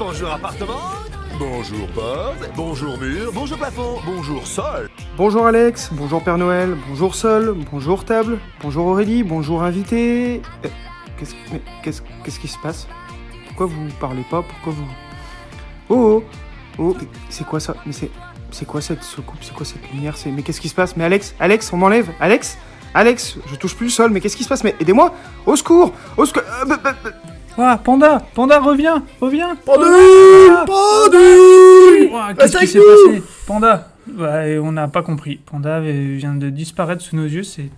bonjour appartement, bonjour porte, bonjour mur, bonjour plafond, bonjour sol. Bonjour Alex, bonjour Père Noël, bonjour Sol, bonjour table, bonjour Aurélie, bonjour invité. Euh, Qu'est-ce mais qu'est-ce qu'est-ce qui se passe? Pourquoi vous parlez pas? Pourquoi vous Oh oh. Oh mais c'est quoi ça? Mais c'est c'est quoi cette soucoupe? C'est quoi cette lumière? C'est mais qu'est-ce qui se passe? Mais Alex, Alex, on m'enlève. Alex? Alex, je touche plus le sol, mais qu'est-ce qui se passe? Mais aidez-moi. Au secours. Au secours. Euh, bah, bah, bah. Ouah, Panda Panda, reviens Reviens. Pendu Ah, Pendu Ouah, Qu'est-ce qui s'est passé Panda bah, On n'a pas compris. Panda vient de disparaître sous nos yeux, c'est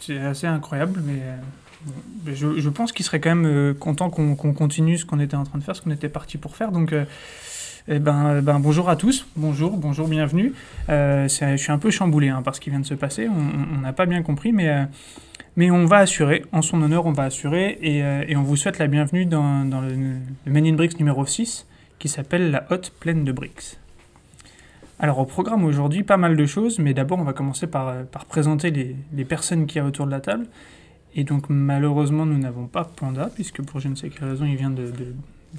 c'est assez incroyable, mais je, je pense qu'il serait quand même euh, content qu'on qu'on continue ce qu'on était en train de faire, ce qu'on était parti pour faire. Donc, euh, eh ben, euh, ben, bonjour à tous, bonjour, bonjour, bienvenue. Euh, c'est- je suis un peu chamboulé hein, par ce qui vient de se passer, on- n'a pas bien compris, mais... euh, mais on va assurer, en son honneur, on va assurer, et, euh, on vous souhaite la bienvenue dans, le, le Men in Bricks numéro 6, qui s'appelle La Hotte pleine de Bricks. Alors au programme aujourd'hui, pas mal de choses, mais d'abord on va commencer par, euh, présenter les, personnes qui y a autour de la table. Et donc malheureusement nous n'avons pas Panda, puisque pour je ne sais quelle raison il vient de,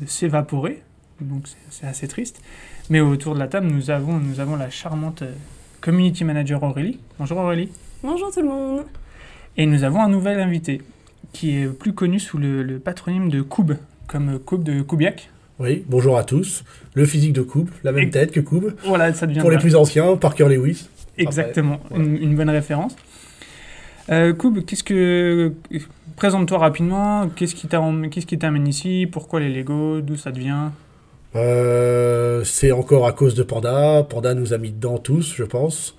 s'évaporer, donc c'est- assez triste. Mais autour de la table nous avons, nous avons la charmante euh, community manager Aurélie. Bonjour Aurélie. Bonjour tout le monde. Et nous avons un nouvel invité, qui est plus connu sous le, le patronyme de Koub, comme Koub de Koubiak. Oui, bonjour à tous. Le physique de Coupe, la même Et- tête que Coupe. Voilà, ça devient Pour les plus anciens, Parker Lewis. Exactement, Après, voilà. une, une bonne référence. Euh, Koub, qu'est-ce que... Présente-toi rapidement, qu'est-ce qui t'am- qu'est-ce qui t'amène ici, pourquoi les Lego, d'où ça te vient Euh, c'est encore à cause de Panda. Panda nous a mis dedans tous, je pense.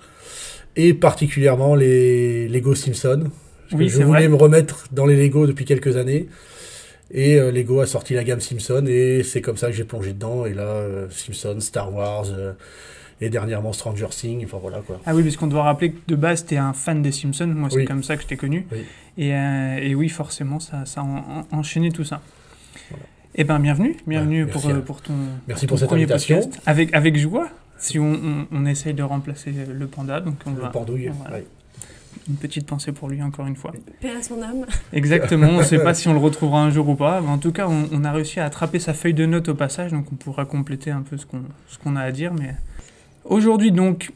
Et particulièrement les Lego Simpson. Parce Oui, que je voulais vrai. me remettre dans les Lego depuis quelques années. Et euh, Lego a sorti la gamme Simpson et c'est comme ça que j'ai plongé dedans. Et là, euh, Simpson, Star Wars euh, et dernièrement Stranger Things. Enfin voilà quoi. Ah oui, parce qu'on doit rappeler que de base, t'es un fan des Simpsons, moi c'est Oui. comme ça que je t'ai connu. Oui. Et, et oui, forcément, ça, ça a en- en- enchaîné tout ça. Eh bien, bienvenue, bienvenue Ouais, pour, euh, pour ton, Merci ton pour cette premier invitation. podcast. Avec, avec joie, si on, on, on essaye de remplacer le panda, donc on Le va... pendouille. voilà. ouais. Une petite pensée pour lui, encore une fois. Paix à son âme. Exactement, on ne sait pas si on le retrouvera un jour ou pas, mais en tout cas, on, on a réussi à attraper sa feuille de notes au passage, donc on pourra compléter un peu ce qu'on ce qu'on a à dire. Mais aujourd'hui, donc,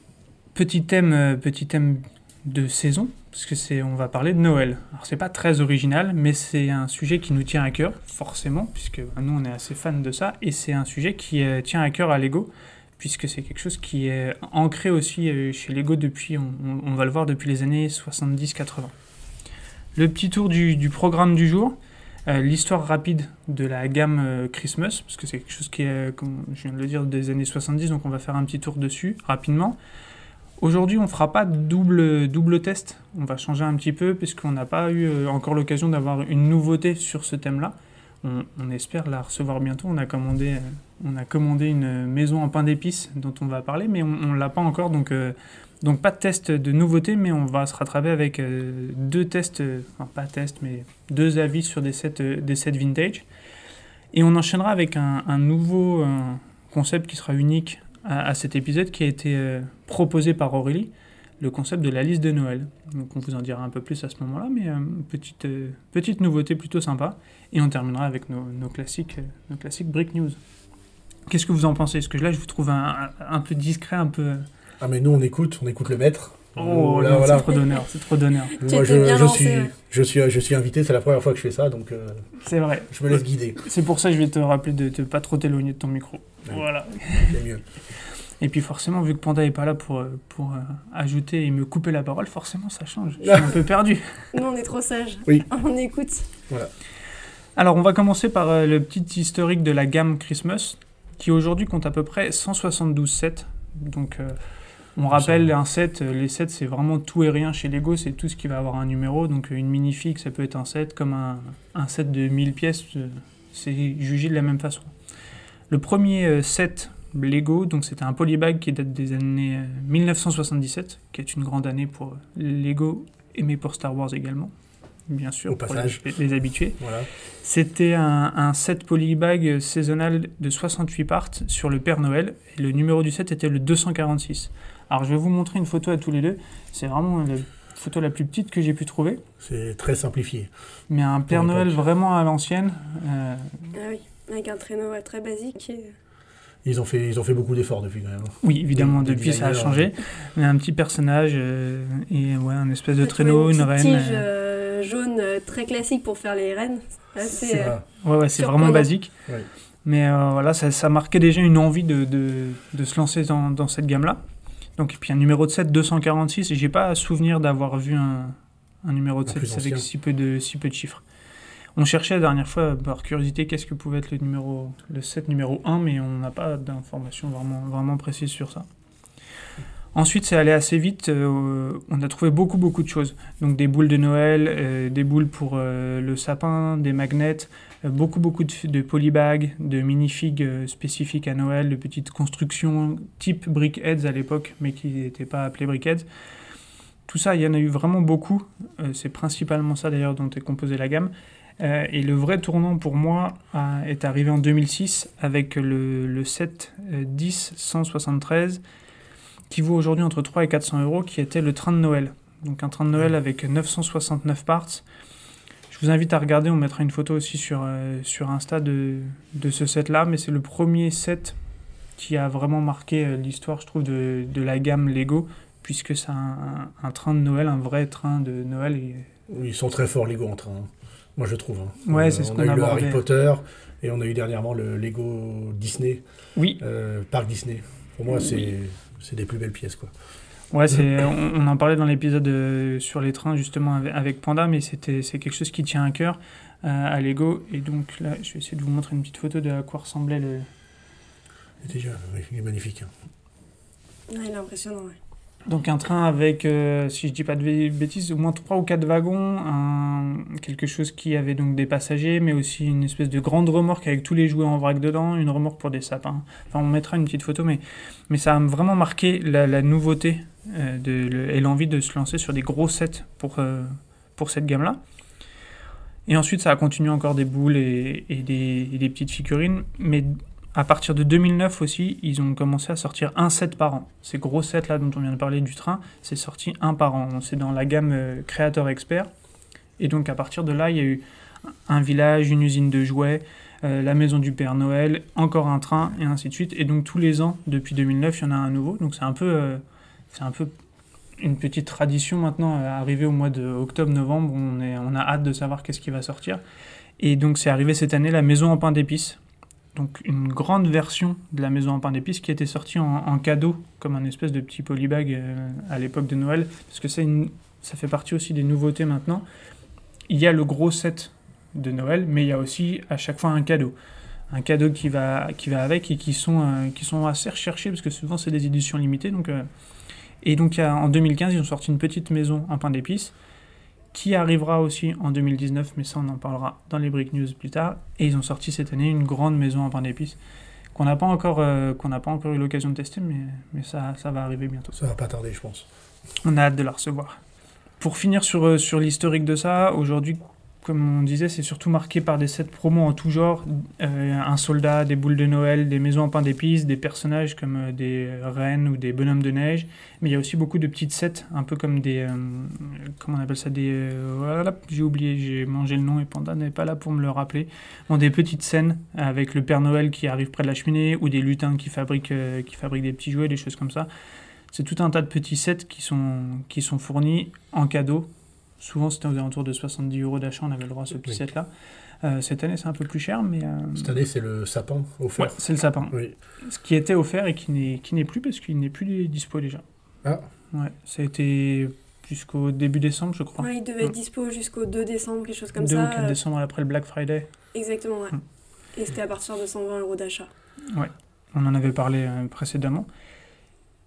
petit thème, euh, petit thème de saison, parce que c'est, on va parler de Noël. Alors c'est pas très original, mais c'est un sujet qui nous tient à cœur, forcément, puisque bah, nous on est assez fans de ça, et c'est un sujet qui euh, tient à cœur à Lego, puisque c'est quelque chose qui est ancré aussi euh, chez Lego depuis, on, va le voir depuis les années 70-80. Le petit tour du, programme du jour, euh, l'histoire rapide de la gamme euh, Christmas, parce que c'est quelque chose qui est, comme je viens de le dire, des années 70, donc on va faire un petit tour dessus rapidement. Aujourd'hui, on ne fera pas double, double test, on va changer un petit peu, puisqu'on n'a pas eu encore l'occasion d'avoir une nouveauté sur ce thème-là. On, espère la recevoir bientôt. On a commandé, euh, on a commandé une maison en pain d'épices dont on va parler, mais on ne l'a pas encore, donc, euh, donc pas de test de nouveauté, mais on va se rattraper avec euh, deux tests, enfin pas tests, mais deux avis sur des sets, des vintage. Et on enchaînera avec un, nouveau concept qui sera unique à, cet épisode, qui a été proposé par Aurélie, le concept de la liste de Noël. Donc on vous en dira un peu plus à ce moment-là, mais petite, petite nouveauté plutôt sympa. Et on terminera avec nos, nos classiques, euh, nos classiques Brick News. Qu'est-ce que vous en pensez? Parce que là, je vous trouve un, un- un peu discret, un peu... Ah mais nous on écoute, on écoute le maître. Oh, là voilà. c'est trop d'honneur, c'est trop d'honneur. Moi je, bien je lancé, suis, ouais. je suis, je suis invité, c'est la première fois que je fais ça, donc euh, C'est vrai. je me laisse guider. C'est pour ça que je vais te rappeler de ne pas trop t'éloigner de ton micro. Voilà. C'est mieux. Et puis forcément, vu que Panda est pas là pour, euh, pour euh, ajouter et me couper la parole, forcément ça change. Je suis un peu perdu. Nous, on est trop sages. Oui. On écoute. Alors on va commencer par euh, le petit historique de la gamme Christmas, qui aujourd'hui compte à peu près 172 sets. Donc euh, on rappelle un set, euh, les sets c'est vraiment tout et rien chez Lego, c'est tout ce qui va avoir un numéro. Donc une minifig ça peut être un set, comme un, un set de 1000 pièces, c'est jugé de la même façon. Le premier set Lego, donc c'était un polybag qui date des années euh, 1977, qui est une grande année pour Lego, aimé pour Star Wars également, bien sûr, Au pour passage. les, les habitués. Voilà. C'était un, un set polybag saisonnal de 68 parts sur le Père Noël, et le numéro du set était le 246. Alors je vais vous montrer une photo à tous les deux, c'est vraiment la photo la plus petite que j'ai pu trouver, C'est très simplifié. mais un Père. Noël vraiment à l'ancienne, euh, Ah oui. Avec un traîneau très basique. Et... Ils ont fait, ils ont fait beaucoup d'efforts depuis quand même. Oui, évidemment, Des- des depuis ça a changé. Mais un petit personnage euh, et ouais, un espèce de traîneau, une, petite reine. tige euh, euh, jaune euh, très classique pour faire les rennes. C'est euh, ça. Ouais, ouais, vraiment basique. Ouais. Mais euh, voilà, ça, ça marquait déjà une envie de, de, de se lancer dans, dans cette gamme-là. Donc, et puis un numéro de 7, 246, et j'ai pas souvenir d'avoir vu un, un numéro de Un 7 plus avec si peu, de, si peu de chiffres. On cherchait la dernière fois, par curiosité, qu'est-ce que pouvait être le, numéro, le 7 numéro 1, mais on n'a pas d'informations vraiment, vraiment précises sur ça. Ensuite, c'est allé assez vite. euh, on a trouvé beaucoup, beaucoup de choses. Donc, des boules de Noël, euh, des boules pour euh, le sapin, des magnets, beaucoup, beaucoup de, de polybags, de minifigs spécifiques à Noël, de petites constructions type Brickheads à l'époque, mais qui n'étaient pas appelées Brickheads. Tout ça, il y en a eu vraiment beaucoup. C'est principalement ça d'ailleurs dont est composée la gamme. Et le vrai tournant pour moi est arrivé en 2006 avec le, le 7 euh, 10 173 qui vaut aujourd'hui entre 3 et 400 euros, qui était le train de Noël. Donc un train de Noël avec 969 parts. Je vous invite à regarder, on mettra une photo aussi sur, euh, sur Insta de, de ce set-là, mais c'est le premier set qui a vraiment marqué euh, l'histoire, je trouve, de, de la gamme Lego, puisque c'est un, un- un train de Noël, un vrai train de Noël. Et, Ils sont très forts Lego en train. hein. Moi je trouve. hein. Ouais, Euh, c'est ce on qu'on a eu a le abordé. Harry Potter et on a eu dernièrement le Lego Disney, Oui, euh, Parc Disney. Pour moi c'est c'est des plus belles pièces quoi. Ouais, c'est, on, on en parlait dans l'épisode euh, sur les trains justement avec, avec Panda, mais c'était, c'est quelque chose qui tient à cœur euh, à Lego. Et donc là, je vais essayer de vous montrer une petite photo de à quoi ressemblait le. Déjà, oui, il est magnifique. hein. ouais, il est impressionnant. ouais. Donc un train avec, euh, si je dis pas de bê- bêtises, au moins trois ou quatre wagons, quelque chose qui avait donc des passagers, mais aussi une espèce de grande remorque avec tous les jouets en vrac dedans, une remorque pour des sapins. Enfin, on mettra une petite photo, mais, mais ça a vraiment marqué la, nouveauté euh, et l'envie de se lancer sur des gros sets pour, euh, pour cette gamme-là. Et ensuite, ça a continué encore des boules et, et des, et des petites figurines, mais à partir de 2009 aussi, ils ont commencé à sortir un set par an. Ces gros sets là dont on vient de parler du train, c'est sorti un par an. C'est dans la gamme euh, Creator Expert. Et donc à partir de là, il y a eu un village, une usine de jouets, euh, la maison du Père Noël, encore un train et ainsi de suite. Et donc tous les ans, depuis 2009, il y en a un nouveau. Donc c'est un peu, euh, c'est un peu une petite tradition maintenant. euh, arrivé au mois de octobre-novembre, on, est, on a hâte de savoir qu'est-ce qui va sortir. Et donc c'est arrivé cette année, la maison en pain d'épices donc une grande version de la maison en pain d'épices qui était sortie en, cadeau, comme un espèce de petit polybag euh, à l'époque de Noël, parce que une- ça fait partie aussi des nouveautés maintenant. Il y a le gros set de Noël, mais il y a aussi à chaque fois un cadeau. Un cadeau qui va, qui va avec et qui sont, euh, qui sont assez recherchés, parce que souvent c'est des éditions limitées. Donc, euh, et donc en 2015, ils ont sorti une petite maison en pain d'épices, qui arrivera aussi en 2019, mais ça on en parlera dans les Brick News plus tard. Et ils ont sorti cette année une grande maison en pain d'épices qu'on n'a pas encore euh, qu'on n'a pas encore eu l'occasion de tester, mais, mais ça, ça va arriver bientôt. Ça va pas tarder je pense. On a hâte de la recevoir. Pour finir sur, euh, sur l'historique de ça, aujourd'hui, comme on disait, c'est surtout marqué par des sets promos en tout genre. Euh, un soldat, des boules de Noël, des maisons en pain d'épices, des personnages comme euh, des reines ou des bonhommes de neige. Mais il y a aussi beaucoup de petites sets, un peu comme des... euh, comment on appelle ça des, voilà, J'ai oublié, j'ai mangé le nom et Panda n'est pas là pour me le rappeler. Des petites scènes avec le Père Noël qui arrive près de la cheminée ou des lutins qui fabriquent, qui fabriquent des petits jouets, des choses comme ça. C'est tout un tas de petits sets qui sont, qui sont fournis en cadeau. Souvent, c'était aux alentours de 70 euros d'achat, on avait le droit à ce petit Oui. set-là. Euh, cette année, c'est un peu plus cher, mais euh, Cette année c'est le sapin offert. ouais, c'est le sapin. Oui. Ce qui était offert et qui n'est, qui n'est plus parce qu'il n'est plus dispo déjà. Ah. Ouais, ça a été jusqu'au début décembre, je crois. Ouais, il devait être dispo jusqu'au 2 décembre, quelque chose comme 2 ou ça. 4 euh, décembre après le Black Friday. Exactement, ouais. Mm. Et c'était à partir de 120 euros d'achat. On en avait parlé euh, précédemment.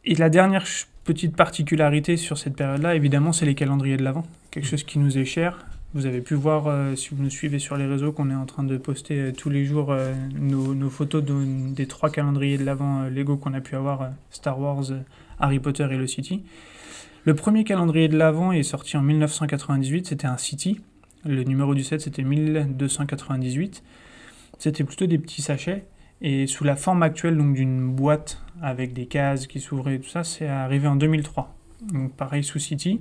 Et la dernière petite particularité sur cette période-là, évidemment, c'est les calendriers de l'Avent. Quelque chose qui nous est cher. Vous avez pu voir, euh, si vous nous suivez sur les réseaux, qu'on est en train de poster euh, tous les jours euh, nos, nos photos de- des trois calendriers de l'Avent euh, Lego qu'on a pu avoir, Star Wars, Harry Potter et le City. Le premier calendrier de l'Avent est sorti en 1998, c'était un City. Le numéro du set, c'était 1298. C'était plutôt des petits sachets. Et sous la forme actuelle donc d'une boîte avec des cases qui s'ouvraient et tout ça, c'est arrivé en 2003. Donc pareil sous City.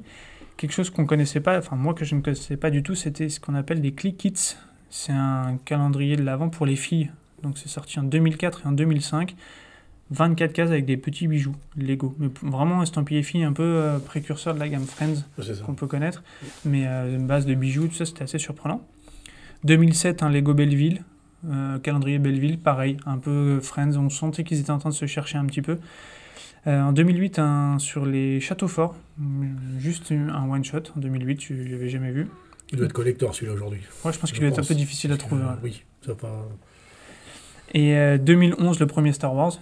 Quelque chose qu'on connaissait pas, enfin moi que je ne connaissais pas du tout, c'était ce qu'on appelle des click kits. C'est un calendrier de l'avant pour les filles. Donc c'est sorti en 2004 et en 2005. 24 cases avec des petits bijoux Lego. Mais vraiment estampillé fille, un peu euh, précurseur de la gamme Friends qu'on peut connaître. Mais euh, une base de bijoux, tout ça, c'était assez surprenant. 2007, un Lego Belleville. Euh, calendrier Belleville, pareil, un peu Friends. On sentait qu'ils étaient en train de se chercher un petit peu. Euh, en 2008, un sur les châteaux forts. hum, Juste un one-shot en 2008, je l'avais jamais vu. Il doit être collector celui-là aujourd'hui. Ouais, je pense qu'il doit être un peu difficile à trouver. euh, Oui, ça va pas. Et euh, 2011, le premier Star Wars.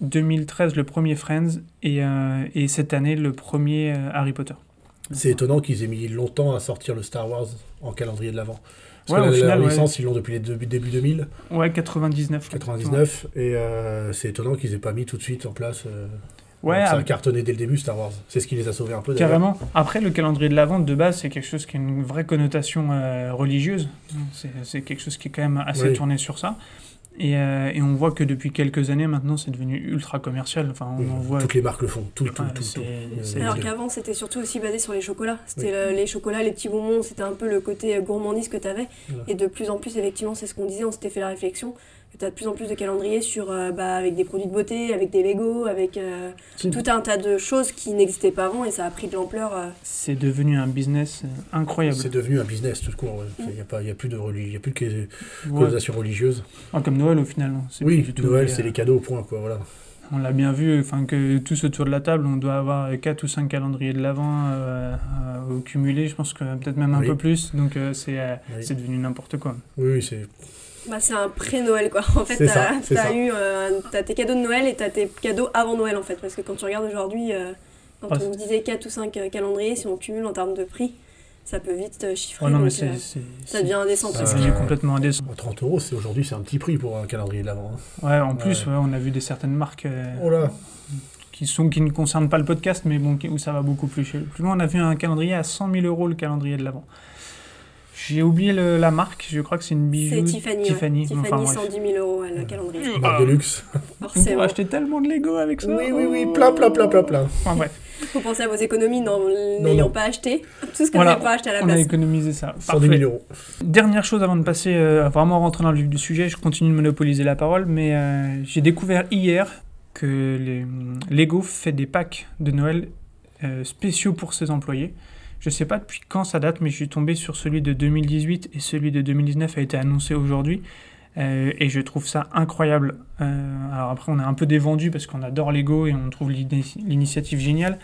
2013, le premier Friends. Et, euh, et cette année, le premier euh, Harry Potter. C'est étonnant qu'ils aient mis longtemps à sortir le Star Wars en calendrier de l'avant. Ouais, Parce que au la, final, la ouais. licence, ils l'ont depuis les début, début 2000, Ouais, 99. 99, et euh, c'est étonnant qu'ils aient pas mis tout de suite en place. euh, Ouais, ça a ah, cartonné dès le début Star Wars. C'est ce qui les a sauvés un peu. carrément. Après, le calendrier de l'Avent, de base, c'est quelque chose qui a une vraie connotation euh, religieuse. C'est c'est quelque chose qui est quand même assez Oui. tourné sur ça. Et, euh, et on voit que depuis quelques années maintenant, c'est devenu ultra commercial. Enfin, on Oui, en voit. Toutes les marques le font. Tout, tout, Ouais, tout, Euh, Alors qu'avant, c'était surtout aussi basé sur les chocolats. C'était le- les chocolats, les petits bonbons, c'était un peu le côté gourmandise que tu avais. Voilà. Et de plus en plus, effectivement, c'est ce qu'on disait, on s'était fait la réflexion, tu as de plus en plus de calendriers sur, euh, bah, avec des produits de beauté, avec des Lego, avec euh, tout un tas de choses qui n'existaient pas avant et ça a pris de l'ampleur. euh. C'est devenu un business incroyable. C'est devenu un business tout court. ouais. Il n'y a, pas- il y a plus de y a plus de Ouais. connotation religieuse. Ah, comme Noël au final. C'est Oui, plus du tout- Noël, euh, c'est les cadeaux, point. Quoi, voilà. On l'a bien vu, enfin que tous autour de la table, on doit avoir 4 ou 5 calendriers de l'avant euh, euh, au cumulé, je pense que peut-être même un Oui. peu plus, donc euh, c'est euh, Oui. c'est devenu n'importe quoi. Oui, oui, c'est Bah, c'est un pré-Noël quoi. En fait, ça, t'as ça. eu euh, t'as tes cadeaux de Noël et t'as tes cadeaux avant Noël en fait. Parce que quand tu regardes aujourd'hui, euh, quand Ah, on disait 4 ou 5 calendriers, si on cumule en termes de prix, ça peut vite euh, chiffrer. Oh non, mais donc, euh, ça devient indécent. presque. Euh, complètement indécent. 30 euros. C'est aujourd'hui, c'est un petit prix pour un calendrier de l'avant. hein. Ouais, en plus, Ouais. ouais, on a vu des certaines marques euh, Oh là, qui, sont, qui ne concernent pas le podcast, mais bon, qui- où ça va beaucoup plus, chez- plus loin. On a vu un calendrier à 100 000 euros, le calendrier de l'avant. J'ai oublié le- la marque, je crois que c'est une bijou. C'est Tiffany. ouais. Tiffany, Tiffany, enfin, bref. 110 000 euros ouais, le calendrier. marque de luxe. On pourrait Forcément. acheter tellement de Lego avec ça. Oui, oui, oui, Oh. plein, plein, plein, plein, plein. Enfin bref, faut penser à vos économies en n'ayant pas acheté. Tout ce que Voilà, vous n'avez pas acheté à la on a place. économisé ça. 110 000 euros. Dernière chose avant de passer euh, à vraiment rentrer dans le vif du sujet, je continue de monopoliser la parole, mais euh, j'ai découvert hier que les, Lego fait des packs de Noël euh, spéciaux pour ses employés. Je sais pas depuis quand ça date, mais je suis tombé sur celui de 2018 et celui de 2019 a été annoncé aujourd'hui. Euh, et je trouve ça incroyable. Euh, alors après, on est un peu dévendu parce qu'on adore Lego et on trouve l'ini- l'initiative géniale.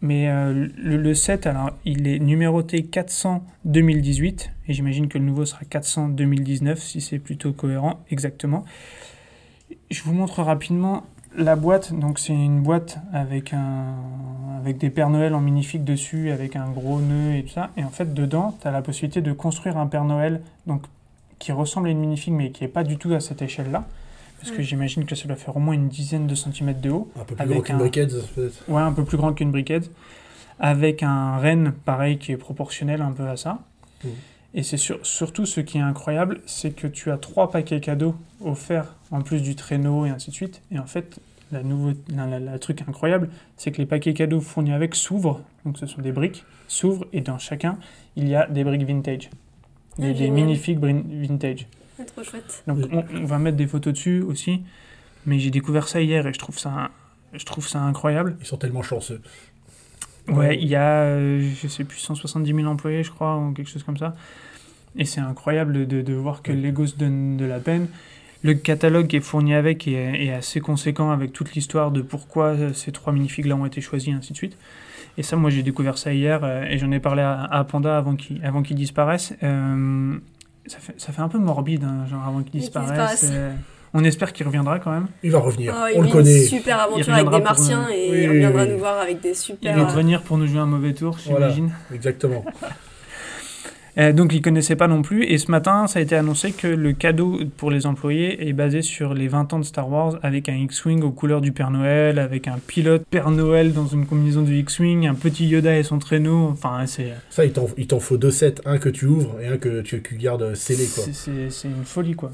Mais euh, le, le alors, il est numéroté 400 2018, et j'imagine que le nouveau sera 400 2019, si c'est plutôt cohérent, exactement. Je vous montre rapidement la boîte. Donc, c'est une boîte avec, un, avec des Pères Noël en minifig dessus, avec un gros nœud et tout ça. Et en fait, dedans, tu as la possibilité de construire un Père Noël donc, qui ressemble à une minifig, mais qui n'est pas du tout à cette échelle-là. Parce que j'imagine que ça doit faire au moins une dizaine de centimètres de haut. Un peu plus Avec gros qu'une un- briquette, peut-être. Ouais, un peu plus grand qu'une briquette, avec un renne pareil qui est proportionnel un peu à ça. Mhm. Et c'est sur- surtout ce qui est incroyable, c'est que tu as trois paquets cadeaux offerts en plus du traîneau et ainsi de suite. Et en fait, la nouveau, la, la- la truc incroyable, c'est que les paquets cadeaux fournis avec s'ouvrent, donc ce sont des briques, s'ouvrent et dans chacun, il y a des briques vintage. Ah, Des, des génial. minifigs brin- vintage. C'est trop chouette. Donc on, on va mettre des photos dessus aussi, mais j'ai découvert ça hier et je trouve ça, je trouve ça incroyable. Ils sont tellement chanceux. Ouais, il y a, euh, je sais plus, 170 000 employés, je crois, ou quelque chose comme ça. Et c'est incroyable de, de voir que. Lego se donne de la peine. Le catalogue qui est fourni avec est, est assez conséquent avec toute l'histoire de pourquoi euh, ces trois minifigs-là ont été choisis, et ainsi de suite. Et ça, moi, j'ai découvert ça hier euh, et j'en ai parlé à, à Panda avant qu'il avant qu'il disparaisse. Euh, ça, fait, ça fait un peu morbide, hein, genre avant qu'il disparaisse. euh, on espère qu'il reviendra quand même. Il va revenir. Oh, il On le connaît. une super aventure avec des martiens et oui, il oui, reviendra oui. nous voir avec des Il super. va euh, revenir pour nous jouer un mauvais tour, Voilà. j'imagine. Exactement. Euh, donc ils connaissaient pas non plus. Et ce matin, ça a été annoncé que le cadeau pour les employés est basé sur les 20 ans de Star Wars, avec un X-wing aux couleurs du Père Noël, avec un pilote Père Noël dans une combinaison du X-wing, un petit Yoda et son traîneau. Enfin, c'est Ça, il t'en il t'en faut deux sets. Un que tu ouvres et un que tu, que tu gardes scellé. Quoi. c'est- une folie quoi.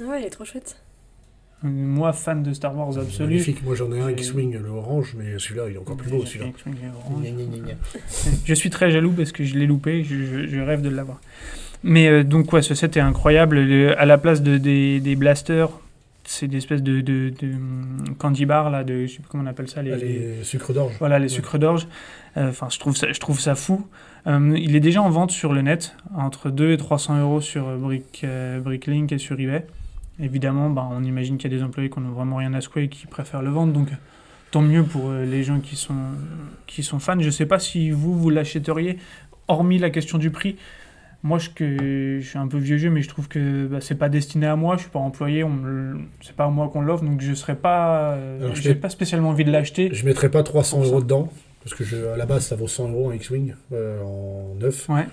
Ah ouais, il est trop chouette. Moi, fan de Star Wars absolu. Magnifique. Moi, j'en ai un X-Wing, le orange, mais celui-là, il est encore plus beau, celui-là. Je suis très jaloux parce que je l'ai loupé, je, je- je rêve de l'avoir. Mais euh, donc, ouais, ce set est incroyable. Le- à la place de, des, des blasters, c'est des espèces de, de, de, hum, candy bar, là, de, je sais plus comment on appelle ça. Les, Les sucres d'orge. Voilà, les Ouais. sucres d'orge. Euh, Enfin, je, trouve ça, je trouve ça fou. Euh, il est déjà en vente sur le net, entre 2 et 300 euros sur euh, Brick, euh, Bricklink et sur eBay. Évidemment, bah, on imagine qu'il y a des employés qui n'ont vraiment rien à secouer et qui préfèrent le vendre. Donc, tant mieux pour euh, les gens qui sont, qui sont fans. Je ne sais pas si vous, vous l'achèteriez, hormis la question du prix. Moi, je, que, je suis un peu vieux jeu, mais je trouve que bah, c'est pas destiné à moi. Je suis pas employé, on me c'est pas à moi qu'on l'offre, donc je serais pas, euh, j'ai pas spécialement envie de l'acheter. Je mettrais pas 300 Pour ça. euros dedans, parce que je, à la base ça vaut 100 euros en X-Wing euh, en neuf. Ouais.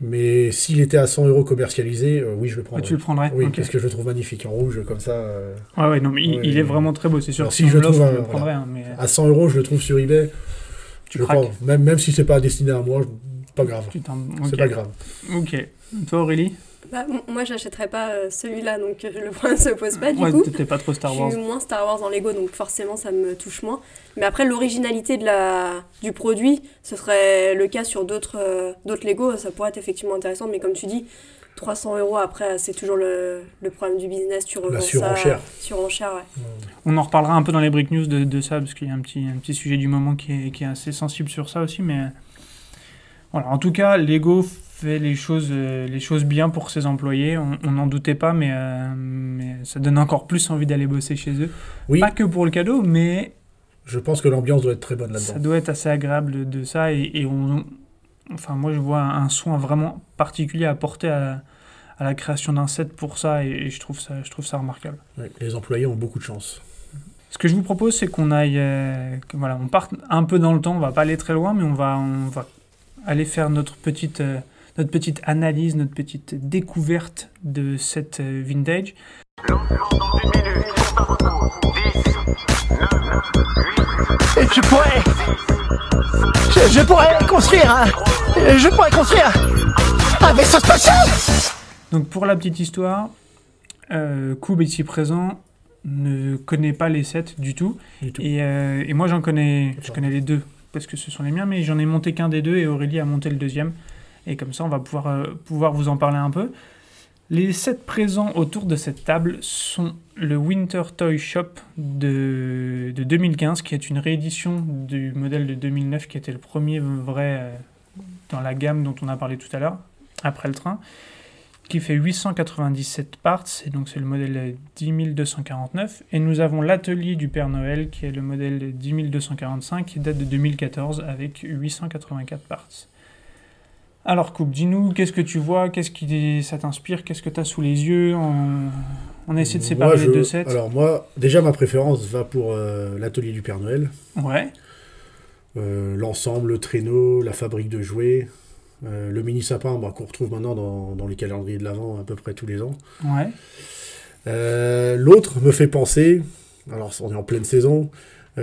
Mais s'il était à 100 euros commercialisé, euh, oui, je le Ah, prendrais. tu le prendrais Oui, Ok. parce que je le trouve magnifique en rouge comme ça. euh, Ouais, ouais, non, mais il, Ouais, il ouais. est vraiment très beau, c'est sûr. Alors, que si je le trouve, euh, le prendrais, hein, mais à 100 euros, je le trouve sur eBay. tu je prends. Même, même si c'est pas destiné à moi, je- pas grave. C'est pas grave. Ok. Toi, Aurélie? Bah, moi, j'achèterais pas euh, celui-là, donc euh, le problème se pose pas du Ouais, coup. t'es pas trop Star je Wars. suis moins Star Wars en Lego, donc forcément ça me touche moins. Mais après, l'originalité de la... du produit, ce serait le cas sur d'autres euh, d'autres Lego, ça pourrait être effectivement intéressant. Mais comme tu dis, 300 euros après, c'est toujours le, le problème du business. Tu revends La ça- surenchère. Surenchère, ouais. On en reparlera un peu dans les Brick News de, de ça, parce qu'il y a un petit, un petit sujet du moment qui est, qui est assez sensible sur ça aussi. Mais voilà, en tout cas, Lego fait les choses, euh, les choses bien pour ses employés. On n'en doutait pas, mais, euh, mais ça donne encore plus envie d'aller bosser chez eux. Oui, Pas que pour le cadeau, mais je pense que l'ambiance doit être très bonne Ça là-dedans. doit être assez agréable de, de ça et, et on, enfin moi je vois un soin vraiment particulier apporté à, à la création d'un set pour ça et, et je trouve ça je trouve ça remarquable. Les employés ont beaucoup de chance. Ce que je vous propose c'est qu'on aille euh, que, voilà on parte un peu dans le temps on va pas aller très loin mais on va on va aller faire notre petite euh, notre petite analyse notre petite découverte de cette euh, vintage. Je pourrais. Je, je pourrais construire un. Je pourrais construire un vaisseau spatial Donc pour la petite histoire, euh, Koub ici présent ne connaît pas les sets du tout. Du tout. Et, euh, et moi j'en connais, je connais les deux parce que ce sont les miens, mais j'en ai monté qu'un des deux et Aurélie a monté le deuxième. Et comme ça on va pouvoir, euh, pouvoir vous en parler un peu. Les sets présents autour de cette table sont le Winter Toy Shop de, de 2015, qui est une réédition du modèle de 2009, qui était le premier vrai euh, dans la gamme dont on a parlé tout à l'heure, après le train, qui fait 897 parts, et donc c'est le modèle 10249. Et nous avons l'atelier du Père Noël, qui est le modèle 10245, qui date de 2014, avec 884 parts. Alors, Coupe, dis-nous, qu'est-ce que tu vois? Qu'est-ce qui ça t'inspire? Qu'est-ce que tu as sous les yeux? On... on a essayé de séparer Moi, les deux sets. Alors moi, déjà ma préférence va pour euh, l'atelier du Père Noël. Ouais, Euh, L'ensemble, le traîneau, la fabrique de jouets, euh, le mini sapin bah, qu'on retrouve maintenant dans, dans les calendriers de l'Avent à peu près tous les ans. ouais. L'autre me fait penser, alors on est en pleine saison,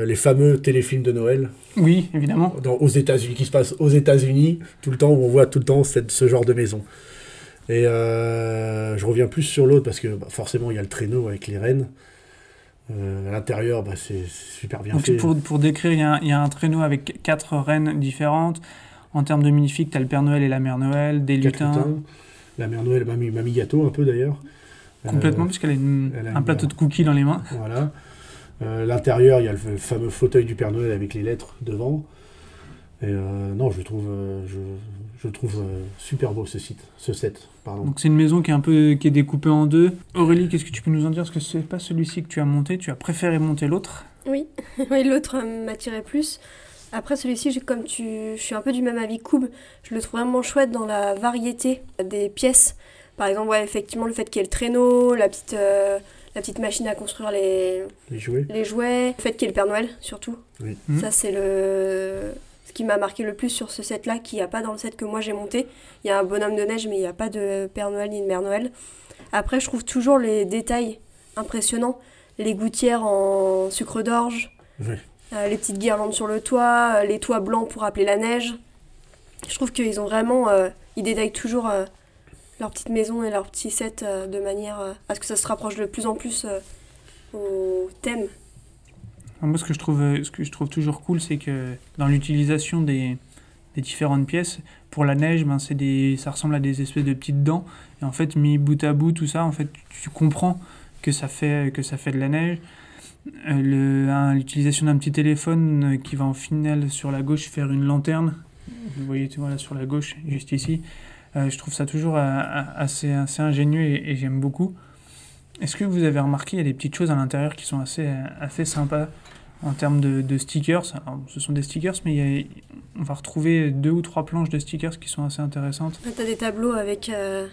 les fameux téléfilms de Noël Oui, évidemment. dans, aux États-Unis, qui se passent aux États-Unis tout le temps, où on voit tout le temps cette- ce genre de maison. Et euh, je reviens plus sur l'autre parce que bah, forcément il y a le traîneau avec les rennes. Euh, à l'intérieur, bah, c'est super bien Donc, fait. pour, pour décrire, il y, a un- il y a un traîneau avec quatre reines différentes. En termes de minifiques, tu as le Père Noël et la Mère Noël, des lutins. lutins. La mère Noël, mamie, mamie gâteau un peu d'ailleurs. Complètement, Euh, puisqu'elle a, une- elle a un plateau de cookies dans les mains. Voilà. Euh, L'intérieur, il y a le fameux fauteuil du Père Noël avec les lettres devant. Et euh, non, je le trouve, euh, je, trouve euh, super beau ce site, ce set, pardon. Donc c'est une maison qui est un peu qui est découpée en deux. Aurélie, qu'est-ce que tu peux nous en dire? Parce que c'est pas celui-ci que tu as monté, tu as préféré monter l'autre. Oui, oui l'autre m'attirait plus. Après celui-ci, comme tu, je suis un peu du même avis que Koub, je le trouve vraiment chouette dans la variété des pièces. Par exemple, ouais, effectivement, le fait qu'il y ait le traîneau, la petite, euh, la petite machine à construire les, Les jouets. les jouets, le fait qu'il y ait le Père Noël surtout. Oui. Mhm. Ça, c'est le ce qui m'a marqué le plus sur ce set-là, qu'il n'y a pas dans le set que moi j'ai monté. Il y a un bonhomme de neige, mais il n'y a pas de Père Noël ni de Mère Noël. Après, je trouve toujours les détails impressionnants. Les gouttières en sucre d'orge, Oui. euh, les petites guirlandes sur le toit, euh, les toits blancs pour rappeler la neige. Je trouve qu'ils ont vraiment... euh, ils détaillent toujours euh, leur petite maison et leur petit set euh, de manière euh, à ce que ça se rapproche de plus en plus euh, au thème. Moi, ce que je trouve, euh, ce que je trouve toujours cool, c'est que dans l'utilisation des, des différentes pièces. Pour la neige, ben, c'est des, ça ressemble à des espèces de petites dents. Et en fait, mis bout à bout, tout ça, en fait, tu comprends que ça fait, que ça fait de la neige. L'utilisation d'un petit téléphone qui va en finale sur la gauche faire une lanterne. Vous voyez, tu vois, là, sur la gauche, juste ici. Euh, je trouve ça toujours euh, euh, assez, assez ingénieux et, et j'aime beaucoup. Est-ce que vous avez remarqué, il y a des petites choses à l'intérieur qui sont assez, assez sympas en termes de, de stickers? Alors, ce sont des stickers, mais il y a- on va retrouver deux ou trois planches de stickers qui sont assez intéressantes. T'as des tableaux avec euh,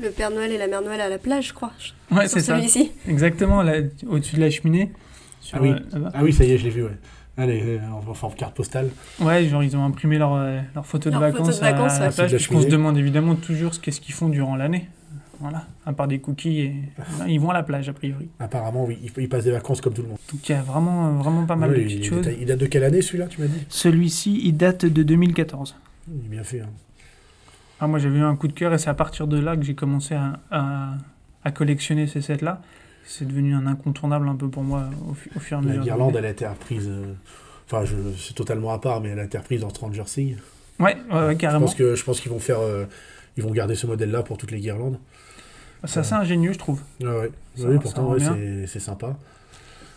le Père Noël et la Mère Noël à la plage, je crois. Ouais, c'est ça. celui-ci. Exactement, au-dessus de la cheminée. Sur, Ah oui. euh. Ah oui, ça y est, je l'ai vu, ouais. Allez, euh, en forme carte postale. Ouais, genre ils ont imprimé leur, euh, leur photo de Leur photo vacances, de vacances, à, à la de la puisqu'on se demande évidemment toujours ce qu'est-ce qu'ils font durant l'année. Voilà, à part des cookies, et... ils vont à la plage a priori. Apparemment, oui, il, il passe des vacances comme tout le monde. Donc il y a vraiment, euh, vraiment pas mal Ouais, de petites il choses. il date de quelle année celui-là, tu m'as dit? Celui-ci, il date de 2014. Il est bien fait. hein. Ah, moi j'avais eu un coup de cœur et c'est à partir de là que j'ai commencé à, à, à collectionner ces sets-là. C'est devenu un incontournable un peu pour moi au, fu- au fur et à La mesure. des guirlande, elle a été reprise. euh, Enfin, c'est totalement à part, mais elle a été reprise dans Stranger Things. Ouais, ouais, ouais, Je carrément. pense que je pense qu'ils vont faire, euh, ils vont garder ce modèle-là pour toutes les guirlandes. C'est assez ingénieux, je trouve. Ouais, ouais. Ça oui, pourtant, c'est sympa.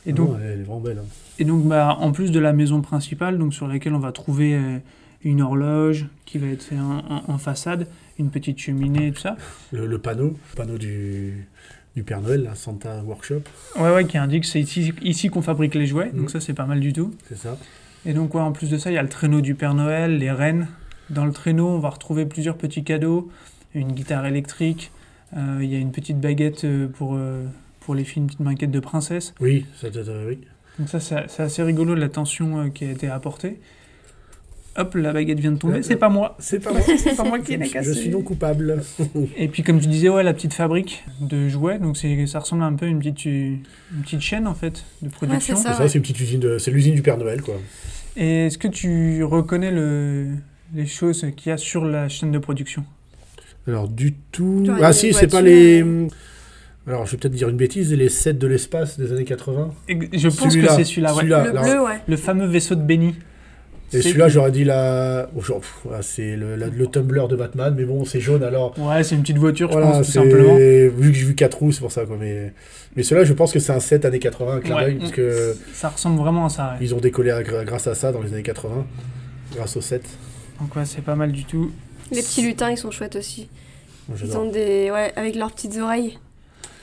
Et Non, donc, elle est vraiment belle. hein. Et donc, bah, en plus de la maison principale, donc sur laquelle on va trouver euh, une horloge qui va être faite en, en- en façade, une petite cheminée et tout ça. Le, le panneau, le panneau du, du Père Noël, la Santa Workshop, Ouais, ouais, qui indique que c'est ici, ici qu'on fabrique les jouets. Donc Mhm. ça, c'est pas mal du tout. c'est ça. Et donc, ouais, en plus de ça, il y a le traîneau du Père Noël, les rennes. Dans le traîneau, on va retrouver plusieurs petits cadeaux, une guitare électrique, euh, il y a une petite baguette euh, pour, euh, pour les filles, une petite maquette de princesse. Oui, ça, oui. Donc ça, c'est c'est assez rigolo de l'attention euh, qui a été apportée. Hop, la baguette vient de tomber. Euh, C'est pas moi. C'est pas moi. C'est pas moi qui l'ai je, cassé. je suis non coupable. Et puis comme tu disais, ouais, la petite fabrique de jouets, donc ça ressemble un peu à une petite, une petite chaîne en fait de production. c'est C'est ça, ouais. c'est une petite usine de, c'est l'usine du Père Noël, quoi. Et est-ce que tu reconnais le, les choses qu'il y a sur la chaîne de production? Alors, du tout. Genre, Ah, si, c'est pas les. euh. Alors, je vais peut-être dire une bêtise, les sets de l'espace des années 80. Et Je pense que c'est celui-là, ouais. Le alors- bleu, ouais. Le fameux vaisseau de Benny. Et celui-là, j'aurais dit la. oh, genre, pff, c'est le, la- le Tumblr de Batman, mais bon, c'est jaune alors. Ouais, c'est une petite voiture, je Voilà, pense, tout simplement. Vu que j'ai vu 4 roues, c'est pour ça, quoi. Mais, mais celui-là, je pense que c'est un set années 80, un clin Ouais. parce que Ça ressemble vraiment à ça, ouais. ils ont décollé à- grâce à ça dans les années 80, grâce au set. Donc ouais, c'est pas mal du tout. Les petits lutins, ils sont chouettes aussi. Ils ont des. Ouais, avec leurs petites oreilles.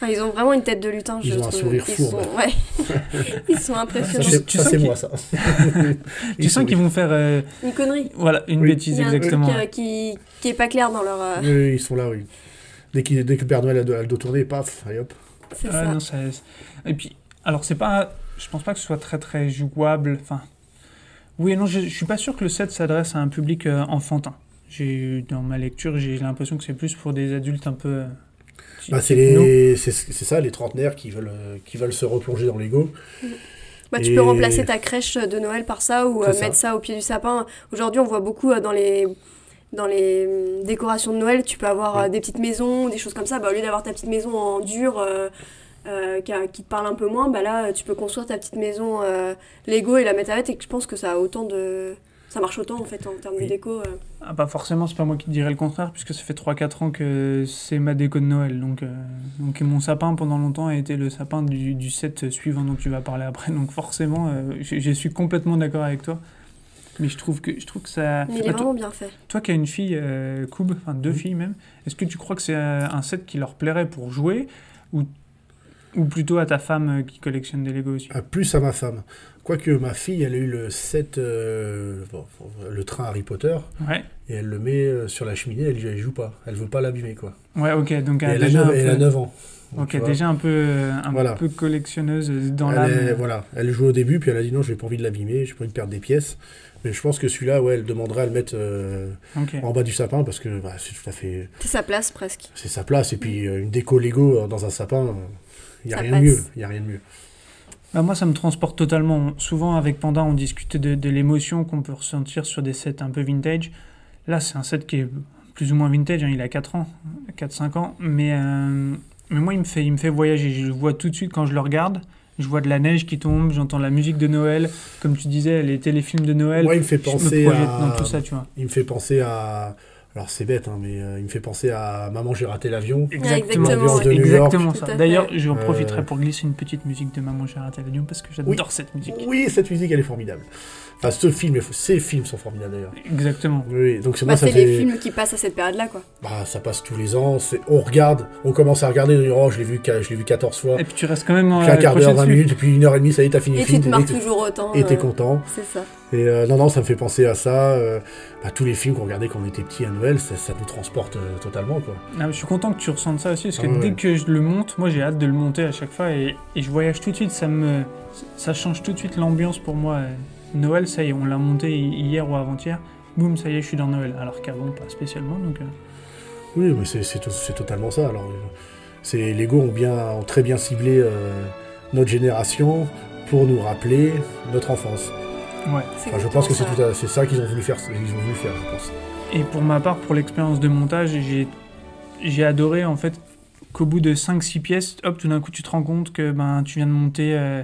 Enfin, ils ont vraiment une tête de lutin, Ils je ont un trouve. sourire ils fourbe. sont... Ouais. ils sont impressionnants. c'est Tu ça, sens c'est qu'il- moi, ça. Tu sens qu'ils vont faire euh, Une connerie. voilà, une Oui. bêtise, Il y a un truc exactement. euh, qui... qui est pas clair dans leur. euh, Oui, ils sont là, oui. Dès, qu'il- dès que le Père Noël a le a le dos tourné, paf, allez hop. C'est Ouais, ça. non, ça- Et puis, alors c'est pas, je pense pas que ce soit très très jouable. Enfin, oui et non, je, je suis pas sûr que le set s'adresse à un public euh, enfantin. J'ai dans ma lecture, j'ai l'impression que c'est plus pour des adultes un peu. Bah, c'est ça, les trentenaires qui veulent, euh, qui veulent se replonger dans l'ego. Bah, tu peux remplacer ta crèche de Noël par ça ou euh, ça. mettre ça au pied du sapin. Aujourd'hui, on voit beaucoup euh, dans les dans les hum, décorations de Noël, tu peux avoir des petites maisons, des choses comme ça. Bah, au lieu d'avoir ta petite maison en dur qui, a- qui te parle un peu moins, bah là, tu peux construire ta petite maison Lego et la mettre à mettre. Et je pense que ça a autant de ça marche autant en fait en termes Oui. de déco. euh. Ah, pas forcément, c'est pas moi qui te dirais le contraire, puisque ça fait 3-4 ans que c'est ma déco de Noël. Donc, euh, donc mon sapin pendant longtemps a été le sapin du, du set suivant dont tu vas parler après. Donc forcément, euh, je, je suis complètement d'accord avec toi. Mais je trouve que, je trouve que ça. Mais il est vraiment bien fait. toi qui as une fille, euh, Koub, enfin deux filles même, est-ce que tu crois que c'est euh, un set qui leur plairait pour jouer ou, ou plutôt à ta femme euh, qui collectionne des Lego aussi? Ah, plus à ma femme. Quoique ma fille, elle a eu le set, euh, bon, le train Harry Potter, Ouais, et elle le met euh, sur la cheminée, elle, elle joue pas. Elle veut pas l'abîmer, quoi. ouais, ok. Donc elle, a elle, a déjà 9, un elle a peu, 9 ans. Donc, ok, déjà un peu, un Voilà. peu collectionneuse dans l'âme. voilà, elle joue au début, puis elle a dit non, j'ai pas envie de l'abîmer, j'ai pas envie de perdre des pièces. Mais je pense que celui-là, ouais, elle demanderait à le mettre euh, en bas du sapin parce que bah, c'est tout à fait. C'est sa place presque. C'est sa place. Et puis euh, une déco Lego dans un sapin, il n'y a rien de mieux. Il y a rien de mieux. Bah, moi, ça me transporte totalement. Souvent, avec Panda, on discutait de, de l'émotion qu'on peut ressentir sur des sets un peu vintage. Là, c'est un set qui est plus ou moins vintage. hein, il a 4 ans, 4-5 ans. Mais, euh, mais moi, il me, fait, il me fait voyager. Je le vois tout de suite quand je le regarde. je vois de la neige qui tombe, j'entends la musique de Noël, comme tu disais, les téléfilms de Noël. Moi, il me fait penser me à- dans tout ça, tu vois. Il me fait penser à. Alors c'est bête, hein, mais euh, il me fait penser à Maman, j'ai raté l'avion. exactement, ouais. de New York. Exactement Tout ça. D'ailleurs, j'en Euh, profiterai pour glisser une petite musique de Maman j'ai raté l'avion parce que j'adore Oui. cette musique. Oui, cette musique, elle est formidable. Enfin, ce film, ces films sont formidables d'ailleurs. Exactement. Oui, donc c'est Bah, moi, ça c'est fait. les films qui passent à cette période-là, quoi. Bah, ça passe tous les ans. On regarde, on commence à regarder. on dit, Oh, je l'ai vu, qua- je l'ai vu 14 fois. Et puis tu restes quand même Puis un quart d'heure, 20 dessus. minutes, et puis une heure et demie, ça y est, t'as fini Et le tu film. te marres et t'es- toujours autant. et t'es euh, content. C'est ça. Et euh, non, non, ça me fait penser à ça. euh, bah, tous les films qu'on regardait quand on était petit à Noël, ça, ça nous transporte euh, totalement, quoi. Ah, je suis content que tu ressentes ça aussi, parce que Ah ouais. dès que je le monte, moi j'ai hâte de le monter à chaque fois et, et je voyage tout de suite, ça me, ça change tout de suite l'ambiance pour moi. Noël, ça y est, on l'a monté hi- hier ou avant-hier, boum, ça y est, je suis dans Noël. Alors qu'avant, pas spécialement, donc... euh, Oui, mais c'est, c'est, to- c'est totalement ça. Alors, c'est, Lego ont, bien, ont très bien ciblé euh, notre génération pour nous rappeler notre enfance. ouais. C'est Enfin, je pense que c'est, tout ça qu'ils ont voulu faire. Ils ont voulu faire, je pense. Et pour ma part, pour l'expérience de montage, j'ai, j'ai adoré en fait qu'au bout de 5-6 pièces, hop, tout d'un coup tu te rends compte que ben, tu viens de monter euh,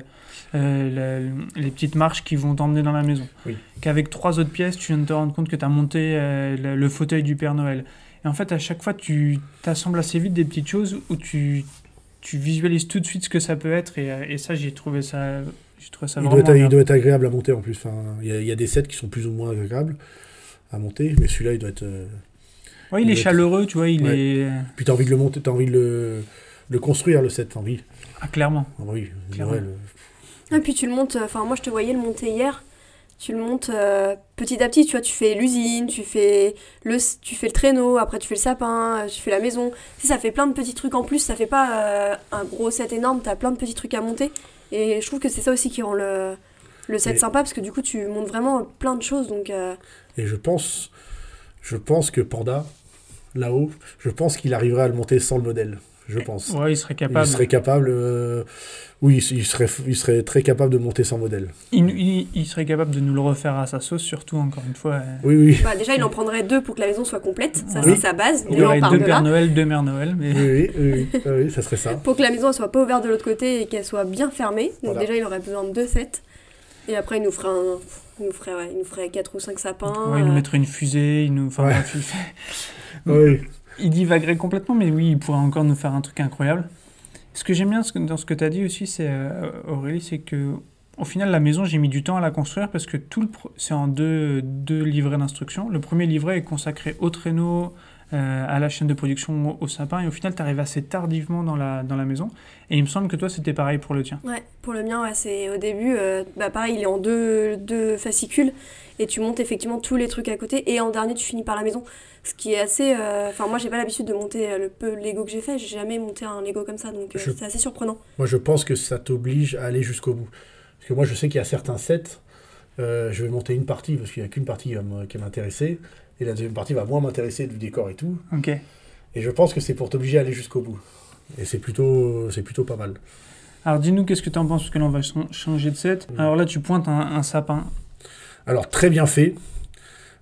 euh, la- les petites marches qui vont t'emmener dans la maison. Oui. Qu'avec trois autres pièces, tu viens de te rendre compte que tu as monté euh, le, le fauteuil du Père Noël. Et en fait, à chaque fois, tu t'assembles assez vite des petites choses où tu, tu visualises tout de suite ce que ça peut être. Et, euh, et ça, j'ai trouvé ça, j'ai trouvé ça Il doit, être, il doit être agréable à monter en plus. Enfin, il, y a, il y a des sets qui sont plus ou moins agréables à monter, mais celui-là, il doit être. euh, Ouais, il il est doit être- chaleureux, tu vois, il Ouais. est... Puis t'as envie de le monter, t'as envie de le, le construire le set, t'as envie. Ah, clairement. Ah oui, Clairement. Noël. Euh, Et puis tu le montes, enfin moi je te voyais le monter hier, tu le montes euh, petit à petit, tu vois, tu fais l'usine, tu fais le, tu fais le traîneau, après tu fais le sapin, euh, tu fais la maison. Tu sais, ça fait plein de petits trucs en plus, ça fait pas euh, un gros set énorme, t'as plein de petits trucs à monter. Et je trouve que c'est ça aussi qui rend le, le set Et- sympa, parce que du coup tu montes vraiment plein de choses, donc euh, Et je pense, je pense que Panda, là-haut, je pense qu'il arriverait à le monter sans le modèle. Je pense. Ouais, il serait capable. Il serait capable. euh, oui, il serait, il serait très capable de monter sans modèle. Il, il- il serait capable de nous le refaire à sa sauce, surtout, encore une fois. euh, Oui, oui. bah, déjà il en prendrait deux pour que la maison soit complète, ça Oui. c'est sa base, Il y aurait deux là. Noël, deux Mères Noël. Mais... Oui, oui, oui, oui, oui, ça serait ça. Pour que la maison elle soit pas ouverte de l'autre côté et qu'elle soit bien fermée. Donc Voilà. déjà il aurait besoin de deux sets. Et après il nous ferait un... il nous ferait, ouais, il nous ferait quatre ou cinq sapins. Ouais, il nous mettrait une fusée, il nous. Enfin, Ouais. Oui. Il divaguerait complètement, mais oui, il pourrait encore nous faire un truc incroyable. Ce que j'aime bien dans ce que tu as dit aussi, c'est euh, Aurélie, c'est que au final, la maison, j'ai mis du temps à la construire parce que tout le c'est en deux, deux livrets d'instructions. Le premier livret est consacré au traîneau, à la chaîne de production, au, au sapin, et au final, tu arrives assez tardivement dans la, dans la maison. Et il me semble que toi, c'était pareil pour le tien. Ouais, pour le mien, ouais, c'est au début, euh, bah pareil, il est en deux, deux fascicules et tu montes effectivement tous les trucs à côté et en dernier tu finis par la maison. Ce qui est assez. euh, Enfin, moi j'ai pas l'habitude de monter euh, le peu Lego que j'ai fait, j'ai jamais monté un Lego comme ça donc euh, Je- c'est assez surprenant. Moi, je pense que ça t'oblige à aller jusqu'au bout. Parce que moi, je sais qu'il y a certains sets, euh, je vais monter une partie parce qu'il n'y a qu'une partie qui va m'intéresser, et la deuxième partie va moins m'intéresser du décor et tout. Ok. Et je pense que c'est pour t'obliger à aller jusqu'au bout. Et c'est plutôt, c'est plutôt pas mal. Alors dis-nous qu'est-ce que tu en penses, parce que là on va ch- changer de set. Mm. Alors là tu pointes un, un sapin. Alors, très bien fait.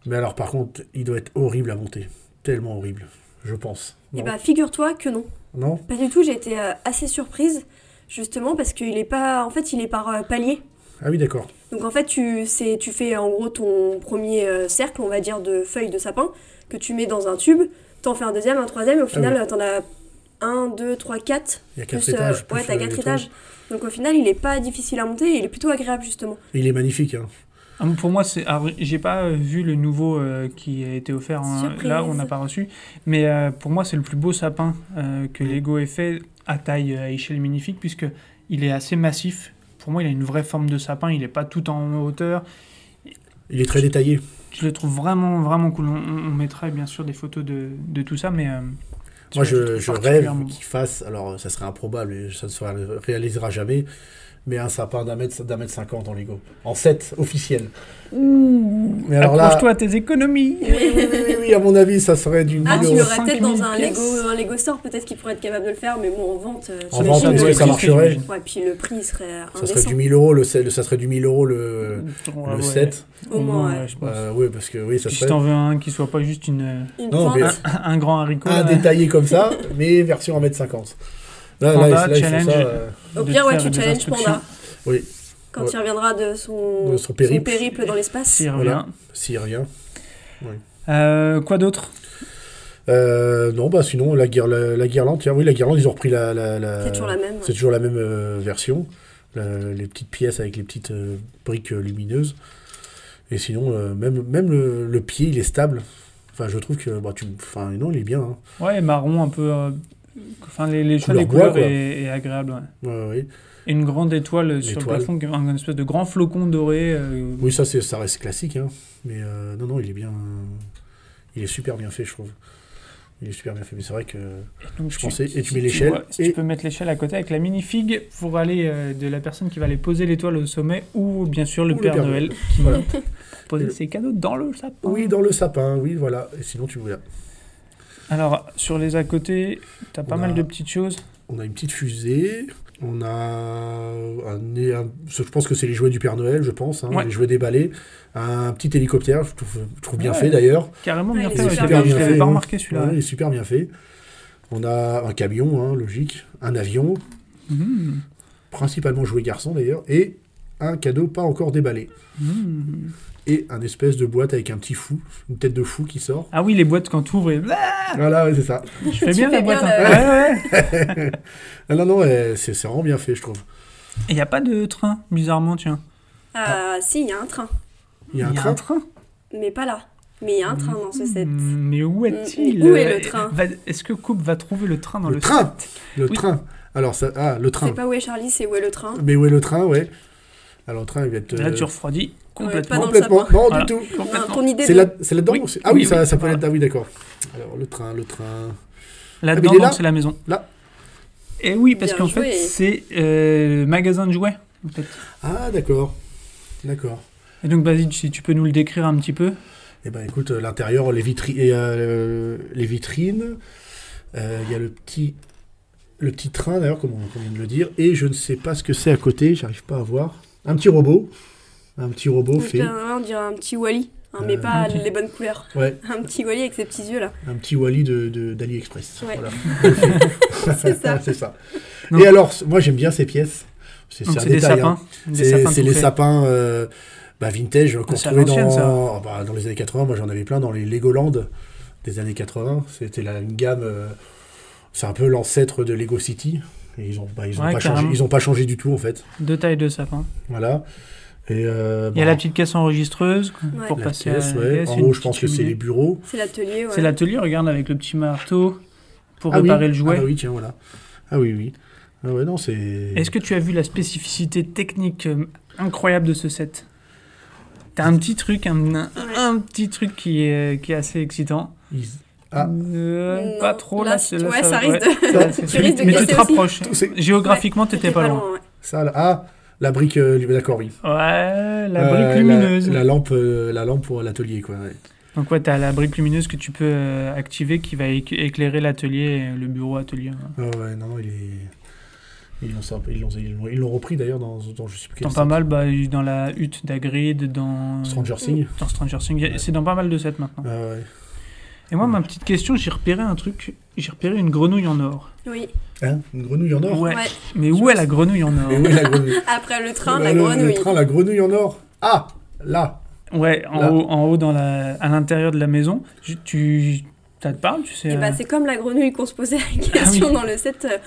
Mais alors, par contre, il doit être horrible à monter. Tellement horrible, je pense. Et Non, bah figure-toi que non. non? Pas du tout, j'ai été euh, assez surprise justement parce qu'il est pas. En fait, il est par euh, palier. Ah oui, d'accord. Donc en fait, tu, c'est, tu fais en gros ton premier euh, cercle, on va dire, de feuilles de sapin que tu mets dans un tube. T'en fais un deuxième, un troisième, et au final, oui. t'en as un, deux, trois, quatre. Il y a quatre Plus, euh, étages. plus, ouais, t'as euh, quatre étages. Donc au final, il est pas difficile à monter, et il est plutôt agréable justement. toits. Il est magnifique. Hein. Ah, Pour moi, c'est. alors, j'ai pas vu le nouveau euh, qui a été offert. hein. Là, on n'a pas reçu. Mais euh, pour moi, c'est le plus beau sapin euh, que Lego ait fait à taille, à échelle magnifique, puisque il est assez massif. Pour moi, il a une vraie forme de sapin. Il est pas tout en hauteur. Il est très détaillé. Je le trouve vraiment, vraiment cool. On, on mettra bien sûr des photos de, de tout ça, mais. euh, Moi, je, je rêve qu'il fasse, alors ça serait improbable ça ne se réalisera jamais, mais un sapin d'un mètre, d'un mètre cinquante en Lego. En 7 officiel. Mais alors là, Accroche-toi à tes économies. oui, oui, oui, oui, oui, à mon avis, ça serait du Ah, tu l'aurais peut-être dans 5000 un. Lego, un Lego Store, peut-être qu'il pourrait être capable de le faire, mais bon, en vente. euh, En vente, est-ce euh, que ça marcherait Ouais, puis le prix serait Ça serait du 1000 euros le set, ça serait du 1000 euros le, Ouais, le ouais. set. Au moins, ouais. je pense. Euh, oui, parce que oui, ça Puis si serait t'en veux un qui soit pas juste une, Une Non, mais- un, un grand haricot. un là. détaillé comme ça, mais version 1m50. Là, Panda, là, challenge. ça, euh, Au pire, ouais, tu challenges. Panda. Oui. Quand Ouais. il reviendra de son, De son périple. dans l'espace. S'il revient. Voilà. s'il revient. Euh, quoi d'autre? Euh, non, bah sinon, la, guir- la, la guirlande, tiens, oui, la guirlande, ils ont repris la. la, la- C'est toujours la même. C'est toujours la même euh, version. La- les petites pièces avec les petites euh, briques euh, lumineuses. Et sinon, euh, même, même le, le pied, il est stable. Enfin, je trouve que. Bah, tu, enfin, non, il est bien. hein. Ouais, marron un peu. euh, Enfin, les, les choix Couleur des bois, couleurs quoi. est, est agréable. ouais. Ouais, ouais. Et une grande étoile sur le plafond, un espèce de grand flocon doré. euh, Oui, ça, ça reste classique. Hein. Mais euh, non, non, il est bien. Il est super bien fait, je trouve. Il est super bien fait. Mais c'est vrai que. donc je tu- pensais- et tu mets l'échelle, vois, Si et- tu peux mettre l'échelle à côté avec la minifig pour aller euh, de la personne qui va aller poser l'étoile au sommet ou bien sûr le Ou le Père Noël qui va poser le- ses cadeaux dans le sapin. Oui, dans le sapin, oui, voilà. Et sinon, tu vois. Alors, sur les à côté, t'as pas On mal de petites choses. On a une petite fusée. On a un, nez- un- je pense que c'est les jouets du Père Noël, je pense, hein, Ouais. les jouets déballés. Un petit hélicoptère, je trouve, je trouve bien Ouais. fait d'ailleurs. Carrément bien Ouais, fait. il est ouais, super bien fait, pas hein. remarqué celui-là. Ouais, il est super bien fait. On a un camion, hein, logique, un avion, Mhm. principalement jouet garçon d'ailleurs, et un cadeau pas encore déballé. Mhm. Et un espèce de boîte avec un petit fou, une tête de fou qui sort. Ah oui, les boîtes quand tu ouvres, et... Voilà, ouais, c'est ça. je fais bien la boîte. bien hein. Ouais, ouais. Ah non, non, c'est c'est vraiment bien fait, je trouve. Et il n'y a pas de train, bizarrement, tiens. Ah, si, il y a un train. Il y a un train. Mais pas là. Mais il y a un train dans ce set. Mm, Mais où est-il où est le train Est-ce que Coupe va trouver le train dans Le le, train set Le Oui. train. Alors, ça, ah, le train. C'est pas où est Charlie, c'est où est le train. Mais où est le train, ouais Alors, le train, il va être. Là, euh, tu refroidis pas complètement. le complètement. Non, Voilà. du tout. C'est de- là, c'est là-dedans Oui. Ah oui, Oui, ça, oui, ça peut voilà. être. Ah oui, d'accord. Alors, le train, le train. Là-dedans, Ah, là c'est la maison. Là. Et oui, parce qu'en fait, c'est euh, le magasin de jouets. En fait. Ah, d'accord. D'accord. Et donc, vas-y, si tu peux nous le décrire un petit peu. Eh ben, écoute, euh, l'intérieur, les, vitri- euh, les vitrines. euh, Il y a le petit, le petit train, d'ailleurs, comme on, comme on vient de le dire. Et je ne sais pas ce que c'est à côté, j'arrive pas à voir. Un petit robot. Un petit robot Donc, fait. on dirait un petit Wally. hein, mais Euh, pas les bonnes couleurs. Ouais, Un petit Wally avec ses petits yeux là. un petit Wally de, de- d'AliExpress. Ouais. Voilà. C'est ça. c'est ça. Donc- Et alors, moi j'aime bien ces pièces. C'est, un détail, sapins. hein. Des C'est, sapins c'est tout les sapins euh, bah, vintage qu'on trouvait l'ancienne, ça. dans, ah, bah, dans les années 80. Moi j'en avais plein dans les Legoland des années 80. C'était la, une gamme. euh, c'est un peu l'ancêtre de Lego City. Et ils n'ont bah, ils ont Ouais, pas changé, carrément. ils ont pas changé du tout en fait. Deux tailles de sapins. Voilà. Et, euh, Il y a bon, la petite caisse enregistreuse Ouais. pour la passer caisse, à la ouais. caisse, En haut, je pense que c'est les bureaux. C'est l'atelier. Ouais. C'est l'atelier, regarde, avec le petit marteau pour Ah oui. réparer le jouet. Ah bah oui, tiens, voilà. Ah oui, oui. Ah ouais, non, c'est. Est-ce que tu as vu la spécificité technique euh, incroyable de ce set? T'as un petit truc, un, un, un petit truc qui est, qui est assez excitant. Ils- Ah. Euh, Non, pas trop, là, c'est- ouais, ça risque de- ça, tu risques de Mais tu te rapproches. Géographiquement, t'étais pas loin. ouais. Ça, là. Ah, la brique. euh, d'accord, oui. Ouais, la Euh, brique lumineuse. La, lampe, euh, la lampe pour l'atelier, quoi. ouais. Donc ouais, t'as la brique lumineuse que tu peux euh, activer qui va éc- éclairer l'atelier, le bureau atelier. hein. Ah ouais, non, non, il est. Ils l'ont, ça- ils l'ont, ils l'ont- ils l'ont repris d'ailleurs dans, dans je sais plus quel Dans pas mal, bah, dans la hutte d'Agrid, dans Stranger Things. dans Stranger Things. C'est dans pas mal de sets maintenant. Ah ouais. Et moi, ma petite question, j'ai repéré un truc. J'ai repéré une grenouille en or. Oui. Hein Une grenouille en or? Ouais. Ouais. Mais où est la grenouille en or? Mais où est la grenouille? Après le train, Bah, la le, grenouille. Le train, la grenouille en or? Ah Là Ouais, en Là. haut, en haut dans la, à l'intérieur de la maison. Je- Tu, ça te parle, tu sais Et bah, euh, c'est comme la grenouille qu'on se posait la Ah question oui. dans le set. euh,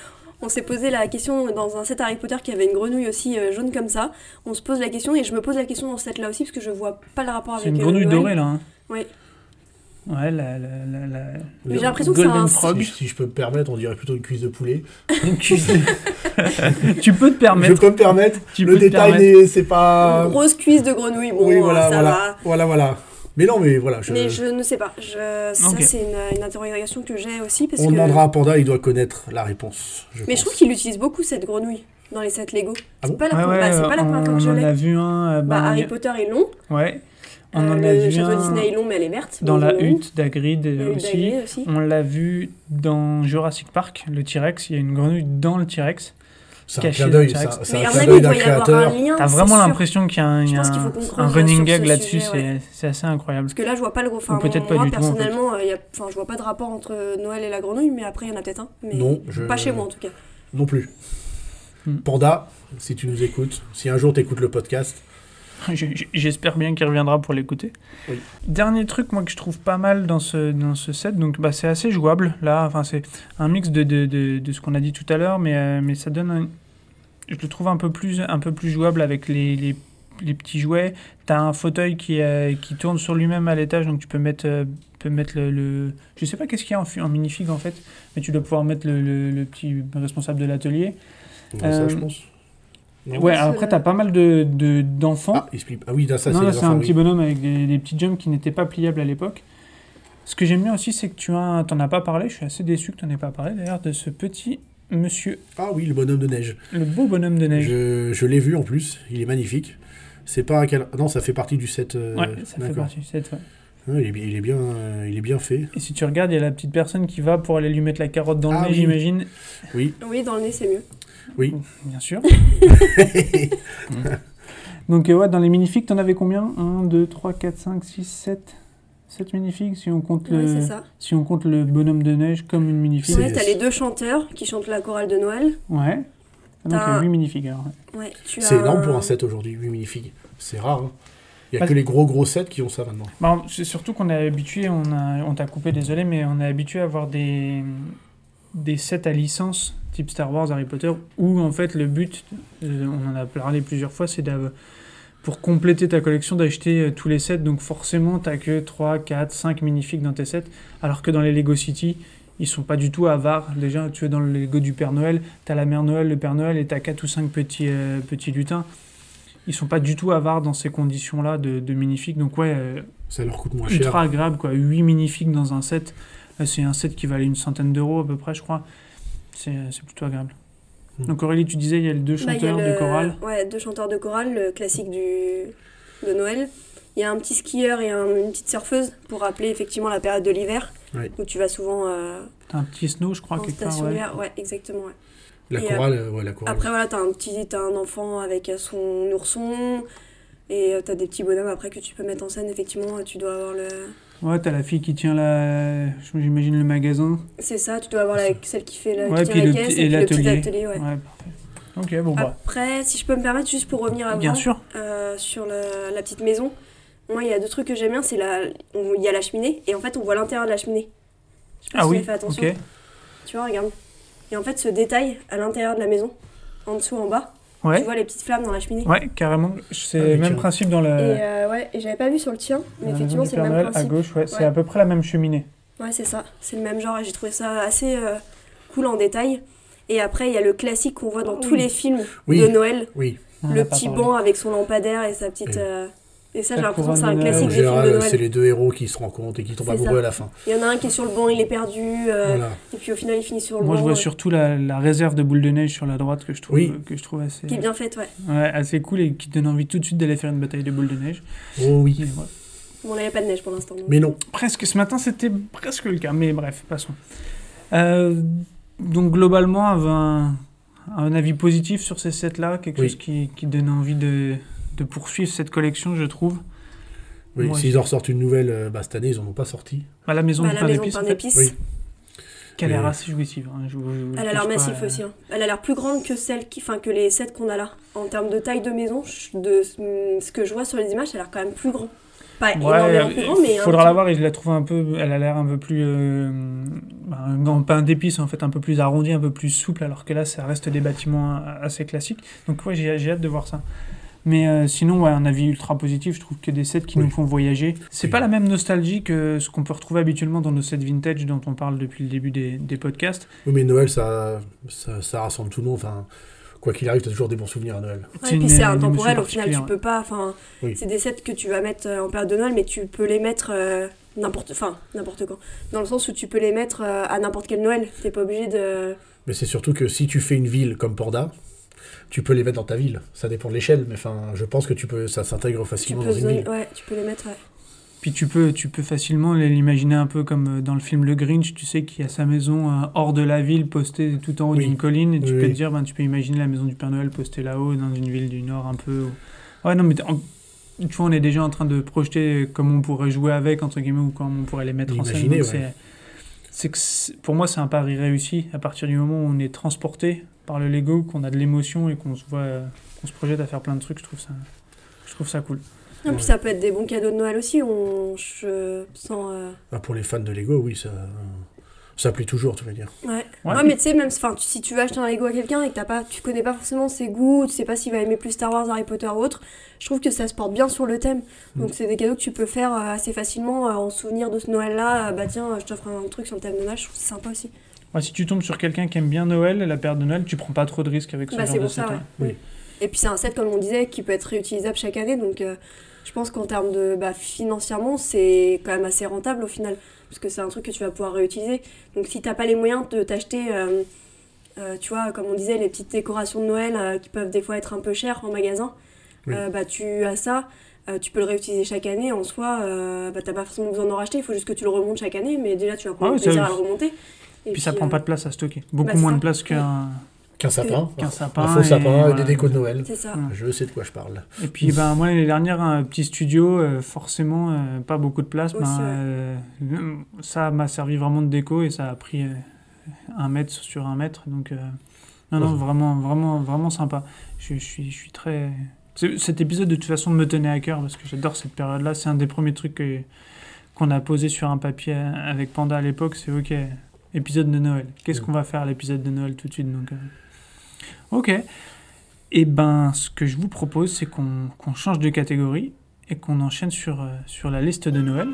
On s'est posé la question dans un set Harry Potter qui avait une grenouille aussi euh, jaune comme ça. On se pose la question et je me pose la question dans ce set là aussi parce que je vois pas le rapport avec C'est une euh, grenouille Noël. dorée là. Hein. Ouais. Ouais, la, la, la, la- Mais j'ai l'impression que c'est un- Frog. si, si je peux me permettre, on dirait plutôt une cuisse de poulet. Une cuisse. tu peux te Je permettre. peux me permettre. Tu le détail, c'est pas. Une grosse cuisse de grenouille, bon, oui, voilà, ça voilà. va. Voilà, voilà. Mais non, mais voilà. Je... Mais je ne sais pas. Je... Ça, c'est une, une interrogation que j'ai aussi. Parce On que... demandera à Panda, il doit connaître la réponse. je Mais je trouve qu'il utilise beaucoup cette grenouille dans les sets Lego. Ah c'est bon pas la, Ouais, pre- ouais, bah, c'est pas la première fois on que je en l'ai. a vu un. euh, Bah, bah, Harry Potter est long. Ouais. On Euh, en a le vu château un Disney est long, mais elle est verte. dans la hutte d'Agrid euh, aussi. aussi. On l'a vu dans Jurassic Park, le T-Rex. Il y a une grenouille dans le T-Rex. C'est un clin d'œil, c'est Mais un clin d'un doit y avoir un créateur. lien. T'as vraiment l'impression qu'il y a un, y a running gag ce là-dessus. ouais. c'est c'est assez incroyable. Parce que là, je vois pas le gros. Enfin, peut-être pas moi, du tout, en fait. personnellement, euh, y a... enfin, je vois pas de rapport entre Noël et la grenouille, mais après, il y en a peut-être un. Mais Non, je- Pas chez moi, en tout cas. non plus. Hmm. Panda, si tu nous écoutes, si un jour tu écoutes le podcast, J'espère bien qu'il reviendra pour l'écouter. Oui. Dernier truc, moi, que je trouve pas mal dans ce, dans ce set, donc bah, c'est assez jouable. Là, enfin, c'est un mix de, de, de, de ce qu'on a dit tout à l'heure, mais, euh, mais ça donne un- Je le trouve un peu plus, un peu plus jouable avec les, les, les petits jouets. T'as un fauteuil qui, euh, qui tourne sur lui-même à l'étage, donc tu peux mettre, euh, peux mettre le, le- Je sais pas qu'est-ce qu'il y a en, en minifig en fait, mais tu dois pouvoir mettre le, le, le petit responsable de l'atelier. ça je pense. Non Ouais, après, t'as pas mal de, de, d'enfants. Ah, il se plie- ah oui, là, ça non, c'est un oui. petit bonhomme avec des, des petits jumps qui n'étaient pas pliables à l'époque. Ce que j'aime bien aussi, c'est que tu as, t'en as pas parlé. Je suis assez déçu que tu n'en aies pas parlé d'ailleurs de ce petit monsieur, Ah oui, le bonhomme de neige. le beau bonhomme de neige. Je, je l'ai vu en plus, il est magnifique. C'est pas un cal- Non, ça fait partie du set. euh, Ouais, ça fait partie du set. ouais. Ouais, il, est, bi- il est bien, euh, il est bien fait. Et si tu regardes, il y a la petite personne qui va pour aller lui mettre la carotte dans le Ah nez, oui. j'imagine. Oui, Oui, dans le nez, c'est mieux. Oui. Bien sûr. Donc, euh, ouais, dans les minifigs, t'en avais combien? 1, 2, 3, 4, 5, 6, 7 7 minifigs si on compte Oui, le si on compte le bonhomme de neige comme une minifig. Ouais, t'as les deux chanteurs qui chantent la chorale de Noël. Ouais. Ah, Donc il y a T'as- 8 minifigs ouais. C'est as énorme pour un set aujourd'hui, 8 minifigs. C'est rare. hein. Il y a Parce- que les gros gros sets qui ont ça maintenant. Bah, c'est surtout qu'on est habitué, on, a, on t'a coupé, désolé, mais on est habitué à avoir des, des sets à licence, type Star Wars, Harry Potter, où en fait le but, euh, on en a parlé plusieurs fois, c'est d'av- pour compléter ta collection d'acheter euh, tous les sets, donc forcément t'as que 3, 4, 5 minifigs dans tes sets, alors que dans les Lego City, ils sont pas du tout avares. Déjà, tu es dans le Lego du Père Noël, t'as la Mère Noël, le Père Noël, et t'as 4 ou 5 petits, euh, petits lutins. Ils sont pas du tout avares dans ces conditions-là de, de minifigs, donc ouais... euh, Ça leur coûte moins cher. ultra agréable quoi 8 minifigs dans un set c'est un set qui valait une centaine d'euros à peu près je crois c'est c'est plutôt agréable Hmm. donc Aurélie tu disais il y a les deux Bah, chanteurs le- de chorale Ouais, deux chanteurs de chorale, le classique du... de Noël. Il y a un petit skieur et un- une petite surfeuse pour rappeler effectivement la période de l'hiver, Ouais. où tu vas souvent euh, t'as un petit snow je crois en quelque part ouais. Ouais, exactement. ouais. La Et, chorale, euh, ouais, la chorale. Après, voilà, t'as un petit t'as un enfant avec euh, son ourson. Et euh, t'as des petits bonhommes après que tu peux mettre en scène, effectivement, tu dois avoir le... ouais t'as la fille qui tient la j'imagine le magasin C'est ça, tu dois avoir la... celle qui fait la, Ouais, qui tient la le caisse et, l'atelier. atelier, ouais. ouais parfait ok bon bah Après, si je peux me permettre, juste pour revenir avant, bien sûr euh, sur la, la petite maison, moi, il y a deux trucs que j'aime bien, c'est la... Il y a la cheminée, et en fait, on voit l'intérieur de la cheminée. Je sais pas ah si oui fait attention. ok Tu vois, regarde. Et en fait, ce détail à l'intérieur de la maison, en dessous, en bas, tu vois les petites flammes dans la cheminée. ouais carrément c'est Ah le même tiens. principe dans Et la, euh, ouais, et j'avais pas vu sur le tien, mais la effectivement, c'est le même Noël à principe. gauche ouais c'est à peu près la même cheminée Ouais, c'est ça. C'est le même genre et j'ai trouvé ça assez euh, cool en détail. Et après, il y a le classique qu'on voit dans Ah tous oui. les films Oui. de Noël. Oui, On le petit banc avec son lampadaire et sa petite. Et- euh, Et ça, j'ai l'impression que c'est un en classique des films de général, Noël. c'est les deux héros qui se rencontrent et qui tombent amoureux ça. à la fin. Il y en a un qui est sur le banc, il est perdu. euh, Voilà. Et puis au final, il finit sur le moi banc. je vois euh, surtout la, la réserve de boules de neige sur la droite que je trouve Oui. que je trouve assez Qui est bien faite, ouais. Ouais, assez cool et qui donne envie tout de suite d'aller faire une bataille de boules de neige. Oh oui. Mais ouais. Bon, là, il n'y a pas de neige pour l'instant. Mais non. Presque, ce matin c'était presque le cas, mais bref, passons. Euh, donc globalement, un, un avis positif sur ces sets-là, quelque Oui. chose qui, qui donne envie de, de poursuivre cette collection, je trouve. Oui, S'ils en ressortent une nouvelle, euh, bah, cette année, ils en ont pas sorti. Bah, la maison Bah, de la pain d'épices, en fait. Oui. qui a l'air assez jouissive. hein, je je Elle a l'air massive euh, aussi. hein. Elle a l'air plus grande que celle qui, enfin que les sets qu'on a là. En termes de taille de maison, de ce ce que je vois sur les images, ça a l'air quand même plus grand. Pas Ouais, énormément plus grand, mais il faudra la voir et je la trouve un peu. Elle a l'air un peu plus. Euh, bah, un pain d'épices en fait, un peu plus arrondi, un peu plus souple, alors que là, ça reste des bâtiments euh, assez classiques. Donc, ouais, j'ai j'ai hâte de voir ça. Mais euh, sinon, ouais, un avis ultra positif, je trouve que des sets qui Oui. nous font voyager. C'est Oui. pas la même nostalgie que ce qu'on peut retrouver habituellement dans nos sets vintage dont on parle depuis le début des, des podcasts. Oui, mais Noël, ça, ça, ça rassemble tout le monde. Enfin, quoi qu'il arrive, t'as toujours des bons souvenirs à Noël. Ouais, et puis c'est intemporel au final, tu peux pas. Enfin, Oui. c'est des sets que tu vas mettre euh, en période de Noël, mais tu peux les mettre euh, n'importe, enfin n'importe quand. Dans le sens où tu peux les mettre euh, à n'importe quel Noël. T'es pas obligé de. Mais c'est surtout que si tu fais une ville comme Panda, tu peux les mettre dans ta ville. Ça dépend de l'échelle, mais enfin, je pense que tu peux, ça s'intègre facilement dans une zone- ville. ouais, tu peux les mettre. ouais. Puis tu peux, tu peux facilement l'imaginer un peu comme euh, dans le film Le Grinch, tu sais, qui a sa maison euh, hors de la ville, postée tout en haut Oui. d'une colline, et tu Oui, peux te dire, ben, tu peux imaginer la maison du Père Noël postée là-haut, dans une ville du Nord un peu. ou- Ouais, non, mais tu vois, on est déjà en train de projeter comment on pourrait jouer avec, entre guillemets, ou comment on pourrait les mettre en scène. Ouais. C'est- que pour moi, c'est un pari réussi à partir du moment où on est transporté par le Lego, qu'on a de l'émotion et qu'on se voit, euh, qu'on se projette à faire plein de trucs. Je trouve ça, je trouve ça cool. Et puis ça peut être des bons cadeaux de Noël aussi. On, je sens. euh, Ah, pour les fans de Lego, oui, ça, ça plaît toujours, tu veux dire. Ouais. Ouais. Ouais, mais tu sais, même si tu veux acheter un Lego à quelqu'un et que t'as pas, tu connais pas forcément ses goûts, tu sais pas s'il va aimer plus Star Wars, Harry Potter ou autre, je trouve que ça se porte bien sur le thème. Donc c'est des cadeaux que tu peux faire euh, assez facilement euh, en souvenir de ce Noël-là. Euh, bah tiens, je t'offre un truc sur le thème de Noël, je trouve que c'est sympa aussi. Ouais, si tu tombes sur quelqu'un qui aime bien Noël, la période de Noël, tu prends pas trop de risques avec ce Bah genre c'est de pour ça, set. ouais. ouais. Oui. Et puis c'est un set, comme on disait, qui peut être réutilisable chaque année. Donc euh, je pense qu'en termes de bah, financièrement, c'est quand même assez rentable au final. Parce que c'est un truc que tu vas pouvoir réutiliser. Donc si t'as pas les moyens de t'acheter, euh, euh, tu vois, comme on disait, les petites décorations de Noël euh, qui peuvent des fois être un peu chères en magasin, Oui. bah tu as ça. tu peux le réutiliser chaque année en soi, bah, t'as pas forcément besoin d'en racheter, il faut juste que tu le remontes chaque année, mais déjà tu vas prendre Ah plaisir à le remonter. Et Puis ça prend pas de place à stocker. Beaucoup bah, moins de place qu'un Qu'un sapin. qu'un sapin. Un faux et sapin et voilà. des décos de Noël. C'est ça. Ouais. Je sais de quoi je parle. Et puis ben, moi l'année dernière, un petit studio, euh, forcément euh, pas beaucoup de place. Aussi, ben, ouais. euh, ça m'a servi vraiment de déco et ça a pris euh, un mètre sur un mètre. Donc euh, non, non, Ouais. vraiment, vraiment, vraiment sympa. Je, je suis, je suis très. Cet épisode de toute façon me tenait à cœur parce que j'adore cette période-là. C'est un des premiers trucs que- qu'on a posé sur un papier avec Panda à l'époque. C'est ok, épisode de Noël. Qu'est-ce Mm. qu'on va faire à l'épisode de Noël tout de suite donc, euh, Ok. Et ben, ce que je vous propose, c'est qu'on qu'on change de catégorie et qu'on enchaîne sur, euh, sur la liste de Noël.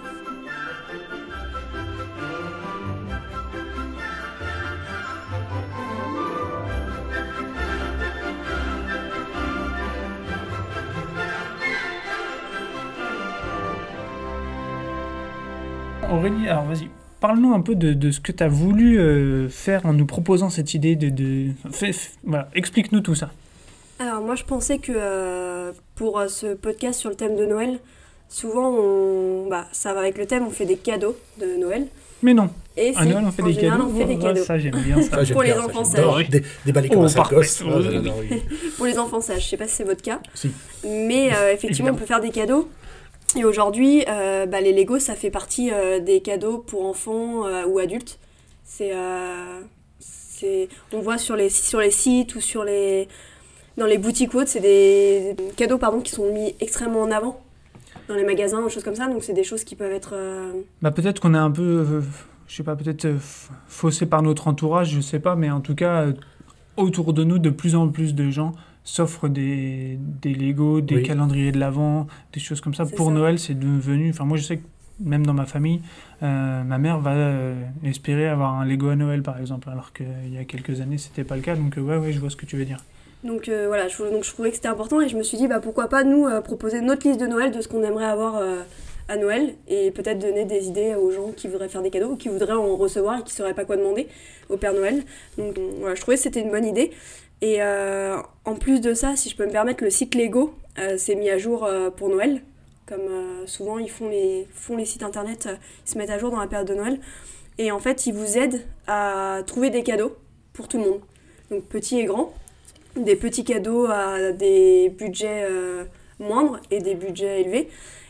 Aurélie, alors vas-y, parle-nous un peu de, de ce que tu as voulu euh, faire en nous proposant cette idée de... de... Fais- f- voilà, explique-nous tout ça. Alors moi je pensais que euh, pour euh, ce podcast sur le thème de Noël, souvent on, bah, ça va avec le thème, on fait des cadeaux de Noël. Mais non, Et à Noël on fait des général, cadeaux. on fait des. Ça j'aime bien ça. Ça, j'aime Pour les bien, enfants sages. Dé- Déballer comme Oh, ça, gosse. Oui. Pour les enfants sages, je sais pas si c'est votre cas. Si. Mais euh, effectivement Évidemment. on peut faire des cadeaux. Et aujourd'hui, euh, bah, les Lego ça fait partie euh, des cadeaux pour enfants euh, ou adultes. C'est, on voit sur les, sur les sites ou sur les, dans les boutiques ou autres, c'est des cadeaux pardon, qui sont mis extrêmement en avant dans les magasins ou choses comme ça. Donc c'est des choses qui peuvent être... Bah, peut-être qu'on est un peu, je sais pas, peut-être faussé par notre entourage, je sais pas, mais en tout cas, autour de nous, de plus en plus de gens s'offrent des, des Lego, des Oui. calendriers de l'Avent, des choses comme ça. Pour ça. Noël, c'est devenu. Enfin, moi, je sais que même dans ma famille, euh, ma mère va euh, espérer avoir un Lego à Noël, par exemple, alors qu'il y a quelques années, c'était pas le cas. Donc, euh, ouais, ouais, je vois ce que tu veux dire. Donc euh, voilà, je, donc je trouvais que c'était important et je me suis dit bah pourquoi pas nous euh, proposer notre liste de Noël de ce qu'on aimerait avoir euh, à Noël et peut-être donner des idées aux gens qui voudraient faire des cadeaux ou qui voudraient en recevoir et qui sauraient pas quoi demander au Père Noël. Donc voilà, je trouvais que c'était une bonne idée. Et euh, en plus de ça, si je peux me permettre, le site Lego euh, s'est mis à jour euh, pour Noël. Comme souvent ils font les, font les sites internet, ils se mettent à jour dans la période de Noël. Et en fait, ils vous aident à trouver des cadeaux pour tout le monde. Donc petits et grands des petits cadeaux à des budgets moindres et des budgets élevés.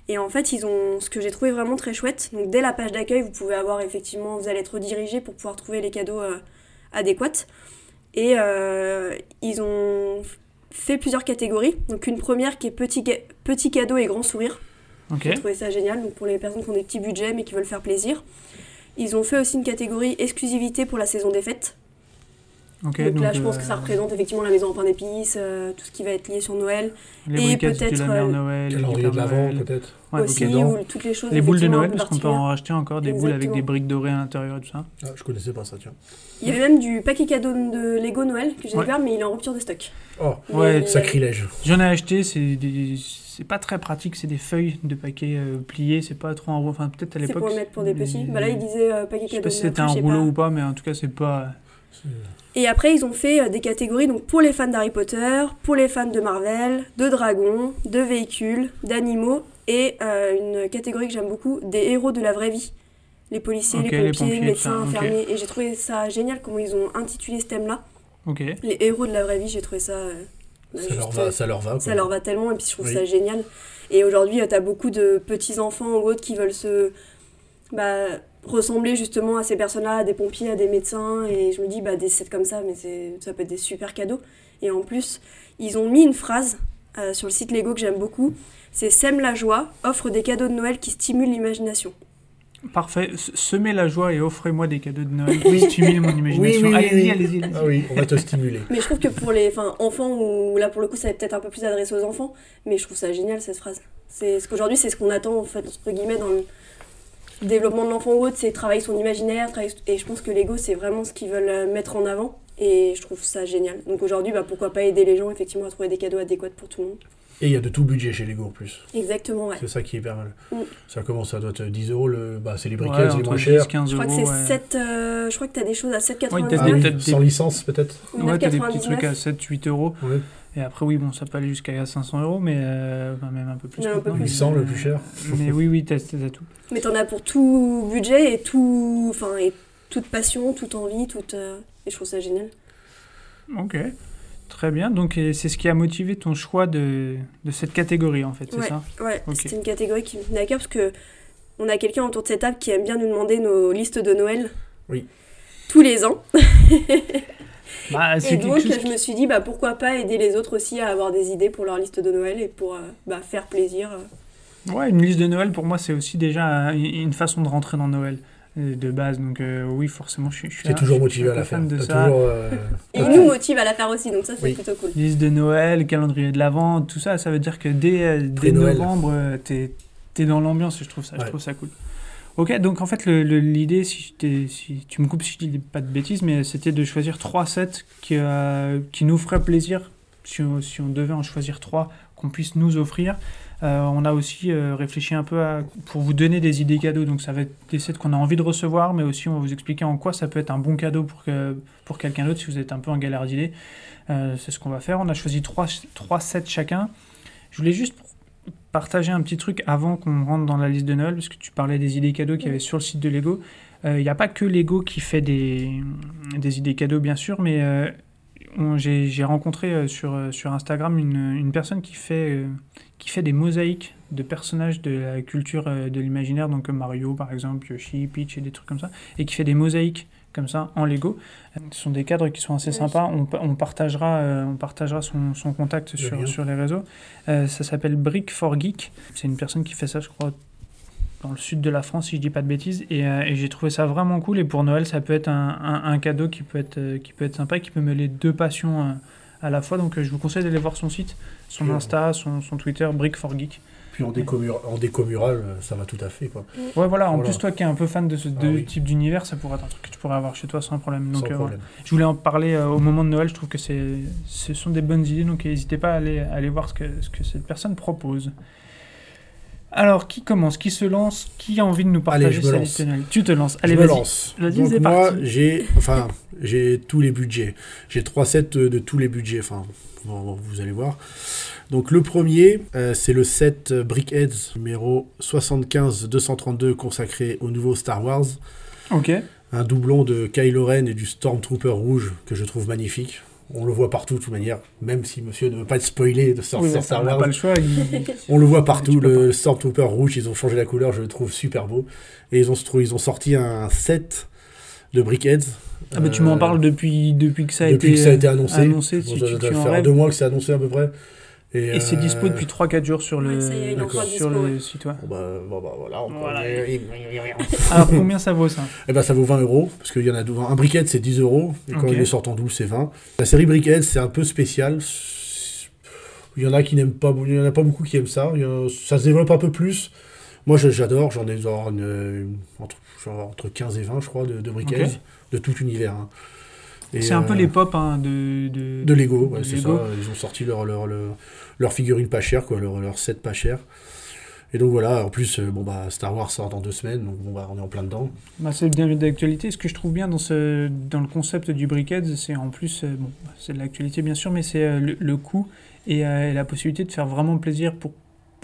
Et en fait, ils ont ce que j'ai trouvé vraiment très chouette. Donc dès la page d'accueil, vous pouvez avoir effectivement, vous allez être redirigé pour pouvoir trouver les cadeaux adéquats. Et euh, ils ont fait plusieurs catégories. Donc une première qui est petit, ga- petit cadeau et grand sourire. J'ai trouvé ça génial, donc pour les personnes qui ont des petits budgets mais qui veulent faire plaisir. Ils ont fait aussi une catégorie exclusivité pour la saison des fêtes. Donc, là, je euh, pense que ça représente effectivement la maison en pain d'épices, euh, tout ce qui va être lié sur Noël. les et peut-être, de la mère euh, Noël, les Calendrier de Noël. peut-être. Ouais, aussi, ou toutes les choses Les boules de Noël, parce qu'on peut en racheter encore des boules avec des briques dorées à l'intérieur et tout ça. Ah, je connaissais pas ça, tiens. Il y avait même du paquet cadeau de Lego Noël que j'ai Ouais. découvert, mais il est en rupture de stock. Oh, Ouais, Mais- sacrilège. J'en ai acheté, c'est des... c'est pas très pratique, c'est des feuilles de paquets euh, pliés, c'est pas trop en. Enfin, peut-être à C'est l'époque. pour le mettre pour des petits. Bah là, il disait euh, paquet Je sais cadeau. pas si c'était un rouleau pas. ou pas, mais en tout cas, c'est pas. Et après, ils ont fait euh, des catégories donc pour les fans d'Harry Potter, pour les fans de Marvel, de dragons, de véhicules, d'animaux et euh, une catégorie que j'aime beaucoup, des héros de la vraie vie. Les policiers, les les pompiers, les médecins, ça, infirmiers. Et j'ai trouvé ça génial comment ils ont intitulé ce thème-là. Les héros de la vraie vie, j'ai trouvé ça. euh, Ça leur va, ça leur va. ça leur va tellement et puis je trouve Oui. ça génial. Et aujourd'hui, tu as beaucoup de petits enfants ou autres qui veulent se bah, ressembler justement à ces personnes-là, à des pompiers, à des médecins. Et je me dis, bah, des sets comme ça, mais c'est- ça peut être des super cadeaux. Et en plus, ils ont mis une phrase euh, sur le site Lego que j'aime beaucoup. C'est Sème la joie, offre des cadeaux de Noël qui stimulent l'imagination. Parfait. Semez la joie et offrez-moi des cadeaux de Noël. Oui, stimulez mon imagination. Oui, oui, allez-y, oui. allez-y, allez-y. Ah oui, on va te stimuler. Mais je trouve que pour les enfants, ou là pour le coup, ça va peut-être un peu plus adressé aux enfants, mais je trouve ça génial cette phrase. C'est ce qu'aujourd'hui, c'est ce qu'on attend en fait, entre guillemets, dans le développement de l'enfant ou autre, c'est travailler son imaginaire, travailler- et je pense que Lego, c'est vraiment ce qu'ils veulent euh, mettre en avant, et je trouve ça génial. Donc aujourd'hui, bah, pourquoi pas aider les gens effectivement à trouver des cadeaux adéquats pour tout le monde. Et il y a de tout budget chez Lego en plus. Exactement, ouais. C'est ça qui est pas mal. Mm. Ça commence, ça doit être 10 euros. Le... Bah, c'est les briquets, Ouais, c'est moins 10, chers. 15 Je crois que euros. c'est ouais. 7, euh, je crois que tu as des choses à 7,99 Ouais, Ah oui, sans licence peut-être. ou Ouais, t'as des petits 9,99. trucs à 7-8 euros. Et après, oui, bon, ça peut aller jusqu'à 500 euros, mais euh, enfin, même un peu plus. Un peu mais- 800, le plus cher. Mais oui, oui, t'as t'as tout. Mais t'en as pour tout budget et tout, enfin, et toute passion, toute envie, toute, euh, et je trouve ça génial. Ok. Très bien. Donc, c'est ce qui a motivé ton choix de, de cette catégorie, en fait, c'est Ouais. ça? Ouais, Ok. c'était une catégorie qui me tenait à cœur parce que on a quelqu'un autour de cette table qui aime bien nous demander nos listes de Noël. Oui. Tous les ans. bah, Et c'est donc, chose je me suis dit, bah, pourquoi pas aider les autres aussi à avoir des idées pour leur liste de Noël et pour euh, bah, faire plaisir. euh. Ouais, une liste de Noël, pour moi, c'est aussi déjà une façon de rentrer dans Noël, euh, de base. Donc, euh, oui, forcément, je suis, je suis T'es toujours je suis motivé à la faire. fan de T'as ça. toujours, euh, Et ils nous motive à la faire aussi, donc ça, c'est Oui. plutôt cool. Liste de Noël, calendrier de l'Avent, tout ça, ça veut dire que dès, dès novembre, t'es es dans l'ambiance et je trouve ça, je trouve ça cool. Ok, donc en fait, l'idée, si, tu me coupes si je dis pas de bêtises, mais c'était de choisir trois sets qui, euh, qui nous feraient plaisir, si on, si on devait en choisir trois, qu'on puisse nous offrir. Euh, on a aussi euh, réfléchi un peu pour vous donner des idées cadeaux. Donc ça va être des sets qu'on a envie de recevoir, mais aussi on va vous expliquer en quoi ça peut être un bon cadeau pour, pour quelqu'un d'autre si vous êtes un peu en galère d'idées. C'est ce qu'on va faire. On a choisi trois, trois sets chacun. Je voulais juste partager un petit truc avant qu'on rentre dans la liste de Noël, parce que tu parlais des idées cadeaux qu'il y avait sur le site de Lego. Il n'y a pas que Lego qui fait des, des idées cadeaux, bien sûr, mais euh, j'ai rencontré euh, sur, euh, sur Instagram une, une personne qui fait, euh, qui fait des mosaïques de personnages de la culture euh, de l'imaginaire, donc Mario par exemple, Yoshi, Peach et des trucs comme ça, et qui fait des mosaïques comme ça en Lego. Ce sont des cadres qui sont assez Oui. sympas. On, pa- on partagera, euh, on partagera son, son contact sur, sur les réseaux. Euh, ça s'appelle Brick for Geek. C'est une personne qui fait ça, je crois, dans le sud de la France, si je dis pas de bêtises. Et, euh, et j'ai trouvé ça vraiment cool. Et pour Noël, ça peut être un, un- un cadeau qui peut être, euh, qui peut être sympa, qui peut mêler deux passions euh, à la fois. Donc euh, je vous conseille d'aller voir son site, son Insta, son, son Twitter, Brick for Geek. Puis en déco, mur- en déco mural, ça va tout à fait. Quoi. Ouais, voilà. En Voilà. plus, toi qui es un peu fan de ce Ah de oui. type d'univers, ça pourrait être un truc que tu pourrais avoir chez toi sans problème. Donc, sans euh, problème. voilà. Je voulais en parler euh, au moment de Noël. Je trouve que c'est, ce sont des bonnes idées. Donc, n'hésitez pas à aller, à aller voir ce que, ce que cette personne propose. Alors, qui commence Qui se lance Qui a envie de nous partager Allez, je me sa liste Tu te lances. Allez, je me vas-y. lance. Vas-y, Donc moi, j'ai, enfin, j'ai tous les budgets. J'ai trois sets de, de tous les budgets. Enfin, bon, vous allez voir. Donc le premier, euh, c'est le set Brickheads numéro 75-232 consacré au nouveau Star Wars. Ok. Un doublon de Kylo Ren et du Stormtrooper rouge que je trouve magnifique. On le voit partout de toute manière, même si monsieur ne veut pas être spoilé de Oui, enfin, Star on Wars. pas le choix. il- On le voit partout, le Stormtrooper rouge, ils ont changé la couleur, je le trouve super beau. Et ils ont, ils ont sorti un set de Brickheads. Ah, bah, tu m'en Euh, parles depuis, depuis que ça a depuis été, que ça a été euh, annoncé. annoncé, Bon, tu- ça tu- doit tu faire deux mois que c'est annoncé à peu près. Et c'est dispo euh, depuis 3-4 jours sur le, Ouais, sur dispo, le ouais. site. ouais. Bon bah, bon bah, voilà. on Voilà. Eh Alors, combien ça vaut ça? Ben, ça vaut 20 euros, parce qu'il y en a. Un Brickhead c'est 10 euros, et quand Ok. il est sorti en double c'est 20. La série Brickhead c'est un peu spécial. Il y en a qui n'aiment pas, il y en a pas beaucoup qui aiment ça. Il y en a- ça se développe un peu plus. Moi j'adore, j'en ai genre une- une- entre, genre entre 15 et 20 je crois de, de Brickheads, Ok. De tout l'univers. hein. C'est un peu euh, les pop hein, de, de, De Lego, ouais, c'est ça. Ils ont sorti leur, leur, leur, leur figurine pas chère, quoi, leur, leur set pas cher. Et donc voilà, en plus, euh, bon bah Star Wars sort dans deux semaines, donc bon bah on est en plein dedans. Bah, c'est bien d'actualité. Ce que je trouve bien dans, ce, dans le concept du Brickheads, c'est en plus, euh, bon, c'est de l'actualité bien sûr, mais c'est le, le coût et euh, la possibilité de faire vraiment plaisir pour,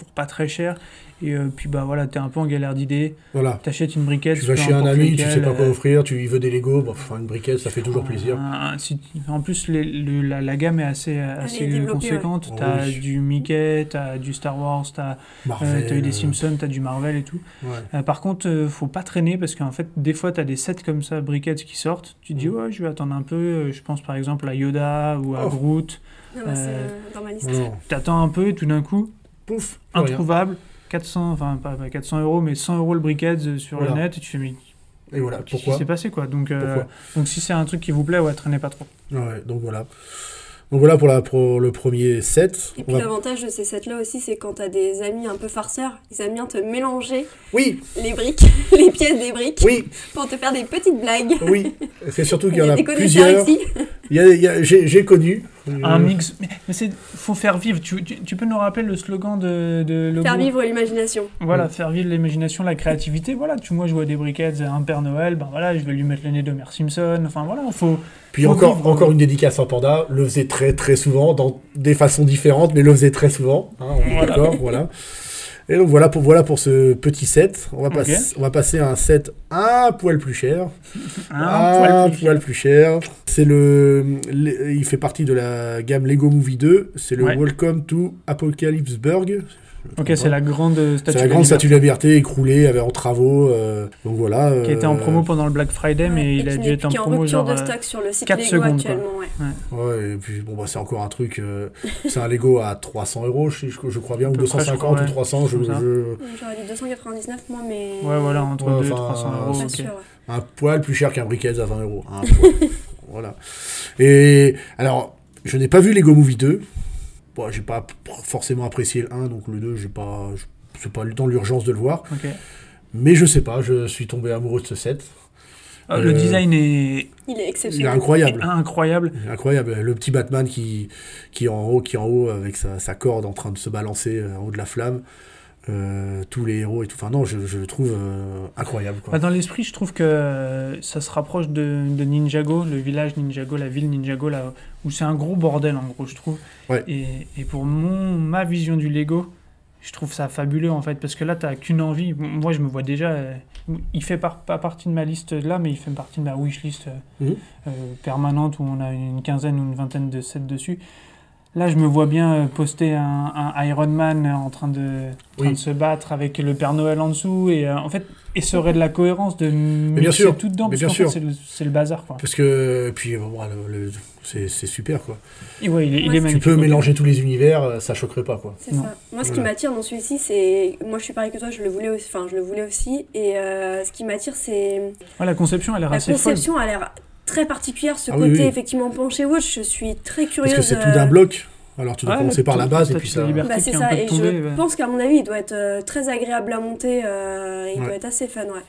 pour pas très cher. Et euh, puis bah voilà, t'es un peu en galère d'idées. Voilà. T'achètes une briquette. Tu vas chez un ami, tu sais pas quoi euh, offrir, tu lui veux des Lego, bon, enfin, une briquette, ça fait toujours plaisir. un- un- si- en plus, les- le- la, la gamme est assez, assez conséquente. ouais. T'as Oui. du Mickey, t'as du Star Wars, t'as euh, t'as eu des euh, Simpsons, t'as du Marvel et tout. ouais. Euh, par contre, euh, faut pas traîner parce qu'en fait, des fois, tu as des sets comme ça, briquettes qui sortent. Tu te dis, Mm. ouais, je vais attendre un peu. Euh, Je pense par exemple à Yoda ou à Oh. Groot. Ah bah, c'est Euh, euh, dans ma liste. Non, Tu attends un peu et tout d'un coup, pouf, plus rien. introuvable, 400, enfin pas, pas 400 euros, mais 100 euros le briquette euh, sur Voilà. le net. Et tu fais, mais Et voilà, qu'est-ce qui pourquoi s'est passé quoi? Donc, euh, donc si c'est un truc qui vous plaît, ouais, traînez pas trop. Ouais, donc voilà. Donc voilà pour, la, pour le premier set. Et puis va- l'avantage de ces sets-là aussi, c'est quand t'as des amis un peu farceurs, ils aiment bien te mélanger Oui, les briques, les pièces des briques, oui, pour te faire des petites blagues. oui. C'est surtout Il qu'il y y en a a plusieurs. ici. Il y a, il y a- j'ai, j'ai connu. Un Euh, mix. Mais, mais c'est faut faire vivre. Tu, tu, tu peux nous rappeler le slogan de, de Logo Faire vivre l'imagination. Voilà, faire vivre l'imagination, la créativité. Voilà, tu moi je vois des briquettes, un Père Noël, ben voilà, je vais lui mettre le nez d'Homer Simpson. Enfin voilà, faut. Puis Faut encore, vivre. encore une dédicace à Panda, le faisait très très souvent, dans des façons différentes, mais le faisait très souvent. hein, on est Voilà. d'accord, voilà. Et donc voilà pour, voilà pour ce petit set. On va, on va passer à un set un poil plus cher. Un un poil plus poil plus cher. C'est le, le- il fait partie de la gamme Lego Movie 2. C'est le Ouais. Welcome to Apocalypseburg. Ok, c'est la grande statue. C'est la de grande liberté statue de la liberté écroulée, avec en travaux. euh, donc voilà. Qui a été en euh, promo pendant le Black Friday, mais Ouais, il a qui dû être en promo rupture genre. de euh, stock sur le site 4 Lego secondes, actuellement. Ouais. Ouais, et puis bon, bah, c'est encore un truc. euh, c'est un Lego à 300 euros, je, je- crois bien, ou peu près, je 250 crois, ou ouais. 300. Je, je- J'aurais dit 299 moi, mais. Ouais, voilà, entre Ouais, 2 et enfin, 300 euros. Pas ok. sûr. ouais. un poil plus cher qu'un briquet à 20 euros. Un poil. voilà. Et alors, je n'ai pas vu Lego Movie 2. Bon, j'ai pas forcément apprécié le 1, donc le 2, j'ai pas. je- C'est pas le temps l'urgence de le voir. Mais je sais pas, je suis tombé amoureux de ce set. Ah, Euh, Le design est Il est Il est exceptionnel. incroyable. incroyable. Incroyable, le petit Batman qui, qui est en haut, qui est en haut avec sa, sa corde en train de se balancer euh, en haut de la flamme. Euh, tous les héros et tout. Enfin non, je, je le trouve euh, incroyable. Quoi. Bah, dans l'esprit, je trouve que euh, ça se rapproche de, de Ninjago, le village Ninjago, la ville Ninjago, là, où c'est un gros bordel, en gros, je trouve. Ouais. Et, et pour mon, ma vision du Lego, je trouve ça fabuleux, en fait, parce que là, t'as qu'une envie. Moi, je me vois déjà... euh, il fait par- pas partie de ma liste là, mais il fait partie de ma wishlist euh, Mhm. permanente, où on a une quinzaine ou une vingtaine de sets dessus. Là, je me vois bien euh, poster un, un Iron Man en train, de, en train Oui. de se battre avec le Père Noël en dessous. Et euh, en fait, et ça aurait de la cohérence de bien sûr, tout dedans, mais parce bien sûr. c'est le, c'est le bazar. Quoi. Parce que, puis, bon, voilà, le- le- c'est c'est super quoi. Et ouais, il est, il Ouais, est tu magnifique. Tu peux mélanger tous les univers, euh, ça choquerait pas quoi. C'est Non. ça. Moi, ce qui m'attire dans celui-ci, c'est. Moi, je suis pareil que toi, je le voulais aussi. Enfin, je le voulais aussi. Et euh, ce qui m'attire, c'est. Ouais, la conception, elle a l'air La assez folle. conception a l'air très particulière. Ce Ah côté, oui. effectivement, penché haut, je suis très curieuse. Parce que c'est tout d'un bloc. Alors tu dois Ouais, commencer par la base et puis ça. Bah, c'est ça. Et je ouais. pense qu'à mon avis, il doit être euh, très agréable à monter. euh, il Ouais. doit être assez fun, ouais.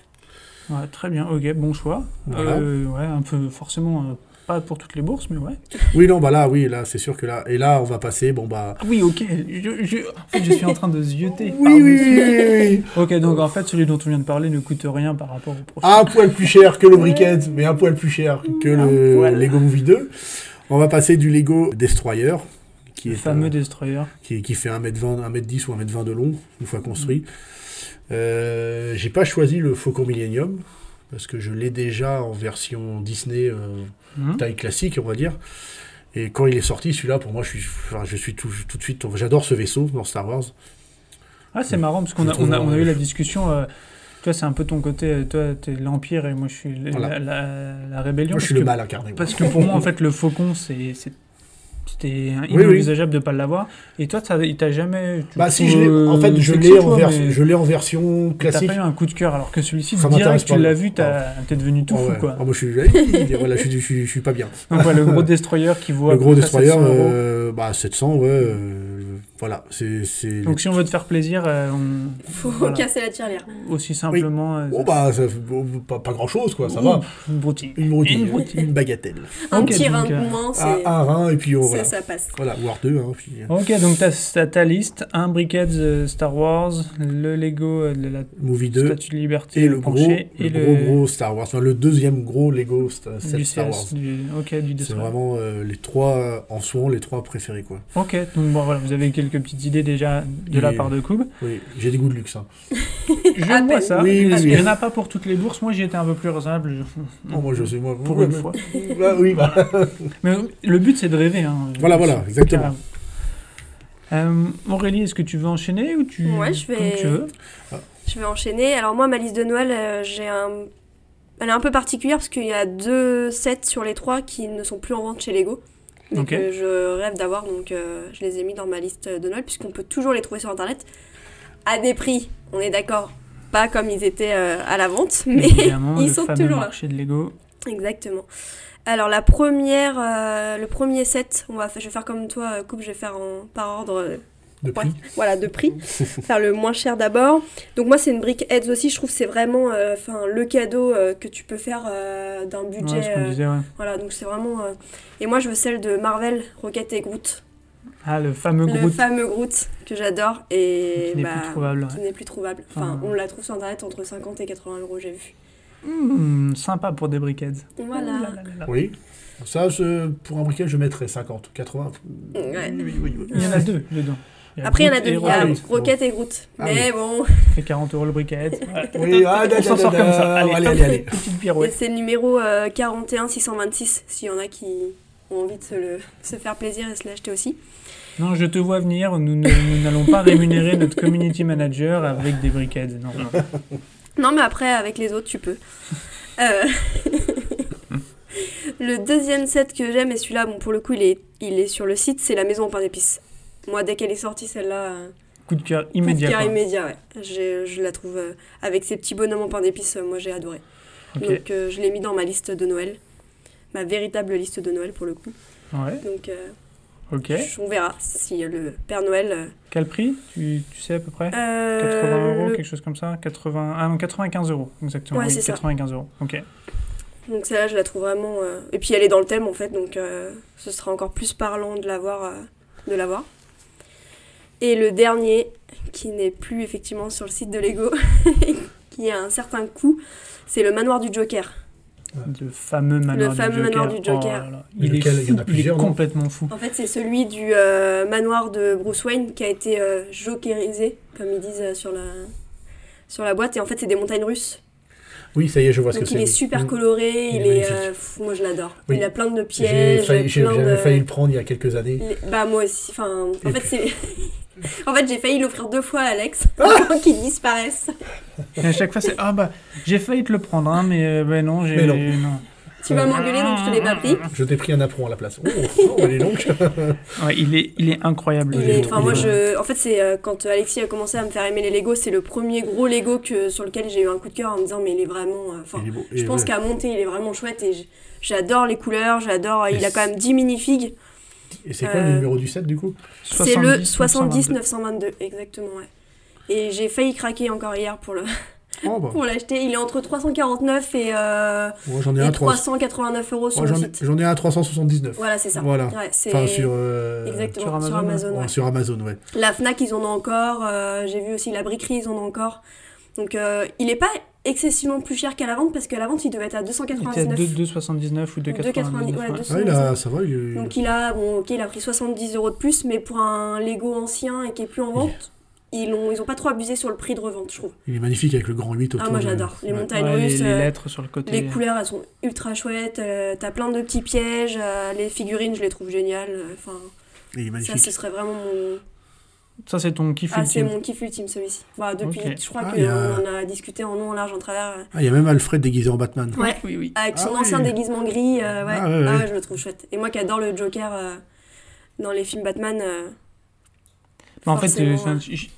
Ouais, très bien, ok, bon choix. Voilà. Euh, ouais, un peu forcément, euh, pas pour toutes les bourses, mais ouais. Oui non bah là oui là c'est sûr que là et là on va passer bon bah. Ah oui, ok, je, je- en fait, je suis en train de zioter. Oui oui oui, oui. Ok, donc en fait, celui dont on vient de parler ne coûte rien par rapport au profil. un poil plus cher que le briquette, mais un poil plus cher que le poil. Lego Movie 2. On va passer du Lego Destroyer, qui le est fameux un- Destroyer. qui, qui fait 1m20, 1m10 ou 1m20 de long, une fois construit. Euh, J'ai pas choisi le Faucon Millennium, parce que je l'ai déjà en version Disney euh, Mhm. taille classique, on va dire. Et quand il est sorti, celui-là, pour moi, je suis, enfin, je suis tout, tout de suite. J'adore ce vaisseau dans Star Wars. Ah, c'est marrant parce qu'on a, on a, on a eu la discussion. euh, toi, c'est un peu ton côté. euh, Toi, t'es l'Empire et moi, je suis la, Voilà. la, la rébellion. Moi, je suis le que- mal incarné. Parce que pour moi, en fait, le faucon, c'est. C'était oui. inenvisageable de pas l'avoir. Et toi, ça, il t'a jamais. Bah si, je en fait, je l'ai en, vers- en version T'as classique. pas eu un coup de cœur, alors que celui-ci, direct, tu l'as vu, t'as- t'es devenu tout Ah fou, ouais. quoi. Ah, moi, je suis, voilà, je, suis, je, suis, je suis pas bien. Donc, ouais, le gros destroyer qui à le gros destroyer, 700 euros. euh, bah 700, ouais. euh, voilà, c'est. c'est- Donc, si on veut te faire plaisir, euh, on... Faut Voilà. casser la tirelire. aussi simplement. euh, Bon, bah, ça, bon, pas, pas grand chose, quoi, ça Ouh, va. Une broutille. Une broutille, Une bagatelle. Un Ok, petit rein de euh, moins, c'est. Un, rein, et puis oh, ça, voilà. ça passe. Voilà, voire deux, hein, puis. Ok, donc t'as ta liste, un briquet de Star Wars, le Lego euh, de la Movie 2 Statue de Liberté et le gros, penché, le et gros, gros Star Wars. Enfin, le deuxième gros Lego sta- set du Star CS, Wars. du, ok, du C'est vraiment euh, les trois, euh, en sont les trois préférés, quoi. Ok, donc bon, voilà, vous avez quel- quelques petites idées déjà de la part de Koub. Oui, j'ai des goûts de luxe. hein. Je vois peine. ça. Oui, oui, Parce oui. qu'il n'y en a pas pour toutes les bourses. Moi, j'ai été un peu plus raisonnable. je- Oh, moi, je sais, moi. Pour une mais- fois. Bah, oui, bah. Mais le but, c'est de rêver. hein. Voilà, voilà, exactement. Euh, Aurélie, est-ce que tu veux enchaîner ou tu Ouais, je vais- comme tu veux? Je vais enchaîner. Alors moi, ma liste de Noël, euh, j'ai un... Elle est un peu particulière parce qu'il y a deux sets sur les trois qui ne sont plus en vente chez Lego. Et Ok. que je rêve d'avoir, donc euh, je les ai mis dans ma liste de Noël puisqu'on peut toujours les trouver sur Internet. À des prix, on est d'accord, pas comme ils étaient euh, à la vente, mais ils le sont fameux toujours là. de Lego. Exactement. Alors la première, euh, le premier set, on va, je vais faire comme toi, euh, coupe, je vais faire en, par ordre De Ouais, prix. voilà, de prix. Faire le moins cher d'abord. Donc moi, c'est une brique Heads aussi. Je trouve que c'est vraiment euh, enfin le cadeau euh, que tu peux faire euh, d'un budget. Ouais, ce qu'on disait, ouais. voilà, donc c'est vraiment... euh, Et moi, je veux celle de Marvel, Rocket et Groot. Ah, le fameux Le Groot fameux Groot que j'adore. Et qui n'est bah, plus trouvable. qui ouais. n'est plus trouvable. Enfin, Enfin, on la trouve sur Internet entre 50 et 80 euros, j'ai vu. Hmm, sympa pour des briquettes. Voilà. Oui. Ça, je- pour un briquet, je mettrais 50, 80. Ouais. Oui, oui, oui, oui. Il y en a deux dedans. Il Après, il y en a deux. et Il y a Rocket. Et Groot. Ah Mais bon, Ça fait 40 euros le briquet. Ouais. Oui, ah, da, On s'en sort comme ça. Allez, allez, allez, allez. Petite et pirouette. c'est le numéro euh, 41 626, s'il y en a qui ont envie de se, le, se faire plaisir et se l'acheter aussi. Non, je te vois venir. Nous n'allons pas rémunérer notre community manager avec des briquettes. Non, non. Non, mais après, avec les autres, tu peux. Euh, le deuxième set que j'aime, et celui-là, bon, pour le coup, il est, il est sur le site, c'est la maison en pain d'épices. Moi, dès qu'elle est sortie, celle-là, euh, Coup de cœur coup de immédiat. cœur immédiat, ouais. Je la trouve, euh, avec ces petits bonhommes en pain d'épices, euh, moi, j'ai adoré. Donc, je l'ai mis dans ma liste de Noël. Ma véritable liste de Noël, pour le coup. Ouais, Donc, ok. on verra si le Père Noël... Quel prix tu, tu sais à peu près? Euh, 80 euros, le- quelque chose comme ça? 80... Ah non, 95 euros, exactement. Ouais, oui, c'est ça. 95 euros, ok. Donc celle-là, je la trouve vraiment... euh, Et puis elle est dans le thème, en fait, donc euh, ce sera encore plus parlant de la voir. de la voir. Et le dernier, qui n'est plus effectivement sur le site de Lego, qui a un certain coût, c'est le manoir du Joker. Le fameux manoir, Le fameux du, Joker. manoir du Joker. Oh là là. Mais Il, est lequel? Fou, Il y en a plusieurs, il est complètement fou. En fait, c'est celui du euh, manoir de Bruce Wayne qui a été euh, jokerisé, comme ils disent euh, sur la, sur la boîte. Et en fait, c'est des montagnes russes. Oui, ça y est, je vois ce que Donc c'est. il est super Mm. coloré, Il il, est euh, pff, moi, je l'adore. Oui. Il a plein de pièges, failli, j'ai- de... failli le prendre il y a quelques années. Bah moi aussi, enfin, en Et fait puis- c'est... en fait j'ai failli l'offrir deux fois à Alex, Ah avant qu'il disparaisse. Et à chaque fois, c'est Ah bah, j'ai failli te le prendre, hein, mais euh, bah, non, j'ai. Mais non. Tu vas m'engueuler donc je te l'ai pas pris. Je t'ai pris un apron à la place. Oh, oh elle est longue. Ouais, il, est, il est incroyable. Il le est- moi je... En fait c'est euh, quand Alexis a commencé à me faire aimer les Lego, c'est le premier gros Lego que, sur lequel j'ai eu un coup de cœur en me disant mais il est vraiment... euh, Enfin, Il est beau. je pense ouais. qu'à monter il est vraiment chouette et j'adore les couleurs, j'adore... Il a quand même 10 minifigs. Et c'est quoi euh, le numéro du 7 du coup? C'est le 70 70 922, exactement ouais. Et j'ai failli craquer encore hier pour le Oh bah. pour l'acheter. Il est entre 349 et, euh, Moi j'en ai et un 3. 389 euros sur Moi, le j'en ai- site. j'en ai un à 379. Voilà, c'est ça. Voilà. Ouais, c'est Enfin sur, euh, exactement sur sur Amazon, ouais, ouais. sur Amazon, ouais. La Fnac, ils en ont encore. euh, J'ai vu aussi la briquerie, ils en ont encore. Donc, euh, il est pas excessivement plus cher qu'à la vente parce qu'à la vente, il devait être à Il était à 299. 2 2,79 ou 2,99. 2,99, ouais, ouais. 200. Ah, il a, ça va, il est... Donc, il a, bon, ok, il a pris 70 euros de plus, mais pour un Lego ancien et qui est plus en vente, ils ont, ils ont pas trop abusé sur le prix de revente, je trouve. il est magnifique avec le grand 8 autour. Ah, moi j'adore. Les Ouais. montagnes les, russes. les euh, lettres sur le côté. Les couleurs, elles sont ultra chouettes. euh, T'as plein de petits pièges. euh, les figurines, je les trouve géniales. Enfin, Il est ça, ce serait vraiment mon. Ça, c'est ton kiff Ah, c'est ultime. mon kiff ultime celui-ci. Voilà, depuis, je crois Ah, qu'on a- en a discuté en long, en large, en travers. Ah, il y a même Alfred déguisé en Batman. Ouais. Oui, oui. Avec son Ah ancien oui. déguisement gris. euh, ouais. Ah, ouais, ouais. je le trouve chouette. Et moi qui adore le Joker euh, dans les films Batman. euh, Mais en fait, euh,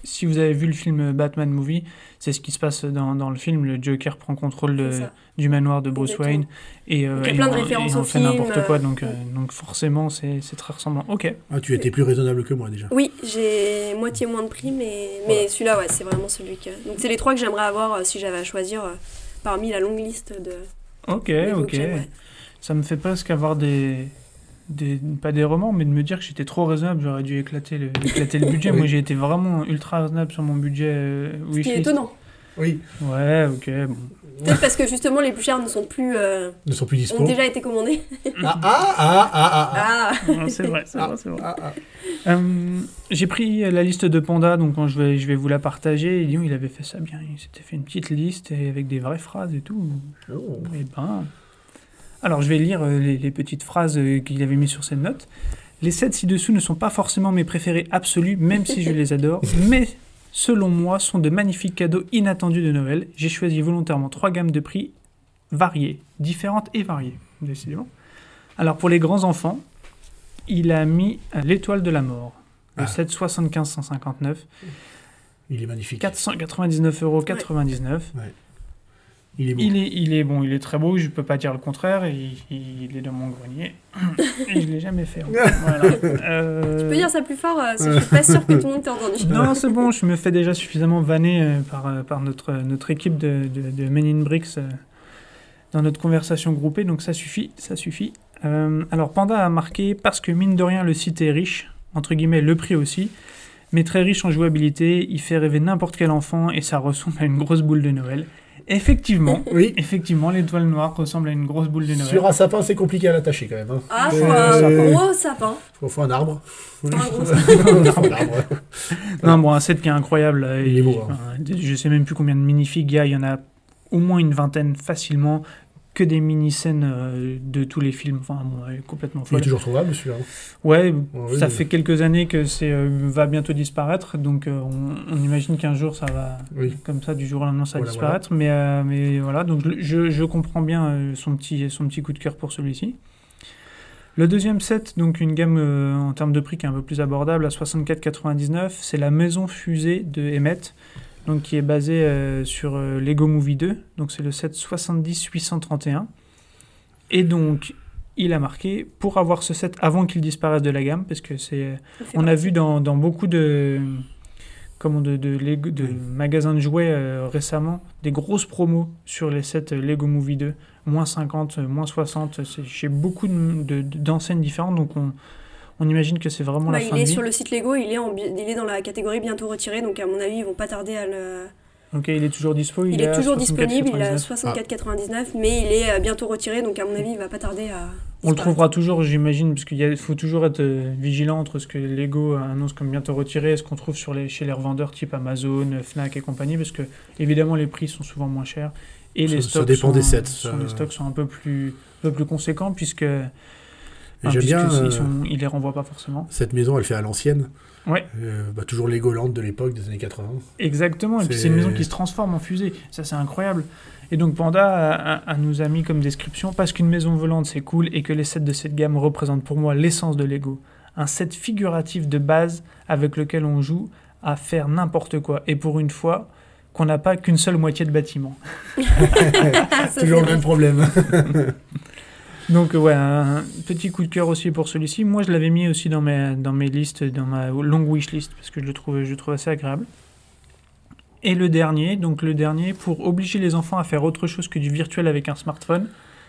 si- vous avez vu le film Batman Movie, c'est ce qui se passe dans, dans le film. Le Joker prend contrôle de- du manoir de Bruce Exactement. Wayne et, euh, Donc, il y a et plein de en- références et en au fait n'importe quoi. euh, Donc, euh, donc forcément, c'est c'est très ressemblant. Ok. Ah, tu étais plus raisonnable que moi déjà. Oui, j'ai moitié moins de prix, mais, mais celui-là, ouais, c'est vraiment celui que. Donc, c'est les trois que j'aimerais avoir euh, si j'avais à choisir euh, parmi la longue liste de. Ok, ok. ouais. Ça me fait presque avoir des, des. Pas des romans, mais de me dire que j'étais trop raisonnable. J'aurais dû éclater le, éclater le budget. Oui. Moi, j'ai été vraiment ultra raisonnable sur mon budget euh, Ce qui est wishlist. étonnant. Oui. Ouais, ok. Bon. Peut-être parce que justement les plus chers ne sont plus. euh, Ne sont plus dispo. ont déjà été commandés. Ah, ah, ah, ah, ah, ah. Ah c'est vrai, c'est vrai, c'est vrai. Ah, ah. Euh, J'ai pris la liste de Panda, donc quand je vais, je vais vous la partager. Et Lyon, il avait fait ça bien. Il s'était fait une petite liste et avec des vraies phrases et tout. Oh. Eh ben. Alors, je vais lire euh, les, les petites phrases euh, qu'il avait mis sur ses notes. Les sept ci-dessous ne sont pas forcément mes préférés absolus, même si je les adore, mais selon moi, sont de magnifiques cadeaux inattendus de Noël. J'ai choisi volontairement trois gammes de prix variées, différentes et variées, décidément. Alors, pour les grands enfants, il a mis euh, l'étoile de la mort. Le Ah. 7 75 159, Il est magnifique. 499,99 euros. Il est beau. Il est, il est bon, il est très beau, je peux pas dire le contraire, il, il est dans mon grenier. Et je l'ai jamais fait. Voilà. Euh, Tu peux dire ça plus fort, euh, parce que je suis pas sûre que tout le monde t'ait entendu. Non, c'est bon, je me fais déjà suffisamment vanner euh, par, euh, par notre, notre équipe de, de, de Men in Bricks dans notre conversation groupée, donc ça suffit, ça suffit. Euh, alors, Panda a marqué parce que mine de rien, le site est riche, entre guillemets, le prix aussi, mais très riche en jouabilité, il fait rêver n'importe quel enfant et ça ressemble à une grosse boule de Noël. Effectivement, Oui. effectivement, l'étoile noire ressemble à une grosse boule de Noël. Sur un sapin, c'est compliqué à l'attacher quand même. Hein. Ah, faut Euh, un gros sapin. Faut, faut un arbre. Un gros Faut un arbre. Non, bon, un set qui est incroyable. euh, Il est beau, hein. je sais même plus combien de minifigs il y a. Il y en a au moins une vingtaine facilement. Que des mini-scènes euh, de tous les films. Enfin, bon, ouais, complètement Il est toujours trouvable celui-là. hein. Ouais, oui, ça oui. fait quelques années que c'est euh, va bientôt disparaître. Donc, euh, on, on imagine qu'un jour, ça va. Oui. Comme ça, du jour au lendemain, ça va Voilà, disparaître. Mais, mais voilà, donc je, je- comprends bien son, petit, son petit coup de cœur pour celui-ci. Le deuxième set, donc une gamme en termes de prix qui est un peu plus abordable, à 64,99, c'est la Maison Fusée de Emmett, donc qui est basée euh, sur euh, Lego Movie 2. Donc c'est le set 70-831. Et donc, il a marqué pour avoir ce set avant qu'il disparaisse de la gamme, parce que c'est on a vu dans, dans beaucoup de, comment de, de, Lego- de Oui. magasins de jouets euh, récemment des grosses promos sur les sets Lego Movie 2, moins 50, euh, moins 60, c'est chez beaucoup de- de- d'enseignes différentes, donc on, on imagine que c'est vraiment Bah, la il fin est de vie. sur le site Lego, il est, en, il est dans la catégorie bientôt retiré, donc à mon avis, ils vont pas tarder à le. Ok, il est toujours dispo. Il, est, toujours 64,99. disponible, il est à Ah. 64,99, mais il est euh, bientôt retiré, donc à mon avis, il va pas tarder à. On le trouvera toujours, j'imagine, parce qu'il faut toujours être euh, vigilant entre ce que Lego annonce comme bientôt retiré et ce qu'on trouve sur les, chez les revendeurs type Amazon, Fnac et compagnie, parce que évidemment les prix sont souvent moins chers et Ça- les ça stocks, dépend sont, des sets, sont- les stocks sont un peu plus, un peu plus conséquents puisque, Et enfin, J'aime bien. ils, euh, sont- ils les renvoient pas forcément. Cette maison, elle fait à l'ancienne. Ouais. Euh, bah, toujours Legoland de l'époque, des années 80. Exactement, et puis C'est- une maison qui se transforme en fusée, ça c'est incroyable. Et donc Panda a, a- a nous a mis comme description, parce qu'une maison volante c'est cool et que les sets de cette gamme représentent pour moi l'essence de Lego. Un set figuratif de base avec lequel on joue à faire n'importe quoi. Et pour une fois, qu'on n'a pas qu'une seule moitié de bâtiment. Toujours le même problème. Donc euh, ouais, un petit coup de cœur aussi pour celui-ci. Moi je l'avais mis aussi dans mes, dans mes listes, dans ma longue wish list, parce que je le trouve, je le trouve assez agréable. Et le dernier, donc le dernier, pour obliger les enfants à faire autre chose que du virtuel avec un smartphone.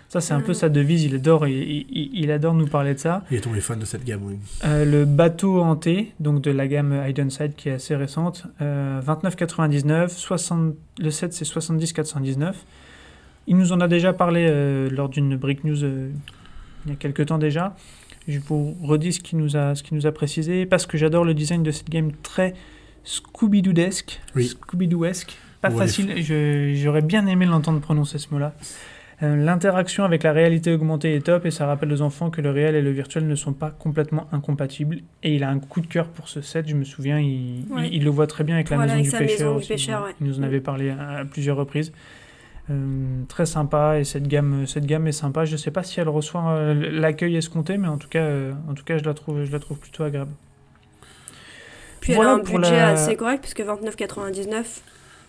Ça c'est un peu Mhm. sa devise, il adore, il, il- il adore nous parler de ça. Il est tombé fan de cette gamme, oui. Euh, le bateau hanté, donc de la gamme Hidden-Side qui est assez récente, euh, 29,99, 60 le set c'est 70,419. Il nous en a déjà parlé euh, lors d'une Brick News euh, il y a quelques temps déjà. Je vous redis ce qu'il nous, a- ce qu'il nous a précisé, parce que j'adore le design de cette game très Scooby-Doo-esque. Oui. Scooby-Doo-esque. Pas Ouais, facile, j'aurais bien aimé l'entendre prononcer ce mot-là. Euh, L'interaction avec la réalité augmentée est top et ça rappelle aux enfants que le réel et le virtuel ne sont pas complètement incompatibles. Et il a un coup de cœur pour ce set, je me souviens, il, Ouais. il- il le voit très bien avec la Voilà, maison avec du pêcheur. maison du aussi. pêcheur, ouais. Il nous en avait parlé à, à plusieurs reprises. Euh, très sympa et cette gamme, cette gamme est sympa. Je sais pas si elle reçoit euh, l'accueil escompté, mais en tout cas, euh, en tout cas, je la trouve, je la trouve plutôt agréable. Puis Voilà elle a un pour budget la- assez correct, puisque 29,99.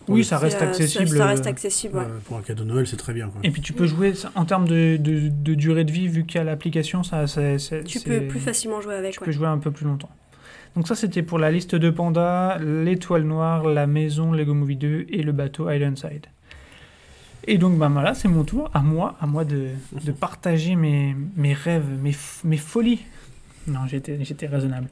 Oui, Oui, ça reste euh, accessible. Ça, reste accessible, ouais. Euh, pour un cadeau de Noël, c'est très bien. Quoi. Et puis tu peux jouer en termes de, de- de durée de vie, vu qu'il y a l'application, ça, ça- c'est- Tu peux plus facilement jouer avec, Tu ouais. peux jouer un peu plus longtemps. Donc ça, c'était pour la liste de Panda, l'étoile noire, la maison Lego Movie 2 et le bateau Islandside. Et donc, bah voilà, c'est mon tour, à moi, à moi de, de partager mes, mes rêves, mes, mes folies. Non, j'étais j'étais raisonnable.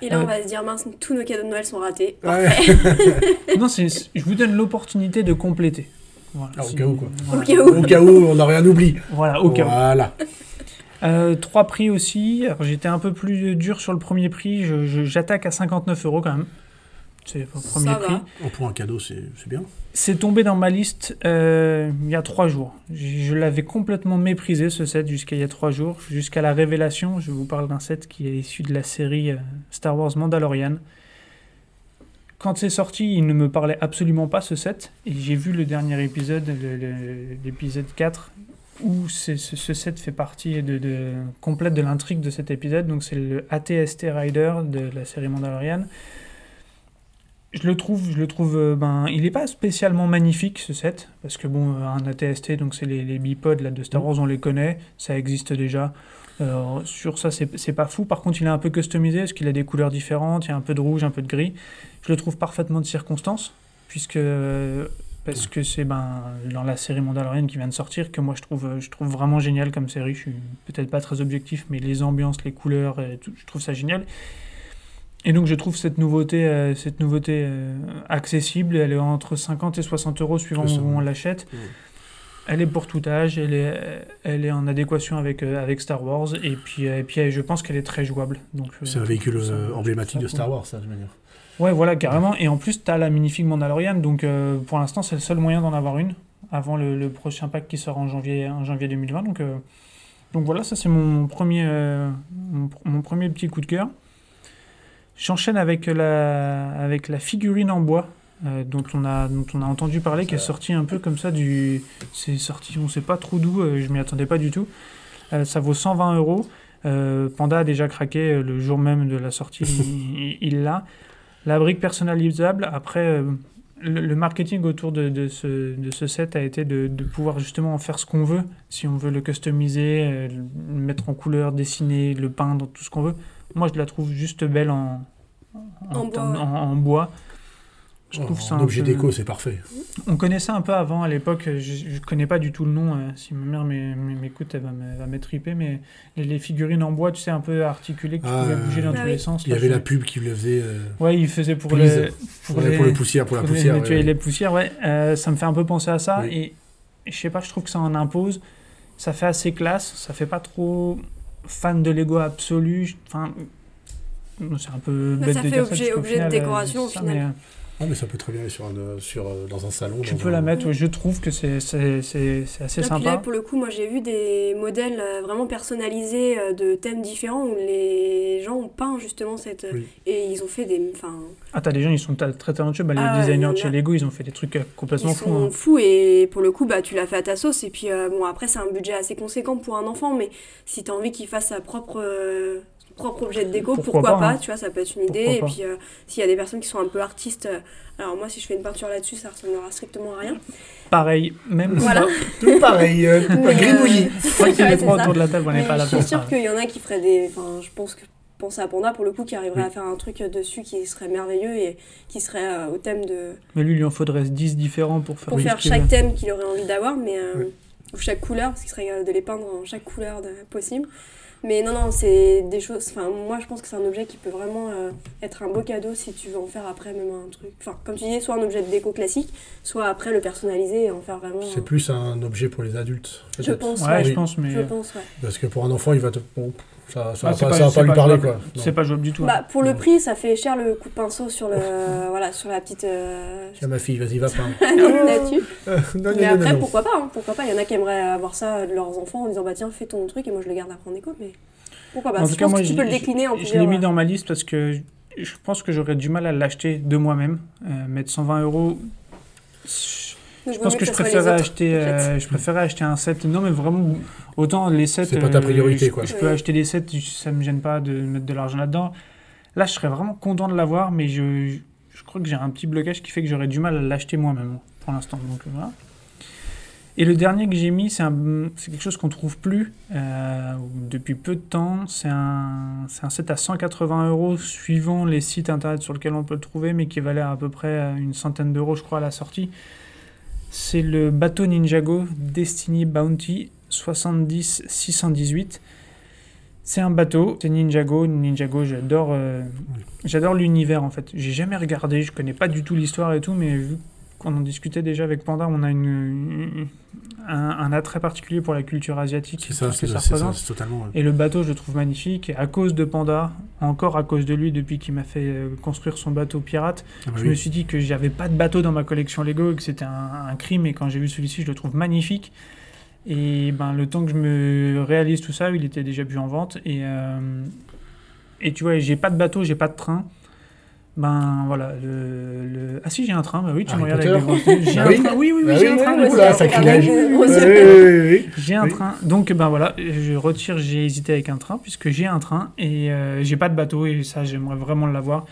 Et là, Euh, on va se dire, mince, tous nos cadeaux de Noël sont ratés. Ouais. non, c'est- je vous donne l'opportunité de compléter. Voilà, Ah, au cas où, quoi. Voilà, Au cas où. Au cas où on n'a rien oublié. Voilà, au cas où. Voilà. Euh, trois prix aussi. J'étais un peu plus dur sur le premier prix. Je- je- J'attaque à 59 euros quand même. C'est premier Ça prix. Oh, pour un cadeau, c'est c'est bien. C'est tombé dans ma liste euh, il y a trois jours. Je, je l'avais complètement méprisé ce set jusqu'à il y a trois jours, jusqu'à la révélation. Je vous parle d'un set qui est issu de la série euh, Star Wars Mandalorian. Quand c'est sorti, il ne me parlait absolument pas ce set. Et j'ai vu le dernier épisode, l'épisode 4, où ce, ce set fait partie de, de- complète de l'intrigue de cet épisode. Donc c'est le ATST Rider de la série Mandalorian. Je le trouve, je le trouve, euh, ben, il n'est pas spécialement magnifique ce set, parce que bon, euh, un ATST, donc c'est les, les bipodes là, de Star Wars, on les connaît, ça existe déjà. Euh, sur ça, c'est pas fou. Par contre, il est un peu customisé, parce qu'il a des couleurs différentes, il y a un peu de rouge, un peu de gris. Je le trouve parfaitement de circonstance, puisque parce que c'est ben, dans la série Mandalorian qui vient de sortir que moi je trouve, je trouve vraiment génial comme série. Je suis peut-être pas très objectif, mais les ambiances, les couleurs, je trouve ça génial. Et donc je trouve cette nouveauté, euh, cette nouveauté euh, accessible. Elle est entre 50 et 60 euros suivant où on l'achète. Elle est pour tout âge, elle est, elle est en adéquation avec, euh, avec Star Wars, et puis, et puis je pense qu'elle est très jouable. C'est un véhicule ça- emblématique de Star. Wars, ça, de manière. Ouais, voilà, carrément. Et en plus, tu as la minifig Mandalorian, donc pour l'instant, c'est le seul moyen d'en avoir une avant le, le prochain pack qui sort en janvier, en janvier 2020. Donc, donc voilà, ça c'est mon premier, mon, mon premier petit coup de cœur. J'enchaîne avec la, avec la figurine en bois. euh, dont, on a, dont on a entendu parler, qui est sortie un peu comme ça du. C'est sorti, on sait pas trop d'où, euh, je m'y attendais pas du tout. Euh, ça vaut 120 euros. Euh, Panda a déjà craqué le jour même de la sortie, il- l'a. La brique personnalisable, après, le, le marketing autour de, de ce, de ce set a été de, de pouvoir justement en faire ce qu'on veut. Si on veut le customiser, le mettre en couleur, dessiner, le peindre, tout ce qu'on veut. Moi, je la trouve juste belle en, En bois, ouais. en- en bois. Je trouve en ça un objet peu- déco, c'est parfait. on connaissait un peu avant, à l'époque, je ne connais pas du tout le nom, euh, si ma mère m'é- m'é- m'écoute, elle va m'étriper, mais les, les figurines en bois, tu sais, un peu articulées, que tu Ah, pouvais bouger dans ah tous oui. les sens. Il y avait la pub qui le faisait euh, Ouais, il faisait pour, Please. les, pour, ouais, les, pour le poussière, pour la pour poussière. nettoyer ouais. les poussières, ouais. Euh, ça me fait un peu penser à ça, Oui. et, et je sais pas, je trouve que ça en impose, ça fait assez classe, ça fait pas trop fan de Lego absolu, enfin... C'est un peu bête ça de fait dire ça, objet- puisqu'au objet de final, euh, décoration, au ça, final. mais, euh, Ah, mais ça peut très bien aller sur un, euh, sur, euh, dans un salon. tu peux un- la mettre, je trouve que c'est c'est- c'est- c'est assez là, sympa. pour le coup, moi j'ai vu des modèles euh, vraiment personnalisés de thèmes différents où les gens ont peint justement cette. Oui. Et ils ont fait des. Enfin, Ah, t'as des gens, ils sont très talentueux. Bah, les Ah designers de chez. Lego, ils ont fait des trucs ils complètement fous. sont hein. fous et pour le coup, bah, tu l'as fait à ta sauce. Et puis, euh, bon, après, c'est un budget assez conséquent pour un enfant, mais si t'as envie qu'il fasse sa propre. euh, propre objet de déco, Pourquoi pourquoi, pas, hein. tu vois, ça peut être une idée. Pourquoi et puis, euh, s'il y a des personnes qui sont un peu artistes, euh, alors moi, si je fais une peinture là-dessus, ça ressemblera strictement à rien. Pareil, même Voilà. Tout pareil, euh, gribouillis. Je crois qu'il y a Ouais, c'est trois autour de la table, on n'est pas là je pour suis sûre qu'il y en a qui feraient des. Enfin, je pense que. Pense à Panda pour le coup qui arriverait Oui. à faire un truc dessus qui serait merveilleux et qui serait euh, au thème de. Mais lui, il lui en faudrait 10 différents pour faire Pour faire chaque thème qu'il aurait envie d'avoir, mais. euh, Oui. Ou chaque couleur, parce qu'il serait capable de les peindre en chaque couleur de- possible. Mais non, non, c'est des choses. Enfin, moi je pense que c'est un objet qui peut vraiment euh, être un beau cadeau si tu veux en faire après même un truc. Enfin, comme tu disais, soit un objet de déco classique, soit après le personnaliser et en faire vraiment. C'est plus un objet pour les adultes. Je pense, Ouais, ouais. je Oui. pense, mais. Je pense, ouais. Parce que pour un enfant, il va te. bon, ça, ça Ah, pas, ça va c'est pas lui parler, jouable. quoi. C'est pas jouable du tout. hein. Bah, pour le Non. prix, ça fait cher le coup de pinceau sur le. voilà, sur la petite. euh, Tiens, ma fille, vas-y, va peindre. là-dessus. Euh, non, Mais non, après, non. pourquoi pas hein, Pourquoi pas Il y en a qui aimeraient avoir ça de leurs enfants en disant bah tiens, fais ton truc et moi je le garde après en écho. Mais pourquoi pas? En Je tout cas, pense moi, que tu je- peux le décliner en Je l'ai mis dans ma liste parce que je- je pense que j'aurais du mal à l'acheter de moi-même. Euh, mettre 120 euros. Donc, Je pense que je préférais acheter, en fait. euh, je préférais acheter un set. Non, mais vraiment, autant les sets. C'est pas ta priorité, je, quoi. Je peux Oui. acheter des sets, ça me gêne pas de mettre de l'argent là-dedans. Là, je serais vraiment content de l'avoir, mais je, je crois que j'ai un petit blocage qui fait que j'aurais du mal à l'acheter moi-même pour l'instant. Donc voilà. Et le dernier que j'ai mis, c'est un- c'est quelque chose qu'on trouve plus euh, depuis peu de temps. C'est un, c'est un set à 180 euros suivant les sites internet sur lesquels on peut le trouver, mais qui valait à peu près euh, une centaine d'euros, je crois, à la sortie. C'est le bateau Ninjago Destiny Bounty 70-618. C'est un bateau, c'est Ninjago. Ninjago, j'adore euh, j'adore l'univers en fait. J'ai jamais regardé, je connais pas du tout l'histoire et tout, mais vu qu'on en discutait déjà avec Panda, on a une, une- un, un attrait particulier pour la culture asiatique, C'est ça, c'est ça ça, totalement. Et le bateau, je le trouve magnifique. Et à cause de Panda, encore à cause de lui, depuis qu'il m'a fait euh, construire son bateau pirate, Ah bah je oui. me suis dit que j'avais pas de bateau dans ma collection Lego et que c'était un, un crime. Et quand j'ai vu celui-ci, je le trouve magnifique. Et ben, le temps que je me réalise tout ça, il était déjà plus en vente. Et, euh, et tu vois, j'ai pas de bateau, j'ai pas de train. Ben voilà, le, le- Ah si, j'ai un train, bah oui, tu Harry me regardes avec des yeux. J'ai Ah un oui train, oui, oui, oui, Ah j'ai oui, un train. oula, sacrilège. J'ai un train, donc ben voilà, je retire, j'ai hésité avec un train, puisque j'ai un train et euh, j'ai pas de bateau, et ça j'aimerais vraiment l'avoir.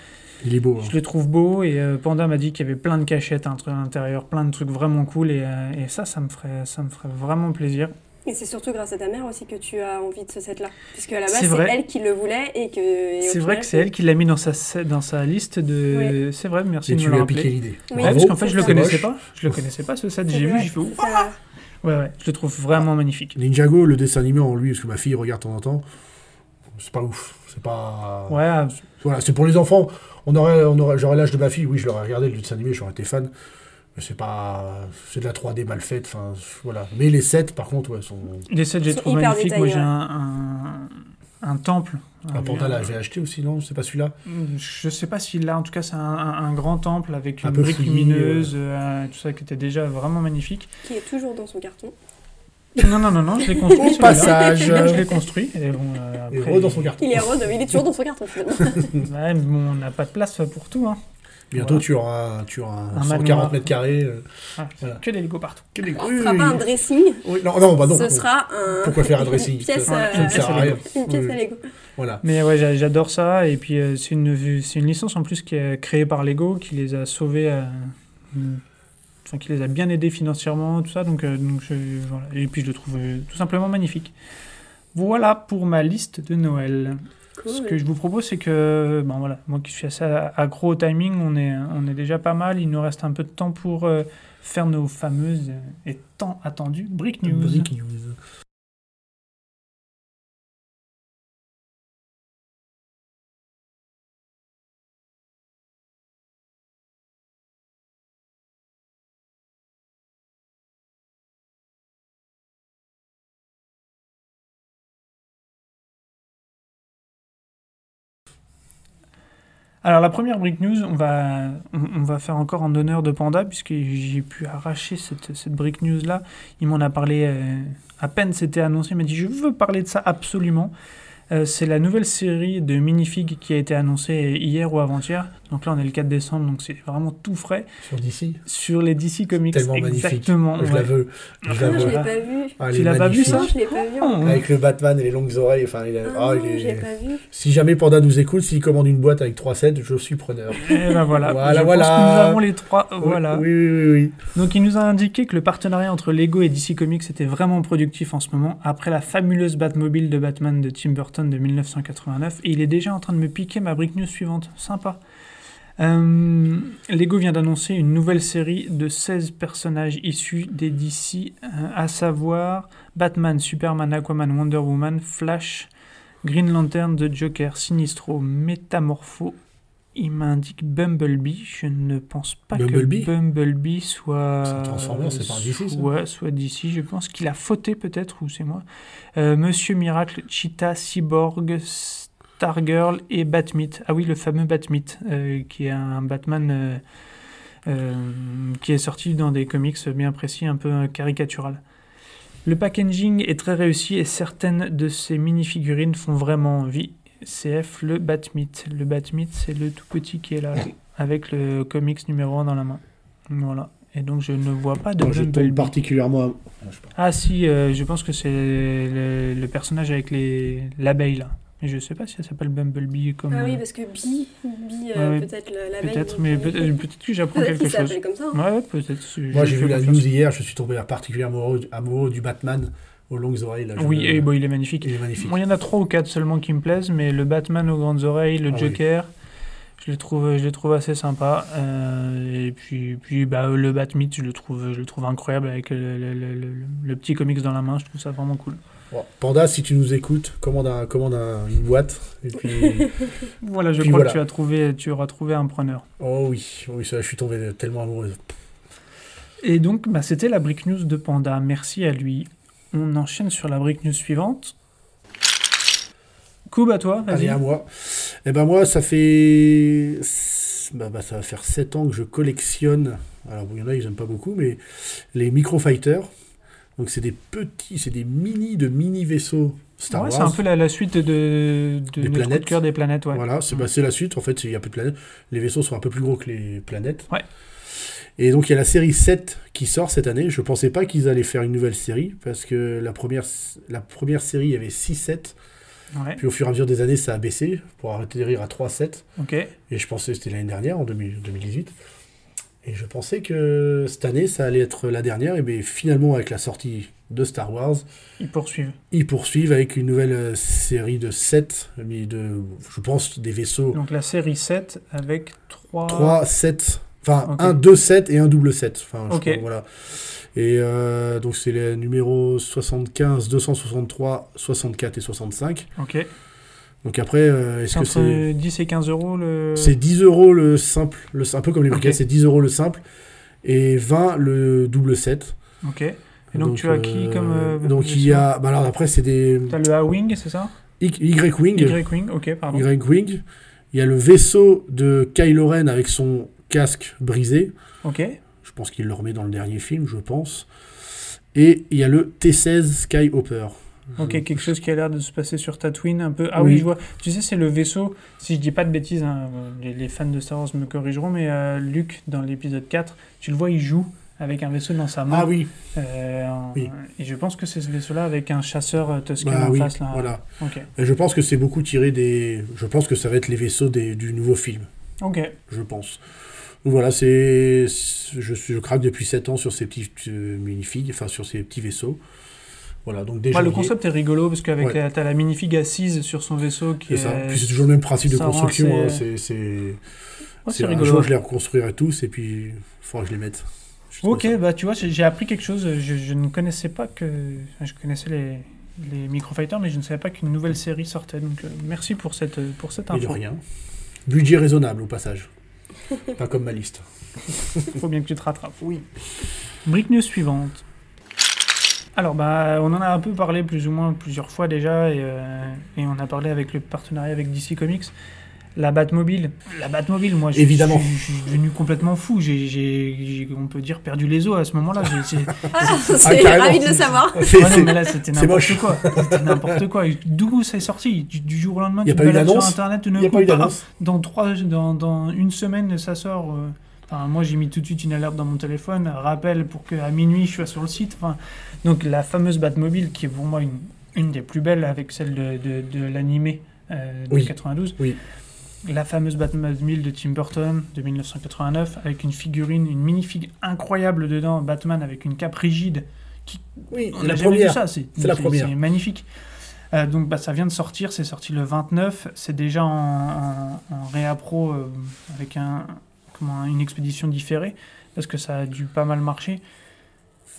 Il est beau. hein. Je le trouve beau, et euh, Panda m'a dit qu'il y avait plein de cachettes à l'intérieur, plein de trucs vraiment cool, et, euh, et ça, ça me, ferait, ça me ferait vraiment plaisir. Et c'est surtout grâce à ta mère aussi que tu as envie de ce set-là. Puisque à la base, C'est elle qui le voulait et que. C'est vrai que c'est elle qui l'a mis dans sa, dans sa liste de... C'est vrai, merci Et de tu me lui le as piqué rappeler. l'idée. Oui. Ouais, parce qu'en fait, je le connaissais moche. pas. Je le connaissais pas, ce set. J'ai vu, j'ai fait ça. Ouais, ouais, je le trouve vraiment magnifique. Ninjago, le dessin animé en lui, parce que ma fille regarde de temps en temps, c'est pas ouf. C'est pas. Ouais, Voilà, c'est pour les enfants. On aurait, on aurait, j'aurais l'âge de ma fille, oui, je l'aurais regardé le dessin animé, j'aurais été fan. C'est pas. C'est de la 3D mal faite, enfin, voilà. Mais les sets, par contre, ouais, sont. les sets, j'ai Ils sont trouvé magnifiques. Moi, j'ai un, un, un temple. Un panda Un- l'avait acheté aussi, non? C'est pas celui-là? Je sais pas s'il l'a, en tout cas c'est un, un- un grand temple avec Un une peu brique lumineuse, euh, tout ça qui était déjà vraiment magnifique. Qui est toujours dans son carton. Non, non, non, non, je l'ai construit. passage. Je l'ai construit. Et bon, euh, Et après, re dans son carton. Il est rose, il est toujours dans son carton finalement. Ouais, mais bon, on n'a pas de place pour tout. Hein. Bientôt, Voilà. tu auras, tu auras Un 140 manoir. mètres carrés. euh, Ah, Voilà. Que des Lego partout. que des- Ce oui, sera oui, pas un oui. dressing, Oui, non, non, bah non. ce bon. sera un. Pourquoi faire un dressing Une pièce, Ça- euh, ça ne sert à rien. Une pièce Oui, à Lego. Voilà. Mais ouais, j'a- j'adore ça. Et puis, euh, c'est une, c'est une licence en plus qui est créée par Lego, qui les a sauvés, euh, mm, enfin, qui les a bien aidés financièrement, tout ça. Donc, euh, donc je- voilà. Et puis, je le trouve euh, tout simplement magnifique. Voilà pour ma liste de Noël. Ce que je vous propose, c'est que, bon voilà, moi qui suis assez accro au timing, on est, on est déjà pas mal. Il nous reste un peu de temps pour euh, faire nos fameuses et tant attendues Brick News. Brick news. Alors la première Brick News, on va, on, va faire encore en honneur de Panda, puisque j'ai pu arracher cette, cette Brick News là. Il m'en a parlé euh, à peine c'était annoncé, il m'a dit je veux parler de ça absolument. Euh, c'est la nouvelle série de Minifig qui a été annoncée hier ou avant-hier. Donc là on est le 4 décembre, donc c'est vraiment tout frais. Sur DC Sur les DC Comics, Tellement magnifique. exactement. Je la veux. Je la Ah, je l'ai pas vu. Ah, Tu l'as pas vu, ça je l'ai pas vu. Oh, Avec le Batman et les longues oreilles. Enfin, il a- Ah, non, il est- je l'ai pas vu. Si jamais Panda nous écoute, s'il commande une boîte avec 3 sets, je suis preneur. Et ben voilà. Voilà, Je pense que nous avons les trois. Voilà. Oui, oui, oui, oui. Donc il nous a indiqué que le partenariat entre Lego et DC Comics était vraiment productif en ce moment, après la fabuleuse Batmobile de Batman de Tim Burton de 1989, et il est déjà en train de me piquer ma brique news suivante. Sympa. Euh, Lego vient d'annoncer une nouvelle série de 16 personnages issus des DC, euh, à savoir Batman, Superman, Aquaman, Wonder Woman, Flash, Green Lantern, The Joker, Sinistro, Métamorpho. Il m'indique Bumblebee. Je ne pense pas Bumblebee que Bumblebee soit. C'est pas DC, soit DC. Je pense qu'il a fauté peut-être, ou c'est moi. Euh, Monsieur Miracle, Cheetah, Cyborg, Stargirl et Batmite. Ah oui, le fameux Batmite, euh, qui est un Batman euh, euh, qui est sorti dans des comics bien précis, un peu caricatural. Le packaging est très réussi et certaines de ces mini-figurines font vraiment envie. CF, le Batmite. Le Batmite, c'est le tout petit qui est là, avec le comics numéro 1 dans la main. Voilà. Et donc je ne vois pas de Moi, je tombe particulièrement. à- Ah. Ah si, euh, je pense que c'est le, le personnage avec les l'abeille là. Mais je sais pas si elle s'appelle Bumblebee comme. Ah oui, euh, parce que Bee, Bee euh, Ouais, peut-être la, la peut-être, mais euh, peut-être que j'apprends quelque chose. s'appelle comme ça. hein. Ouais, peut-être. Moi, j'ai vu la news hier, je suis tombé particulièrement amoureux, amoureux du Batman aux longues oreilles. Là, Oui, et bon, il est magnifique. il est magnifique. Moi, il y en a trois ou quatre seulement qui me plaisent, mais le Batman aux grandes oreilles, le Ah oui. Joker, je les trouve, je les trouve assez sympas. Euh, et puis, puis bah, le Batmite, je le trouve, je le trouve incroyable avec le, le- le- le- le petit comics dans la main. Je trouve ça vraiment cool. Bon, Panda, si tu nous écoutes, commande, un, commande un- une boîte. Et puis... Voilà, je Puis crois voilà. que tu as trouvé, tu auras trouvé un preneur. oh oui, oui ça, je suis tombé tellement amoureux. Et donc, bah, c'était la Brick News de Panda. Merci à lui. On enchaîne sur la Brick News suivante. Coup à toi, vas-y. Allez, à moi. Eh ben moi, ça fait... Bah, bah, ça va faire 7 ans que je collectionne, alors il y en a, ils n'aiment pas beaucoup, mais les Microfighters. Donc c'est des petits, c'est des mini de mini vaisseaux Star Ouais, Wars. c'est un peu la, la suite de, de Des notre coup de planètes. cœur des planètes. Ouais. Voilà, c'est Mm. bah, c'est la suite. En fait, il y a peu de planètes. Les vaisseaux sont un peu plus gros que les planètes. Ouais. Et donc, il y a la série 7 qui sort cette année. Je pensais pas qu'ils allaient faire une nouvelle série parce que la première, la première série, il y avait 6 sets. Ouais, Puis au fur et à mesure des années, ça a baissé pour atterrir à 3 sets. ok. Et je pensais, c'était l'année dernière, en 2000 2018. Et je pensais que cette année, ça allait être la dernière. Et bien finalement, avec la sortie de Star Wars, Ils poursuivent. ils poursuivent avec une nouvelle euh, série de 7, mais de, je pense, des vaisseaux. Donc la série 7 avec 3... 3 sets, enfin Ok. un 2 sets et un double set. Enfin, je Ok. crois, voilà. Et euh, donc c'est les numéros 75, 263, 64 et 65. Ok. Donc après, euh, est-ce que c'est... 10 et 15 euros le... C'est 10 euros le simple, le, un peu comme les briquets, c'est 10 euros le simple et 20 le double set. Ok. Et donc, tu as qui euh, comme... euh, donc il y a. Bah alors après, c'est des. T'as le A-Wing, c'est ça? Y-Wing. Y-Wing, ok, pardon. Y-Wing. Il y a le vaisseau de Kylo Ren avec son casque brisé. Ok. Je pense qu'il le remet dans le dernier film, je pense. Et il y a le T-16 Skyhopper. Ok, quelque chose qui a l'air de se passer sur Tatooine un peu. Ah. Oui. oui, je vois. Tu sais, c'est le vaisseau, si je dis pas de bêtises, hein, les, les fans de Star Wars me corrigeront, mais euh, Luke, dans l'épisode 4, tu le vois, il joue avec un vaisseau dans sa main. Ah oui, Euh, Oui. Et je pense que c'est ce vaisseau-là avec un chasseur euh, Tusken bah en oui, face. Là. voilà. Ok. Et je pense que c'est beaucoup tiré des. Je pense que ça va être les vaisseaux des- du nouveau film. Ok. je pense. Donc voilà, c'est, je, je craque depuis 7 ans sur ces petits euh, minifigs, enfin sur ces petits vaisseaux. Voilà, donc déjà. Ouais, le concept est rigolo parce qu'avec Ouais. la- t'as la minifig assise sur son vaisseau qui c'est est. ça. Puis c'est toujours le même principe de construction. hein, C'est, c'est, Ouais, c'est c'est un rigolo. jour, je les reconstruirai tous et puis il faudra que je les mette. Je Ok, ça. bah tu vois, j'ai appris quelque chose. Je, je ne connaissais pas que. enfin, Je connaissais les, les Microfighters, mais je ne savais pas qu'une nouvelle série sortait. Donc euh, merci pour cette, pour cette de info. rien. Budget raisonnable au passage. Pas comme ma liste. Il faut bien que tu te rattrapes. Oui. Brique news suivante. Alors, bah, on en a un peu parlé plus ou moins plusieurs fois déjà, et, euh, et on a parlé avec le partenariat avec DC Comics. La Batmobile. La Batmobile, moi, je, Évidemment. je, je suis devenu complètement fou. J'ai, on peut dire, perdu les os à ce moment-là. J'ai- Ah, c'est ravi de le savoir. C'est- Ouais, non, c'est- mais là, c'était n'importe quoi. C'était n'importe quoi. D'où c'est sorti du, du jour au lendemain, Y a tu pas eu balades sur d'annonce Internet, Il d'un n'y a coup, pas eu d'annonce. dans, trois, dans, dans une semaine, ça sort. euh, Enfin, moi, j'ai mis tout de suite une alerte dans mon téléphone, rappel pour qu'à minuit, je sois sur le site. Enfin, donc, la fameuse Batmobile, qui est pour moi une, une des plus belles avec celle de, de, de l'animé euh, de Oui. 92. Oui. La fameuse Batmobile de Tim Burton de 1989, avec une figurine, une minifig incroyable dedans, Batman avec une cape rigide. Oui, On la jamais vu ça, c'est C'est la première. C'est magnifique. Euh, donc bah, ça vient de sortir, c'est sorti le 29, c'est déjà en, en, en réappro euh, avec un, comment, une expédition différée, parce que ça a dû pas mal marcher.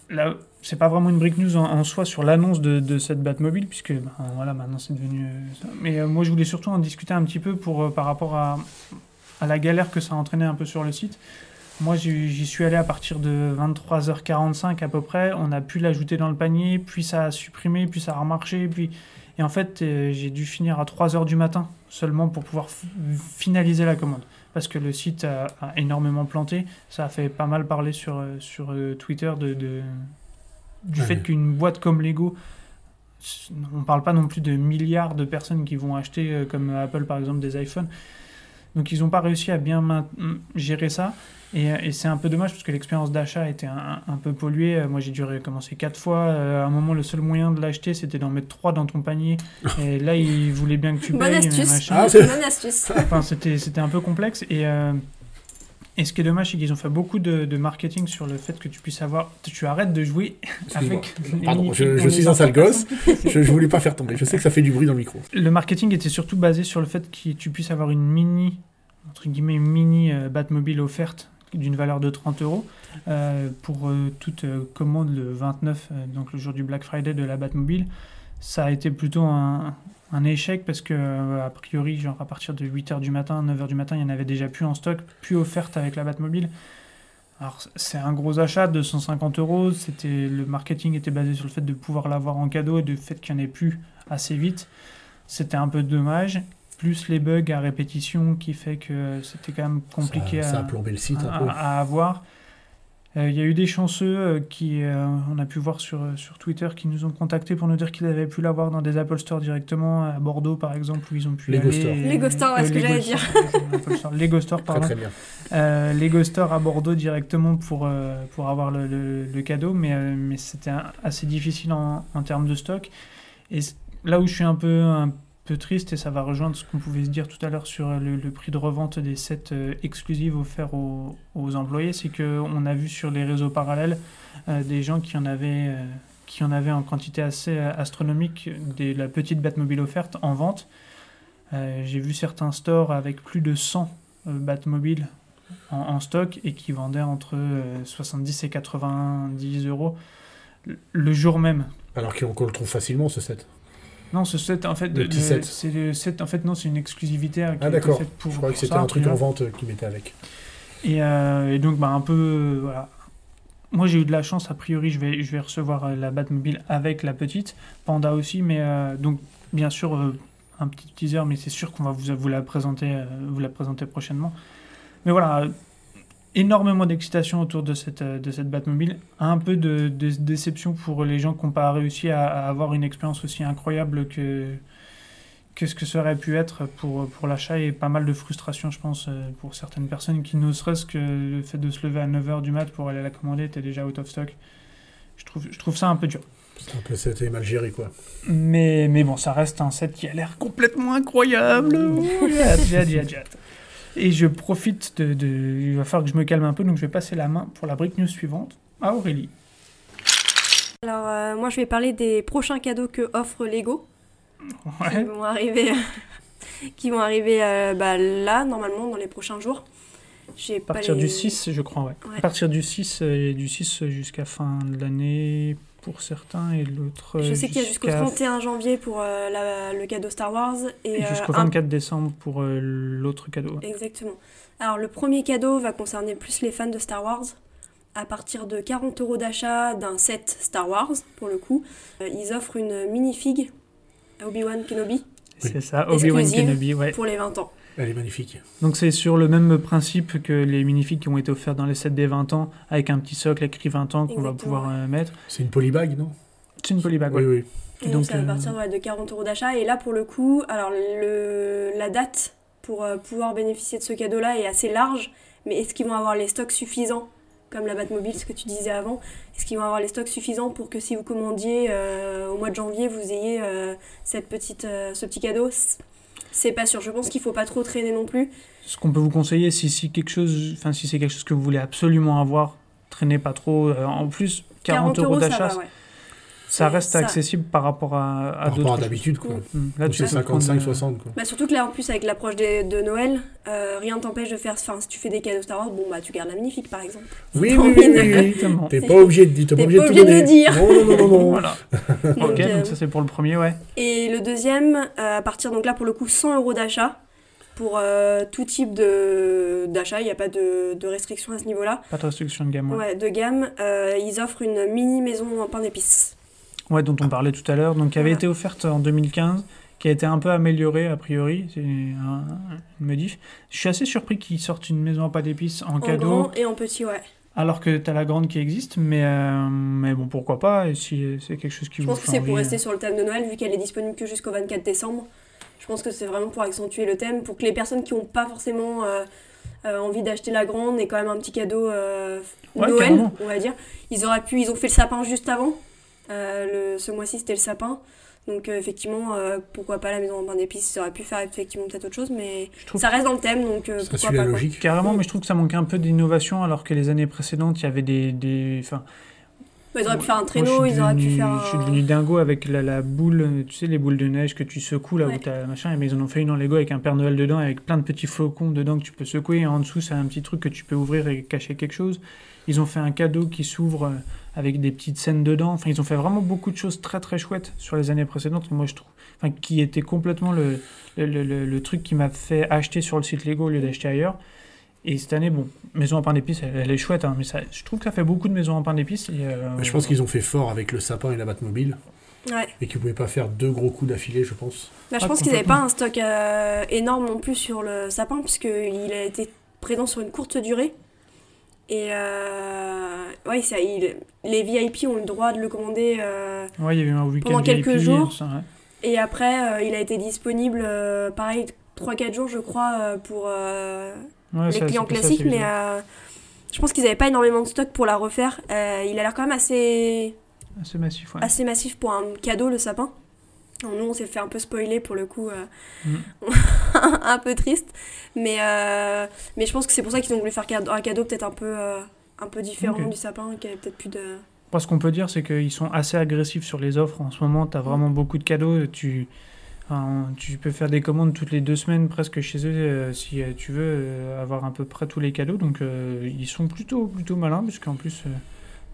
Là, c'est pas vraiment une break news en, soi sur l'annonce de, de cette Batmobile, puisque bah, voilà, maintenant c'est devenu euh, ça. Mais euh, moi je voulais surtout en discuter un petit peu pour, euh, par rapport à, la galère que ça a entraîné un peu sur le site. Moi, j'y suis allé à partir de 23h45 à peu près. On a pu l'ajouter dans le panier, puis ça a supprimé, puis ça a remarché. Puis... Et en fait, j'ai dû finir à 3h du matin seulement pour pouvoir finaliser la commande. Parce que le site a, a énormément planté. Ça a fait pas mal parler sur, euh, sur euh, Twitter de, de- du fait qu'une boîte comme Lego, on parle pas non plus de milliards de personnes qui vont acheter, euh, comme Apple par exemple, des iPhones. Donc ils n'ont pas réussi à bien gérer ça. Et, euh, et c'est un peu dommage parce que l'expérience d'achat était un, un peu polluée. Euh, Moi, j'ai dû recommencer quatre fois. Euh, à un moment, le seul moyen de l'acheter, c'était d'en mettre trois dans ton panier. Et là, ils voulaient bien que tu Bonne payes. astuce. Ah, c'est- Bonne astuce. Enfin, c'était, c'était un peu complexe. Et, euh, et ce qui est dommage, c'est qu'ils ont fait beaucoup de, de marketing sur le fait que tu puisses avoir. Tu arrêtes de jouer avec. Pardon, je, suis un sale gosse. Je, je voulais pas faire tomber. Je sais que ça fait du bruit dans le micro. Le marketing était surtout basé sur le fait que tu puisses avoir une mini, entre guillemets, une mini euh, Batmobile offerte d'une valeur de 30 euros euh, pour euh, toute euh, commande le 29, euh, donc le jour du Black Friday de la Batmobile. Ça a été plutôt un, échec parce que, a priori, genre à partir de 8h du matin, 9h du matin, il y en avait déjà plus en stock, plus offerte avec la Batmobile. Alors, c'est un gros achat de 150 euros. Le marketing était basé sur le fait de pouvoir l'avoir en cadeau et du fait qu'il n'y en ait plus assez vite. C'était un peu dommage. Plus les bugs à répétition qui fait que c'était quand même compliqué ça, ça à, a plombé le site à, un peu. à avoir. Euh, Il y a eu des chanceux euh, qui, euh, on a pu voir sur, euh, sur Twitter, qui nous ont contactés pour nous dire qu'ils avaient pu l'avoir dans des Apple Store directement, à Bordeaux par exemple, où ils ont pu Lego aller. Store. et- Lego Store, ouais, ce que Lego j'allais Store, dire. Store, Lego Store, Très pardon. très bien. Euh, Lego Store à Bordeaux directement pour, euh, pour avoir le, le- le cadeau, mais, euh, mais c'était assez difficile en, en termes de stock. Et là où je suis un peu, un peu triste, et ça va rejoindre ce qu'on pouvait se dire tout à l'heure sur euh, le, prix de revente des sets euh, exclusifs offerts aux, employés, c'est qu'on a vu sur les réseaux parallèles euh, des gens qui en avaient... qui en avaient en quantité assez astronomique de la petite Batmobile offerte en vente. J'ai vu certains stores avec plus de 100 euh, Batmobiles en, en stock et qui vendaient entre euh, 70 et 90 euros le- jour même. Alors qu'on le trouve facilement ce set. Non, ce set, en fait, Le petit set. c'est le set, en fait, non, c'est une exclusivité qui Ah d'accord. faite pour. Je croyais que c'était ça, un truc en vente euh, qu'ils mettaient avec. Et, euh, et donc, bah, un peu, euh, voilà. Moi, j'ai eu de la chance, a priori, je vais, je vais recevoir la Batmobile avec la petite, Panda aussi, mais euh, donc, bien sûr, un petit teaser, mais c'est sûr qu'on va vous, vous, la présenter, vous la présenter prochainement. Mais voilà, énormément d'excitation autour de cette, euh, de cette Batmobile, un peu de, de déception pour les gens qui n'ont pas réussi à, à avoir une expérience aussi incroyable que, que ce que ça aurait pu être pour, pour l'achat et pas mal de frustration, je pense, euh, pour certaines personnes qui, ne serait-ce que le fait de se lever à 9h du mat pour aller la commander, était déjà out of stock. Je trouve, je trouve ça un peu dur. C'est un peu c'était mal géré quoi. Mais, mais bon, ça reste un set qui a l'air complètement incroyable. J'ai hâte, j'ai hâte, j'ai hâte, j'ai hâte. Et je profite de, de- Il va falloir que je me calme un peu, donc je vais passer la main pour la break news suivante à Aurélie. Alors, euh, moi, je vais parler des prochains cadeaux que offre Lego. qui Ouais. vont arriver, qui vont arriver euh, bah, là, normalement, dans les prochains jours. À partir les- du 6, je crois, ouais. Ouais. À partir du 6, euh, du 6 jusqu'à fin de l'année pour certains, et l'autre. Je sais qu'il y a jusqu'au jusqu'à- 31 janvier pour euh, la- le cadeau Star Wars. Et, et euh, jusqu'au un- 24 décembre pour euh, l'autre cadeau. Exactement. Alors, le premier cadeau va concerner plus les fans de Star Wars. À partir de 40 euros d'achat d'un set Star Wars, pour le coup, euh, ils offrent une minifig Obi-Wan Kenobi C'est ça, Obi-Wan. Kenobi, ouais. pour les 20 ans. Elle est magnifique. Donc c'est sur le même principe que les minifigs qui ont été offerts dans les sets des 20 ans, avec un petit socle écrit 20 ans qu'on va pouvoir euh, mettre. C'est une polybag, non? C'est une polybag, Oui, ouais. oui. Et donc, Donc, ça va euh, partir ouais, de 40 euros d'achat. Et là, pour le coup, alors le, la date pour euh, pouvoir bénéficier de ce cadeau-là est assez large. Mais est-ce qu'ils vont avoir les stocks suffisants? Comme la Batmobile, ce que tu disais avant. Est-ce qu'ils vont avoir les stocks suffisants pour que si vous commandiez euh, au mois de janvier, vous ayez euh, cette petite, euh, ce petit cadeau? C'est pas sûr. Je pense qu'il faut pas trop traîner non plus. Ce qu'on peut vous conseiller, si, si quelque chose, enfin si c'est quelque chose que vous voulez absolument avoir, traînez pas trop. Euh, en plus, 40, euros ça d'achat, ouais. Ça reste ça- accessible par rapport à, à Par rapport d'autres à choses. d'habitude, quoi. Hum, Là, tu c'est peux prendre, 55, euh, 60, quoi. Bah surtout que là en plus avec l'approche des- de Noël, euh, rien ne t'empêche de faire. Enfin, si tu fais des cadeaux Star Wars, bon bah tu gardes la magnifique par exemple. Oui, oui, oui, de- oui, oui. T'es pas obligé de, t'es T'es pas obligé de obligé de le dire. Non, non, non, non, non. Voilà. Donc, ok, euh, donc ça c'est pour le premier, ouais. Et le deuxième, euh, à partir donc là pour le coup 100 euros d'achat pour euh, tout type de d'achat, il n'y a pas de, de restriction à ce niveau-là. Pas de restriction de gamme. Ouais. Ouais, de gamme, euh, ils offrent une mini maison en pain d'épices. Ouais, dont on parlait tout à l'heure, donc qui avait Voilà. été offerte en 2015, qui a été un peu améliorée a priori, c'est un- une modif. Je suis assez surpris qu'ils sortent une maison à pas d'épices en, En cadeau, grand et en petit, ouais. alors que t'as la grande qui existe, mais, euh, mais bon, pourquoi pas, et si c'est quelque chose qui Je vous pense que c'est pour rester euh, sur le thème de Noël vu qu'elle est disponible que jusqu'au 24 décembre. Je pense que c'est vraiment pour accentuer le thème, pour que les personnes qui n'ont pas forcément euh, euh, envie d'acheter la grande aient quand même un petit cadeau Ouais, Noël, carrément. on va dire. Ils auraient pu, ils ont fait le sapin juste avant. Euh, le, ce mois-ci c'était le sapin. Donc euh, effectivement, euh, pourquoi pas la maison en pain d'épices, ça aurait pu faire effectivement peut-être autre chose, mais je trouve ça reste dans le thème, donc euh, Ça pourquoi pas. quoi. logique. Carrément, mais je trouve que ça manque un peu d'innovation, alors que les années précédentes, il y avait des... des enfin, Bah, ils auraient pu faire un traîneau, je suis ils auraient pu devenu- faire Je suis un... devenu dingo avec la, la boule, tu sais, les boules de neige que tu secoues là Ouais. où t'as machin, mais ils en ont fait une en Lego avec un Père Noël dedans, avec plein de petits flocons dedans que tu peux secouer, et en dessous, c'est un petit truc que tu peux ouvrir et cacher quelque chose. Ils ont fait un cadeau qui s'ouvre euh, avec des petites scènes dedans. Enfin, ils ont fait vraiment beaucoup de choses très très chouettes sur les années précédentes. Moi, je trouve, enfin, qui était complètement le, le, le- truc qui m'a fait acheter sur le site Lego au lieu d'acheter ailleurs. Et cette année, bon, Maison en pain d'épices, elle, elle est chouette, hein, mais ça, je trouve que ça fait beaucoup de maisons en pain d'épices. et, euh, Je pense qu'ils ont fait fort avec le sapin et la Batmobile. Ouais. Et qu'ils pouvaient pas faire deux gros coups d'affilée, je pense. Bah, je Ah, pense qu'ils n'avaient pas un stock euh, énorme non plus sur le sapin, puisqu'il a été présent sur une courte durée. Et euh, ouais, ça, il- les VIP ont le droit de le commander. euh, Ouais, il y a eu un week-end Pendant quelques VIP, jours. ça, ouais. et après, euh, il a été disponible, pareil, 3-4 jours, je crois, pour Ouais, les ça, clients classiques. Mais je pense qu'ils n'avaient pas énormément de stock pour la refaire. Il a l'air quand même assez, massif, assez massif pour un cadeau, le sapin. Nous, on s'est fait un peu spoiler pour le coup, euh, Mm. un peu triste. Mais, euh, mais je pense que c'est pour ça qu'ils ont voulu faire un cadeau peut-être un peu, euh, un peu différent du sapin, qui avait peut-être plus de. Moi, ce qu'on peut dire, c'est qu'ils sont assez agressifs sur les offres. En ce moment, tu as vraiment beaucoup de cadeaux. Tu, enfin, tu peux faire des commandes toutes les deux semaines presque chez eux si tu veux avoir à peu près tous les cadeaux. Donc, ils sont plutôt, plutôt malins, puisqu'en plus,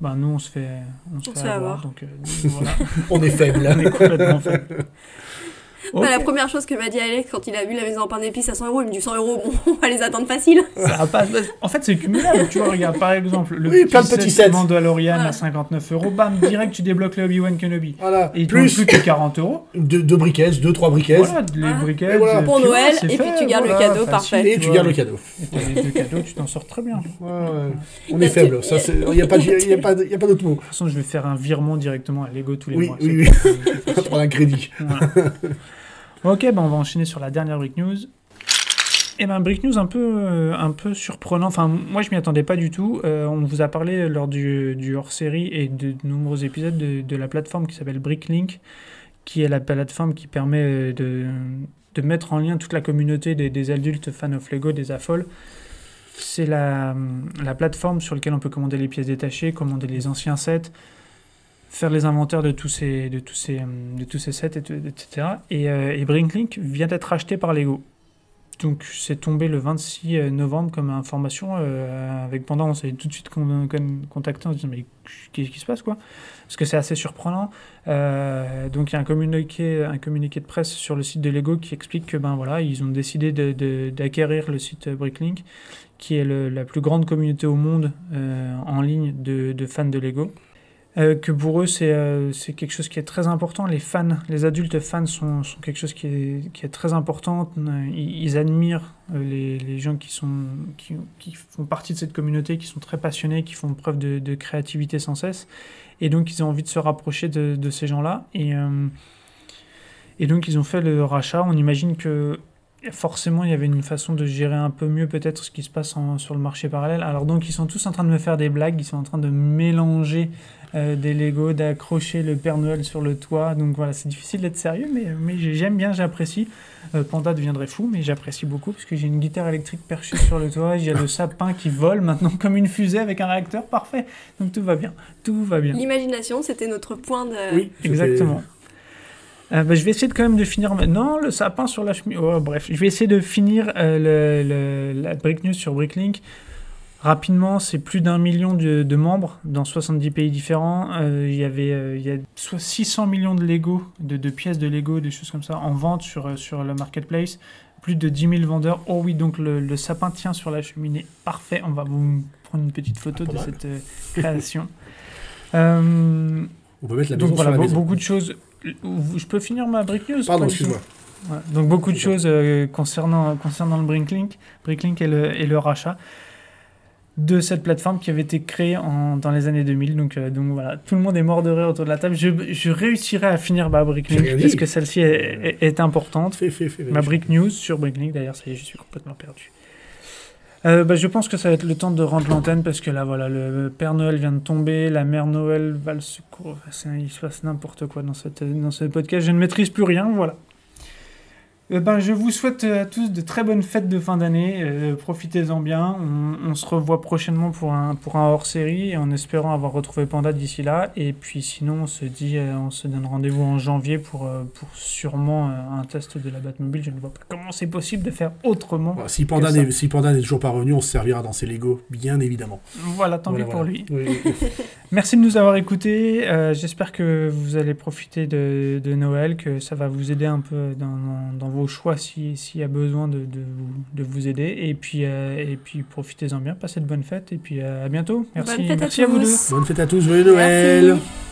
bah, nous, on se fait, on se On fait fait avoir. avoir. Donc, euh, voilà, On est faible. on est complètement faible. Bah, la première chose que m'a dit Alex quand il a vu la maison en pain d'épices à 100 euros, il me dit 100 euros, bon, on va les attendre facile. Ça va pas- En fait, c'est cumulable. Tu vois, regarde, par exemple, le Oui, plein de petits set sets. Mandalorian Voilà. à 59 euros, bam, direct, tu débloques le Obi-Wan Kenobi. Voilà. Et plus plus que 40 euros. deux, deux briquets, deux, trois briquets. Voilà, les briquettes. Et voilà. euh, Pour Noël, et puis tu gardes le cadeau, facile, parfait. Et tu gardes le cadeau. Et les deux cadeaux, tu t'en sors très bien. De toute Ouais, ouais. On est a faible. il n'y a pas, il y a pas, il y a pas d'autre mot. façon, je vais faire un virement directement à Lego tous les Oui, mois. oui, oui. Prendre un crédit. Voilà. Ok, ben on va enchaîner sur la dernière Brick News. Et ben Brick News un peu, euh, un peu surprenant. Enfin, moi je m'y attendais pas du tout. Euh, on vous a parlé lors du, hors-série et de, nombreux épisodes de, la plateforme qui s'appelle Bricklink, qui est la plateforme qui permet euh, de, de mettre en lien toute la communauté des, des adultes fans of Lego, des affoles. C'est la, la plateforme sur laquelle on peut commander les pièces détachées, commander les anciens sets, faire les inventaires de tous ces, de tous ces, de tous ces sets, etc. Et, euh, et Brinklink vient d'être acheté par Lego. Donc c'est tombé le 26 novembre comme information. euh, avec Panda, on s'est tout de suite con- con- contacté en se disant mais qu'est-ce qui se passe quoi? Parce que c'est assez surprenant. Euh, donc il y a un communiqué, un communiqué de presse sur le site de Lego qui explique que ben voilà ils ont décidé de- de- d'acquérir le site Bricklink, qui est la plus grande communauté au monde euh, en ligne de, de fans de Lego. Euh, que pour eux, c'est euh, quelque chose qui est très important. Les fans, les adultes fans sont, sont quelque chose qui est, qui est très important. Euh, Ils, admirent euh, les, les gens qui, sont, qui, qui font partie de cette communauté, qui sont très passionnés, qui font preuve de, de créativité sans cesse. Et donc, ils ont envie de se rapprocher de, de ces gens-là. Et, et donc, ils ont fait le rachat. On imagine que forcément, il y avait une façon de gérer un peu mieux peut-être ce qui se passe sur le marché parallèle. Alors donc, ils sont tous en train de me faire des blagues. Ils sont en train de mélanger euh, des Lego, d'accrocher le Père Noël sur le toit. Donc voilà, c'est difficile d'être sérieux, mais, mais j'ai- j'aime bien, j'apprécie. Euh, Panda deviendrait fou, mais j'apprécie beaucoup parce que j'ai une guitare électrique perchée sur le toit. J'ai le sapin qui vole maintenant comme une fusée avec un réacteur parfait. Donc tout va bien, tout va bien. L'imagination, c'était notre point de. Oui, Exactement. Euh, bah, je vais essayer de quand même de finir maintenant le sapin sur la chemise. Oh, bref, je vais essayer de finir euh, le, le- la Brick News sur Bricklink. Rapidement, c'est plus d'un million de, de membres dans 70 pays différents. Euh, Il y avait euh, y a soit 600 millions de Lego, de, de pièces de Lego, des choses comme ça, en vente sur, euh, sur le marketplace. Plus de 10 000 vendeurs. Oh oui, donc le, le sapin tient sur la cheminée. Parfait. On va vous prendre une petite photo Ah, de cette euh, création. On peut mettre la donc voilà, la beaucoup de choses. Je peux finir ma brick news Pardon, excuse-moi. Ouais, Donc beaucoup de choses concernant, concernant le Bricklink, Bricklink et, le, et le rachat de cette plateforme qui avait été créée en, dans les années 2000. Donc, euh, donc voilà, tout le monde est mort de rire autour de la table. Je, je réussirai à finir ma Bricklink rien parce que celle-ci est, est- est importante. Fais, fais. Ma brick news sur Bricklink, d'ailleurs, ça y est, je suis complètement perdu. Euh, bah, je pense que ça va être le temps de rendre l'antenne parce que là, voilà, le Père Noël vient de tomber, la Mère Noël va le secourir. Enfin, il se passe n'importe quoi dans, cette, dans ce podcast. Je ne maîtrise plus rien, voilà. Euh, ben, je vous souhaite euh, à tous de très bonnes fêtes de fin d'année. Euh, Profitez-en bien. On, on se revoit prochainement pour un, pour un hors-série en espérant avoir retrouvé Panda d'ici là. Et puis sinon, on se dit, euh, on se donne rendez-vous en janvier pour, euh, pour sûrement un test de la Batmobile. Je ne vois pas comment c'est possible de faire autrement. Voilà, si Panda n'est si Panda n'est toujours pas revenu, on se servira dans ses Lego, bien évidemment. Voilà, tant Voilà, pis pour voilà. lui. Oui, oui. Merci de nous avoir écoutés. J'espère que vous allez profiter de, de Noël, que ça va vous aider un peu dans, dans vos vos choix si- s'il y a besoin de, de vous, de vous aider. Et puis, euh, et puis profitez-en bien, passez de bonnes fêtes et puis euh, à bientôt. Merci, Bonne fête merci à à vous deux. Bonne fête à tous, joyeux Noël Merci.